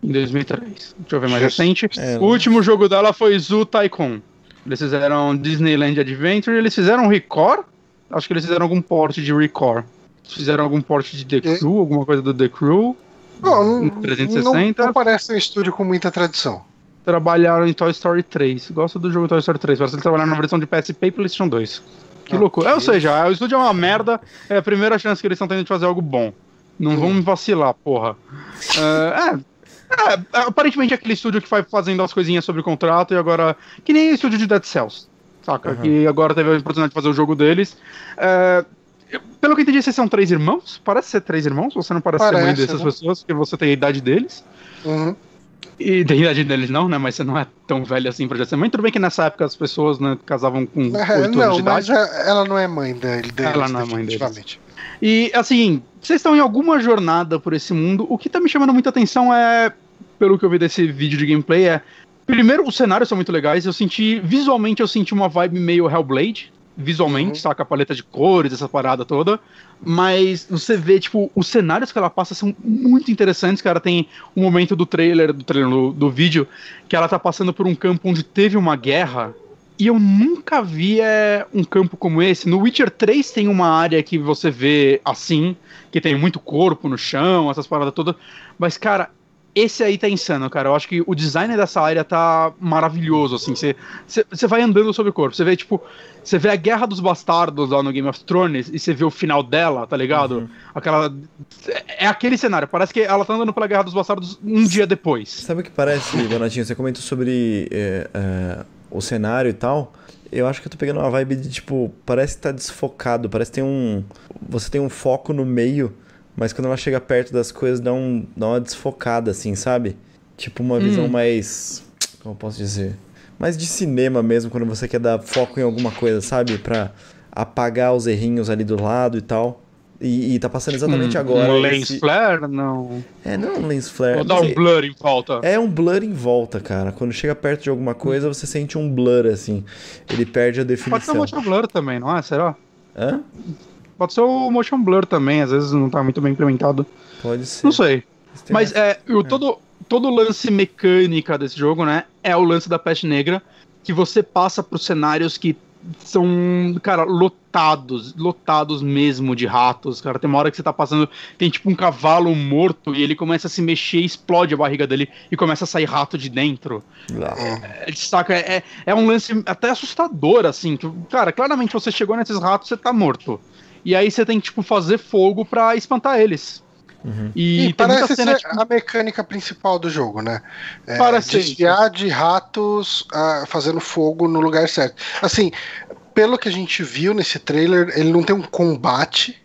em 2003. Deixa eu ver mais recente. É, o último jogo dela foi Zoo Tycoon. Eles fizeram Disneyland Adventure, eles fizeram Record. Acho que eles fizeram algum porte de Record. Fizeram algum porte de The Crew, alguma coisa do The Crew. Bom, não, 360. Não, não parece um estúdio com muita tradição. Trabalharam em Toy Story 3. Gosto do jogo Toy Story 3. Parece que eles trabalharam na versão de PSP e PlayStation 2. Que Ah, loucura. Ou ok. seja, o estúdio é uma merda. É a primeira chance que eles estão tendo de fazer algo bom. Não vão me vacilar, porra. É, é, é, aparentemente é aquele estúdio que vai fazendo as coisinhas sobre contrato e agora. Que nem o estúdio de Dead Cells. Saca? Uhum. Que agora teve a oportunidade de fazer o jogo deles. É, pelo que eu entendi, vocês são três irmãos? Parece ser três irmãos? Você não parece, ser mãe Parece, dessas né? pessoas, porque você tem a idade deles. Uhum. E da idade deles não, né? Mas você não é tão velho assim pra já ser mãe. Tudo bem que nessa época as pessoas né, casavam com 8 É, não, mas é- ela não é mãe dele, deles, Ela não é mãe deles. E assim, vocês estão em alguma jornada por esse mundo. O que tá me chamando muita atenção é, pelo que eu vi desse vídeo de gameplay, é. Primeiro, os cenários são muito legais. Eu senti. Visualmente, eu senti uma vibe meio Hellblade. Visualmente, Uhum. saca? A paleta de cores, essa parada toda. Mas você vê, tipo, os cenários que ela passa são muito interessantes, cara. Tem um momento do trailer, do trailer, do, do vídeo, que ela tá passando por um campo onde teve uma guerra. E eu nunca vi é, um campo como esse. No Witcher 3 tem uma área que você vê assim, que tem muito corpo no chão, essas paradas todas. Mas, cara, esse aí tá insano, cara. Eu acho que o design dessa área tá maravilhoso, assim. Você vai andando sobre o corpo. Você vê, tipo, você vê a Guerra dos Bastardos lá no Game of Thrones e você vê o final dela, tá ligado? Uhum. Aquela. É aquele cenário. Parece que ela tá andando pela Guerra dos Bastardos um dia depois. Sabe o que parece, Donatinho? Você comentou sobre é, é, o cenário e tal. Eu acho que eu tô pegando uma vibe de, tipo, parece que tá desfocado, parece que tem um. Você tem um foco no meio mas quando ela chega perto das coisas, dá, um, dá uma desfocada, assim, sabe? Tipo uma visão hum. mais. Como eu posso dizer? Mais de cinema mesmo, quando você quer dar foco em alguma coisa, sabe? Pra apagar os errinhos ali do lado e tal. E, e tá passando exatamente hum, agora. Um lens esse... flare? Não. É, não um lens flare. Ou dá um blur em volta. É um blur em volta, cara. Quando chega perto de alguma coisa, você sente um blur, assim. Ele perde a definição. Pode ser um motion blur também, não é? Será? Hã? Pode ser o motion blur também, às vezes não tá muito bem implementado. Pode ser. Não sei. Mas é, o, todo, todo lance mecânica desse jogo, né, é o lance da peste negra, que você passa por cenários que são, cara, lotados, lotados mesmo de ratos, cara. Tem uma hora que você tá passando, tem tipo um cavalo morto e ele começa a se mexer, explode a barriga dele e começa a sair rato de dentro. É, saca? É, é um lance até assustador, assim. Que, cara, claramente você chegou nesses ratos, você tá morto. E aí você tem que, tipo, fazer fogo para espantar eles. Uhum. E, e parece ser tipo... a mecânica principal do jogo, né? É, parece desviar de ratos uh, fazendo fogo no lugar certo. Assim, pelo que a gente viu nesse trailer, ele não tem um combate.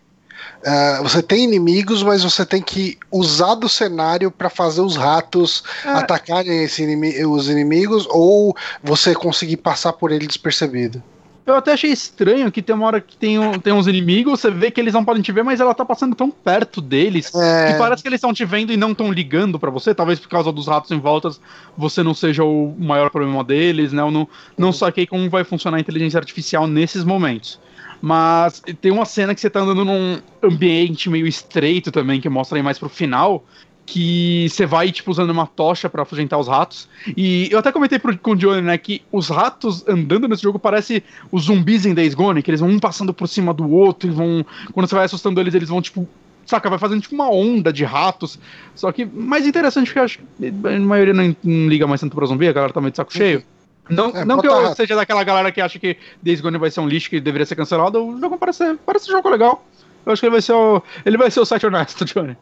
Uh, você tem inimigos, mas você tem que usar do cenário para fazer os ratos é. atacarem inimi os inimigos ou você conseguir passar por ele despercebido. Eu até achei estranho que tem uma hora que tem, um, tem uns inimigos, você vê que eles não podem te ver, mas ela tá passando tão perto deles é... que parece que eles estão te vendo e não estão ligando para você. Talvez por causa dos ratos em volta você não seja o maior problema deles, né? Eu não, não saquei como vai funcionar a inteligência artificial nesses momentos. Mas tem uma cena que você tá andando num ambiente meio estreito também, que mostra aí mais pro final, que você vai, tipo, usando uma tocha para afugentar os ratos. E eu até comentei pro, com o Johnny, né, que os ratos andando nesse jogo parece os zumbis em Days Gone, que eles vão um passando por cima do outro e vão... Quando você vai assustando eles, eles vão, tipo... Saca, vai fazendo tipo uma onda de ratos. Só que mais interessante que eu acho que a maioria não, não liga mais tanto pra zumbi, a galera tá meio de saco cheio. Não, é, não que eu rato. seja daquela galera que acha que Days Gone vai ser um lixo que deveria ser cancelado. O jogo parece, parece um jogo legal. Eu acho que ele vai ser o. Ele vai ser o site honesto, Johnny.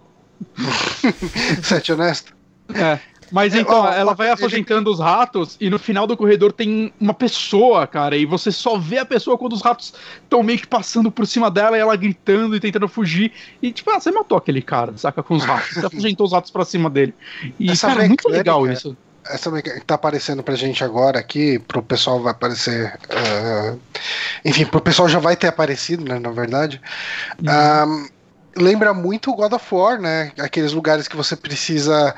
Sete honesto. É. Mas é, então, ó, ela vai afugentando ele... os ratos e no final do corredor tem uma pessoa, cara, e você só vê a pessoa quando os ratos estão meio que passando por cima dela e ela gritando e tentando fugir. E tipo, ah, você matou aquele cara, saca, com os ratos. Você afugentou os ratos pra cima dele. E, Essa cara, é muito legal isso. Essa que tá aparecendo pra gente agora aqui, pro pessoal vai aparecer. Uh, enfim, pro pessoal já vai ter aparecido, né, na verdade. Uhum. Uh, lembra muito o God of War, né? Aqueles lugares que você precisa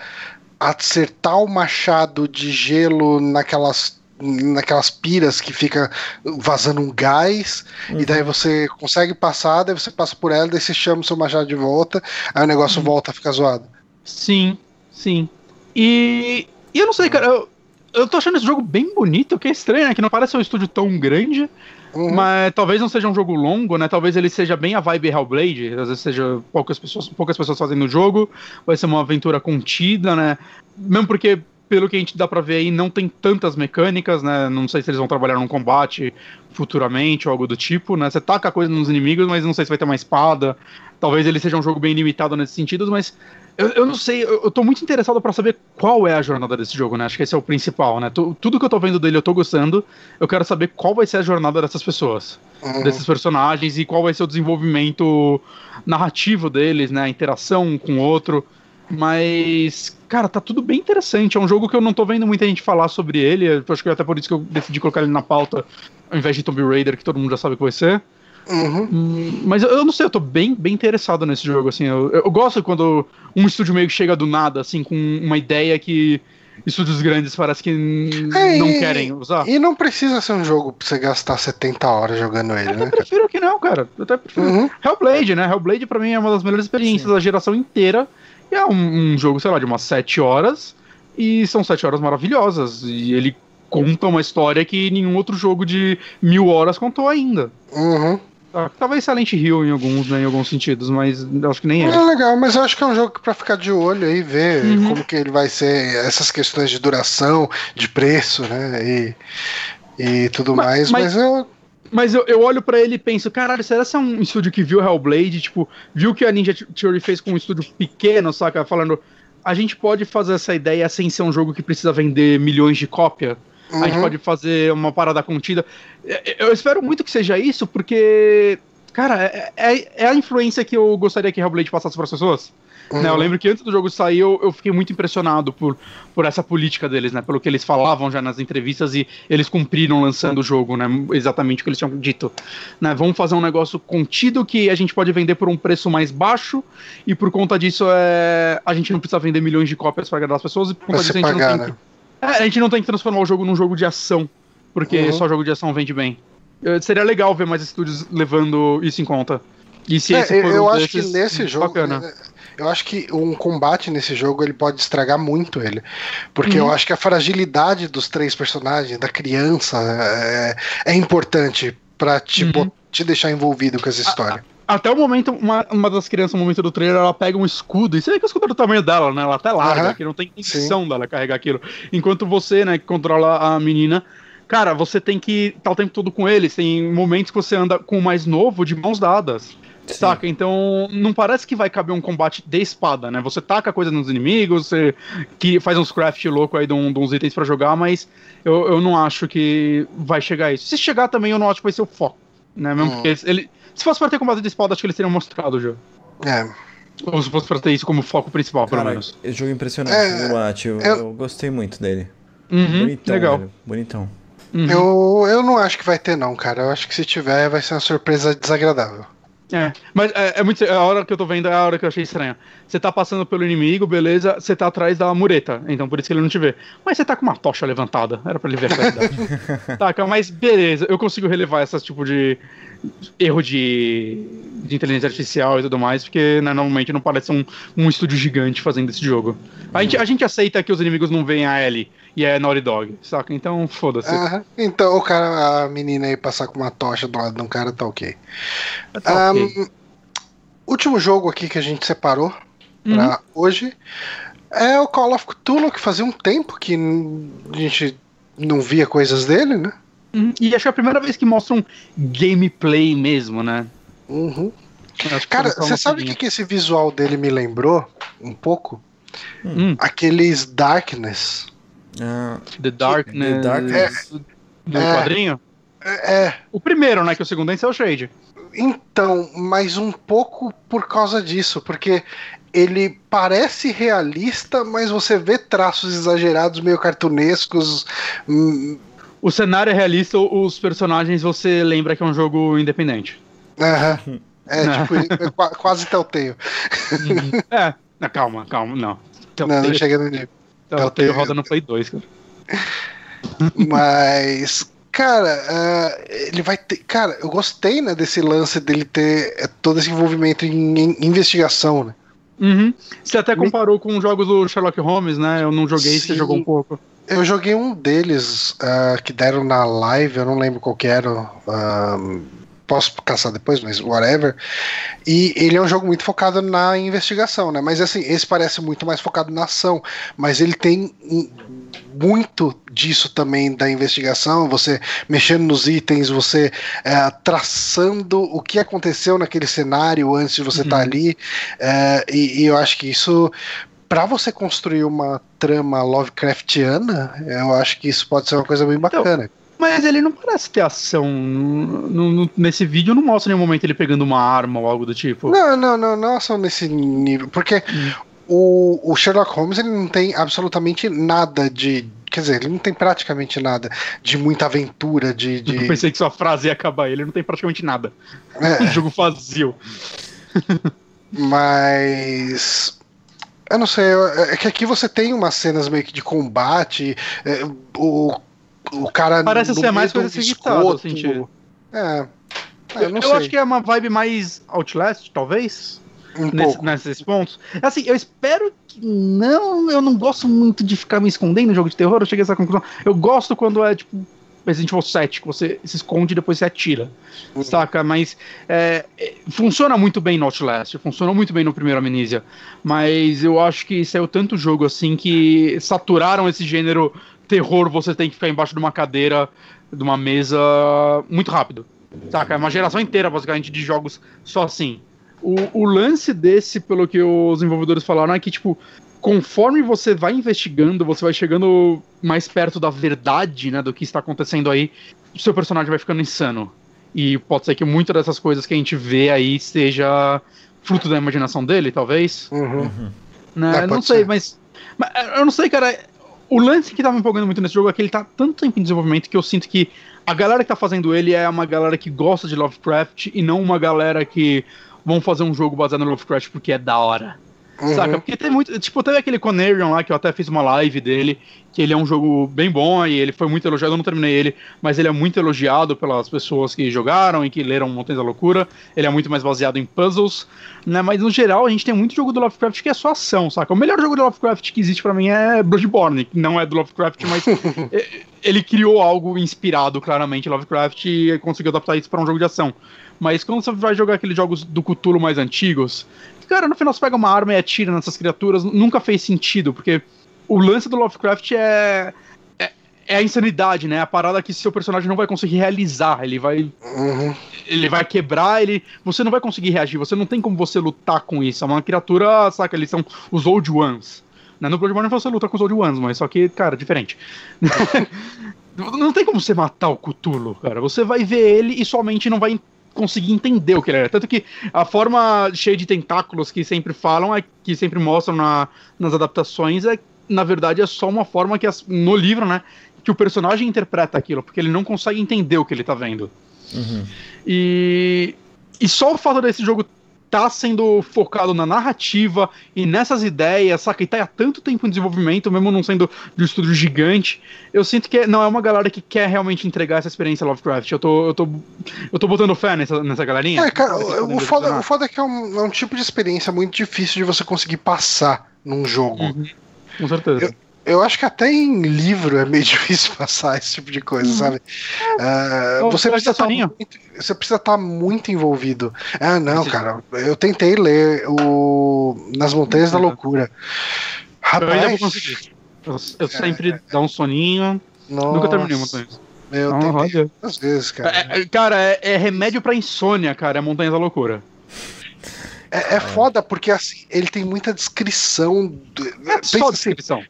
acertar o machado de gelo naquelas naquelas piras que fica vazando um gás, uhum. e daí você consegue passar, daí você passa por ela, daí você chama o seu machado de volta, aí o negócio uhum. volta a ficar zoado. Sim, sim. E, e eu não sei, cara, eu, eu tô achando esse jogo bem bonito, o que é estranho, né? Que não parece um estúdio tão grande. Uhum. Mas talvez não seja um jogo longo, né? Talvez ele seja bem a vibe Hellblade. Às vezes seja poucas pessoas, poucas pessoas fazendo o jogo. Vai ser uma aventura contida, né? Mesmo porque, pelo que a gente dá pra ver aí, não tem tantas mecânicas, né? Não sei se eles vão trabalhar num combate futuramente ou algo do tipo, né? Você taca coisa nos inimigos, mas não sei se vai ter uma espada. Talvez ele seja um jogo bem limitado nesse sentido, mas eu, eu não sei, eu, eu tô muito interessado para saber qual é a jornada desse jogo, né? Acho que esse é o principal, né? T tudo que eu tô vendo dele eu tô gostando. Eu quero saber qual vai ser a jornada dessas pessoas, uhum. desses personagens, e qual vai ser o desenvolvimento narrativo deles, né? A interação com o outro. Mas, cara, tá tudo bem interessante. É um jogo que eu não tô vendo muita gente falar sobre ele. Eu acho que é até por isso que eu decidi colocar ele na pauta, ao invés de Tomb Raider, que todo mundo já sabe que vai ser. Uhum. Mas eu, eu, não sei, eu tô bem, bem interessado nesse jogo, assim. Eu, eu gosto quando um estúdio meio que chega do nada, assim, com uma ideia que estúdios grandes parece que é, não querem usar. E não precisa ser um jogo pra você gastar 70 horas jogando ele, eu né? Eu prefiro que não, cara. Eu até prefiro. Uhum. Hellblade, né? Hellblade pra mim é uma das melhores experiências Sim. da geração inteira. E é um, um, jogo, sei lá, de umas 7 horas. E são 7 horas maravilhosas. E ele conta uma história que nenhum outro jogo de mil horas contou ainda. Uhum. Tá, Talvez Silent Hill em alguns, né, em alguns sentidos, mas eu acho que nem é. É legal, mas eu acho que é um jogo pra ficar de olho aí, ver Uhum. como que ele vai ser, essas questões de duração, de preço, né? E, e tudo Mas- mais, mas- mas, eu. Mas eu, eu olho pra ele e penso, caralho, será que é um estúdio que viu Hellblade, tipo, viu que a Ninja Theory fez com um estúdio pequeno, saca? Falando, a gente pode fazer essa ideia sem ser um jogo que precisa vender milhões de cópia. A gente Uhum. pode fazer uma parada contida. É, Eu espero muito que seja isso, porque, cara, é, é- é a influência que eu gostaria que Hellblade passasse para as pessoas. Uhum. Né, eu lembro que antes do jogo sair, eu, eu fiquei muito impressionado por, por essa política deles, né? Pelo que eles falavam já nas entrevistas e eles cumpriram lançando o jogo, né? Exatamente o que eles tinham dito. Né, vamos fazer um negócio contido que a gente pode vender por um preço mais baixo e por conta disso é, a gente não precisa vender milhões de cópias para agradar as pessoas e por conta disso a gente pagar, não tem né? É, a gente não tem que transformar o jogo num jogo de ação, porque Uhum. só jogo de ação vende bem. Seria legal ver mais estúdios levando isso em conta. E se É, esse for eu um acho que desses, nesse jogo. Bacana. é, Eu acho que um combate nesse jogo ele pode estragar muito ele. Porque Uhum. eu acho que a fragilidade dos três personagens, da criança, é, é importante pra te, Uhum. te deixar envolvido com essa história. Até o momento, uma, uma das crianças, no momento do trailer, ela pega um escudo, e você vê que o escudo é do tamanho dela, né? Ela até larga, Aham. que não tem condição dela carregar aquilo. Enquanto você, né, que controla a menina, cara, você tem que estar o tempo todo com eles. Tem momentos que você anda com o mais novo de mãos dadas. Saca? Então, não parece que vai caber um combate de espada, né? Você taca coisa nos inimigos, você que faz uns craft louco aí de, um- de uns itens pra jogar, mas eu, eu não acho que vai chegar a isso. Se chegar também, eu não acho que vai ser o foco, né? Mesmo Hum. porque ele, se fosse pra ter combate de espada, acho que eles teriam mostrado já. É. Ou se fosse pra ter isso como foco principal, pelo Cara, menos. esse jogo é impressionante, É? Eu, eu- eu gostei muito dele. Uhum, Bonitão, legal. velho. Bonitão. Uhum. Eu, eu não acho que vai ter, não, cara. Eu acho que se tiver, vai ser uma surpresa desagradável. É, mas é, é muito. A hora que eu tô vendo é a hora que eu achei estranha. Você tá passando pelo inimigo, beleza, você tá atrás da mureta, então por isso que ele não te vê. Mas você tá com uma tocha levantada, era pra ele ver a claridade. Taca, mas beleza, eu consigo relevar esse tipo de erro de, de inteligência artificial e tudo mais, porque né, normalmente não parece um, um estúdio gigante fazendo esse jogo. A, gente, a gente aceita que os inimigos não veem a Ellie e é Naughty Dog, saca? Então foda-se. Aham. Então, o cara, a menina aí passar com uma tocha do lado de um cara tá ok. Tá ok. Ahn, último jogo aqui que a gente separou Uhum. pra hoje é o Call of Cthulhu, que fazia um tempo que a gente não via coisas dele, né? Uhum. E acho que é a primeira vez que mostra um gameplay mesmo, né? Uhum. Cara, você sabe o que, que esse visual dele me lembrou? Um pouco? Hum, Aqueles Darkness. Ah, The Darkness. The Darkness. Do É. quadrinho? É, O primeiro, né? Que o segundo é o Shade. Então, mas um pouco por causa disso, porque ele parece realista, mas você vê traços exagerados, meio cartunescos. hum, O cenário é realista, os personagens você lembra que é um jogo independente. aham. É, tipo, é qua- quase Telltale. é, não, calma, calma, não. Não, não chega no nível. Telltale Telltale. roda no Play 2, cara. Mas, cara, ah, ele vai ter. Cara, eu gostei, né, desse lance dele ter eh, todo esse envolvimento em, em investigação, né? Uhum. Você até comparou com jogos do Sherlock Holmes, né? Eu não joguei, você Sim. jogou um pouco. Eu joguei um deles ah, que deram na live, eu não lembro qual que era. ah, posso caçar depois, mas whatever. E ele é um jogo muito focado na investigação, né? Mas assim, esse parece muito mais focado na ação. Mas ele tem muito disso também da investigação, você mexendo nos itens, você eh, traçando o que aconteceu naquele cenário antes de você estar Uhum. ali. eh, e, e eu acho que isso Pra você construir uma trama Lovecraftiana, eu acho que isso pode ser uma coisa bem bacana. Mas ele não parece ter ação. No- no- nesse vídeo não mostra em nenhum momento ele pegando uma arma ou algo do tipo. Não, não, não, não são nesse nível. Porque Hum. o, o Sherlock Holmes ele não tem absolutamente nada de. Quer dizer, ele não tem praticamente nada de muita aventura, de. de- Eu pensei que sua frase ia acabar. Ele não tem praticamente nada. é, Um jogo vazio. mas. Eu não sei, é que aqui você tem umas cenas meio que de combate, é, o, o cara. Parece ser mais coisa esgoto. senti. É. Eu, Eu eu acho que é uma vibe mais Outlast, talvez. Um nesse- nesses pontos. Assim, eu espero que não. Eu não gosto muito de ficar me escondendo no jogo de terror. Eu cheguei a essa conclusão. Eu gosto quando é tipo. Resident Evil 7, que você se esconde e depois você atira. Saca? Mas é, é, funciona muito bem no Outlast, funcionou muito bem no primeiro Amnesia. Mas eu acho que saiu tanto jogo assim que saturaram esse gênero terror, você tem que ficar embaixo de uma cadeira, de uma mesa, muito rápido. Saca? É uma geração inteira, basicamente, de jogos só assim. O, o lance desse, pelo que os desenvolvedores falaram, é que, tipo, conforme você vai investigando, você vai chegando mais perto da verdade, né, do que está acontecendo aí, o seu personagem vai ficando insano. E pode ser que muitas dessas coisas que a gente vê aí seja fruto da imaginação dele, talvez. Uhum. Né? É, não sei, ser. mas, mas. Eu não sei, cara. O lance que tá me empolgando muito nesse jogo é que ele tá tanto tempo em desenvolvimento que eu sinto que a galera que tá fazendo ele é uma galera que gosta de Lovecraft e não uma galera que vão fazer um jogo baseado no Lovecraft porque é da hora. Uhum. Saca? Porque tem muito. Tipo, teve aquele Conarion lá que eu até fiz uma live dele, que ele é um jogo bem bom e ele foi muito elogiado. Eu não terminei ele, mas ele é muito elogiado pelas pessoas que jogaram e que leram Montanhas da Loucura. Ele é muito mais baseado em puzzles, né? Mas no geral a gente tem muito jogo do Lovecraft que é só ação, saca? O melhor jogo do Lovecraft que existe pra mim é Bloodborne, que não é do Lovecraft, mas ele criou algo inspirado claramente em Lovecraft e conseguiu adaptar isso pra um jogo de ação. Mas quando você vai jogar aqueles jogos do Cthulhu mais antigos, cara, no final você pega uma arma e atira nessas criaturas, nunca fez sentido, porque o lance do Lovecraft é, é, é a insanidade, né? A parada que seu personagem não vai conseguir realizar, ele vai Uhum. ele vai quebrar, ele você não vai conseguir reagir, você não tem como você lutar com isso. É uma criatura, saca, eles são os Old Ones. Né? No Bloodborne você luta com os Old Ones, mas só que, cara, diferente. não tem como você matar o Cthulhu, cara. Você vai ver ele e somente não vai conseguir entender o que ele é. Tanto que a forma cheia de tentáculos que sempre falam, é que sempre mostram na, nas adaptações, é na verdade é só uma forma que as- no livro, né, que o personagem interpreta aquilo, porque ele não consegue entender o que ele tá vendo. Uhum. E, e só o fato desse jogo tá sendo focado na narrativa e nessas ideias, saca? E tá há tanto tempo em desenvolvimento, mesmo não sendo de um estúdio gigante, eu sinto que não é uma galera que quer realmente entregar essa experiência Lovecraft. Eu tô, eu tô, eu tô botando fé nessa, nessa galerinha. É, cara, o, foda, o foda é que é um, é um tipo de experiência muito difícil de você conseguir passar num jogo. Uhum. Com certeza. Eu acho que até em livro é meio difícil passar esse tipo de coisa, sabe? Ah, Ô, você, Uhum. eu precisa soninho. muito, você precisa estar muito envolvido. Ah, não, Esse- cara. Eu tentei ler o Nas Montanhas da Uhum. Loucura. Eu ainda vou Rapaz, conseguir. Eu, eu sempre dá um soninho. nossa, Nunca terminei Montanhas. Eu Não, tentei muitas vezes, cara. É, é, cara, é, é remédio pra insônia, cara. É Montanhas da Loucura. É, é foda porque assim, ele tem muita descrição. do- É pensa, só assim, descrição.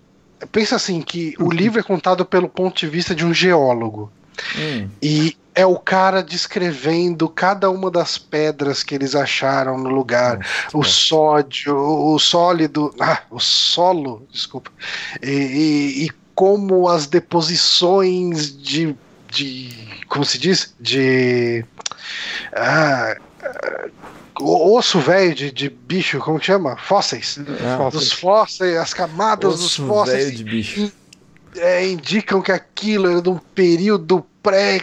Pensa assim, que o livro é contado pelo ponto de vista de um geólogo. Hum. E é o cara descrevendo cada uma das pedras que eles acharam no lugar. O sódio, o sólido, ah, o solo, desculpa. E, e- e como as deposições de, de como se diz? De ah, osso velho de, de bicho, como que chama? Fósseis. Ah, Dos fósseis, as camadas dos osso fósseis velho de bicho. é, indicam que aquilo era de um período pré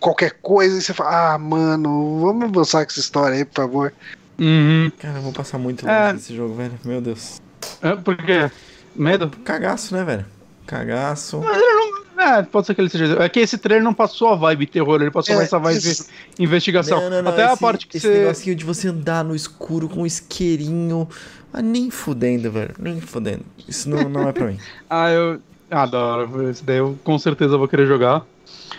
qualquer coisa, e você fala, ah, mano, vamos avançar com essa história aí, por favor. Uhum. Cara, eu vou passar muito É. longe desse jogo, velho. Meu Deus. É, por quê? Medo? Cagaço, né, velho? Cagaço. Mas ele não. É, pode ser que ele seja. É que esse trailer não passou a vibe terror, ele passou É, mais essa vibe isso. investigação. Até a esse, parte que esse você. negocinho de você andar no escuro com um isqueirinho. Ah, nem fudendo, velho. Nem fudendo. Isso não, não é pra mim. Ah, eu. Ah, da hora. Esse daí eu com certeza vou querer jogar.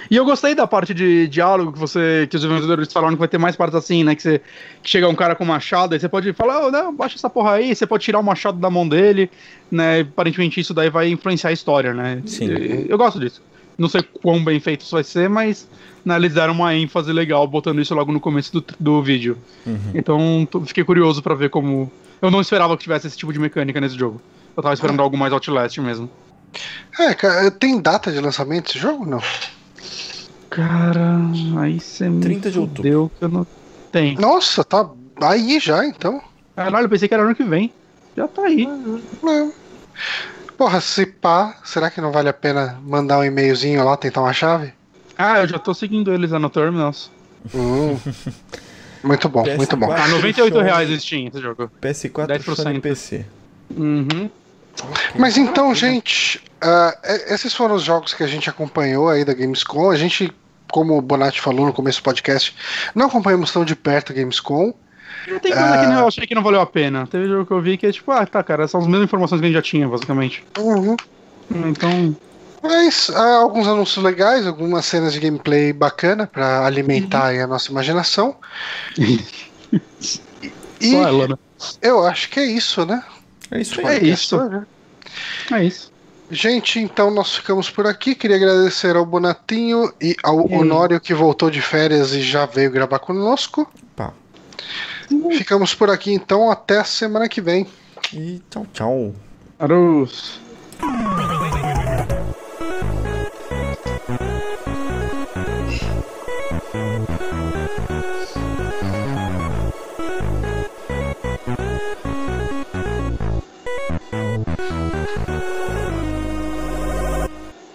E eu gostei da parte de diálogo que você. que os desenvolvedores falaram que vai ter mais partes assim, né? Que, você, que chega um cara com um machado, aí você pode falar, oh, não, baixa essa porra aí, você pode tirar o machado da mão dele, né? Aparentemente isso daí vai influenciar a história, né? Sim. E- Eu gosto disso. Não sei quão bem feito isso vai ser, mas né, eles deram uma ênfase legal botando isso logo no começo do, do vídeo. Uhum. Então tô- fiquei curioso pra ver como. Eu não esperava que tivesse esse tipo de mecânica nesse jogo. Eu tava esperando algo mais Outlast mesmo. É, cara, tem data de lançamento desse jogo? Não. Cara, aí você me 30 de outubro. fudeu que eu não. Tem. Nossa, tá aí já, então. Caralho, eu pensei que era ano que vem. Já tá aí. É. Porra, se pá, será que não vale a pena mandar um e-mailzinho lá, tentar uma chave? Ah, eu já tô seguindo eles lá no Terminals. Hum. Muito bom, muito bom. Tá 98 reais esse Steam, esse jogo. PS4 10%. Sony PC. Uhum. Mas então, gente, e- esses foram os jogos que a gente acompanhou aí da Gamescom. A gente, como o Bonatti falou no começo do podcast, não acompanhamos tão de perto a Gamescom. Não tem coisa que eu achei que não valeu a pena. Teve jogo que eu vi que é tipo, ah, tá, cara, são as mesmas informações que a gente já tinha, basicamente. Uhum. Então, Mas há alguns anúncios legais, algumas cenas de gameplay bacana pra alimentar aí a nossa imaginação. E só ela, né? eu acho que é isso, né? É isso aí. É isso. É isso. Gente, então nós ficamos por aqui. Queria agradecer ao Bonatinho e ao E aí? Honório que voltou de férias e já veio gravar conosco. Pá. Ficamos por aqui então, até a semana que vem. E tchau, tchau. Arus.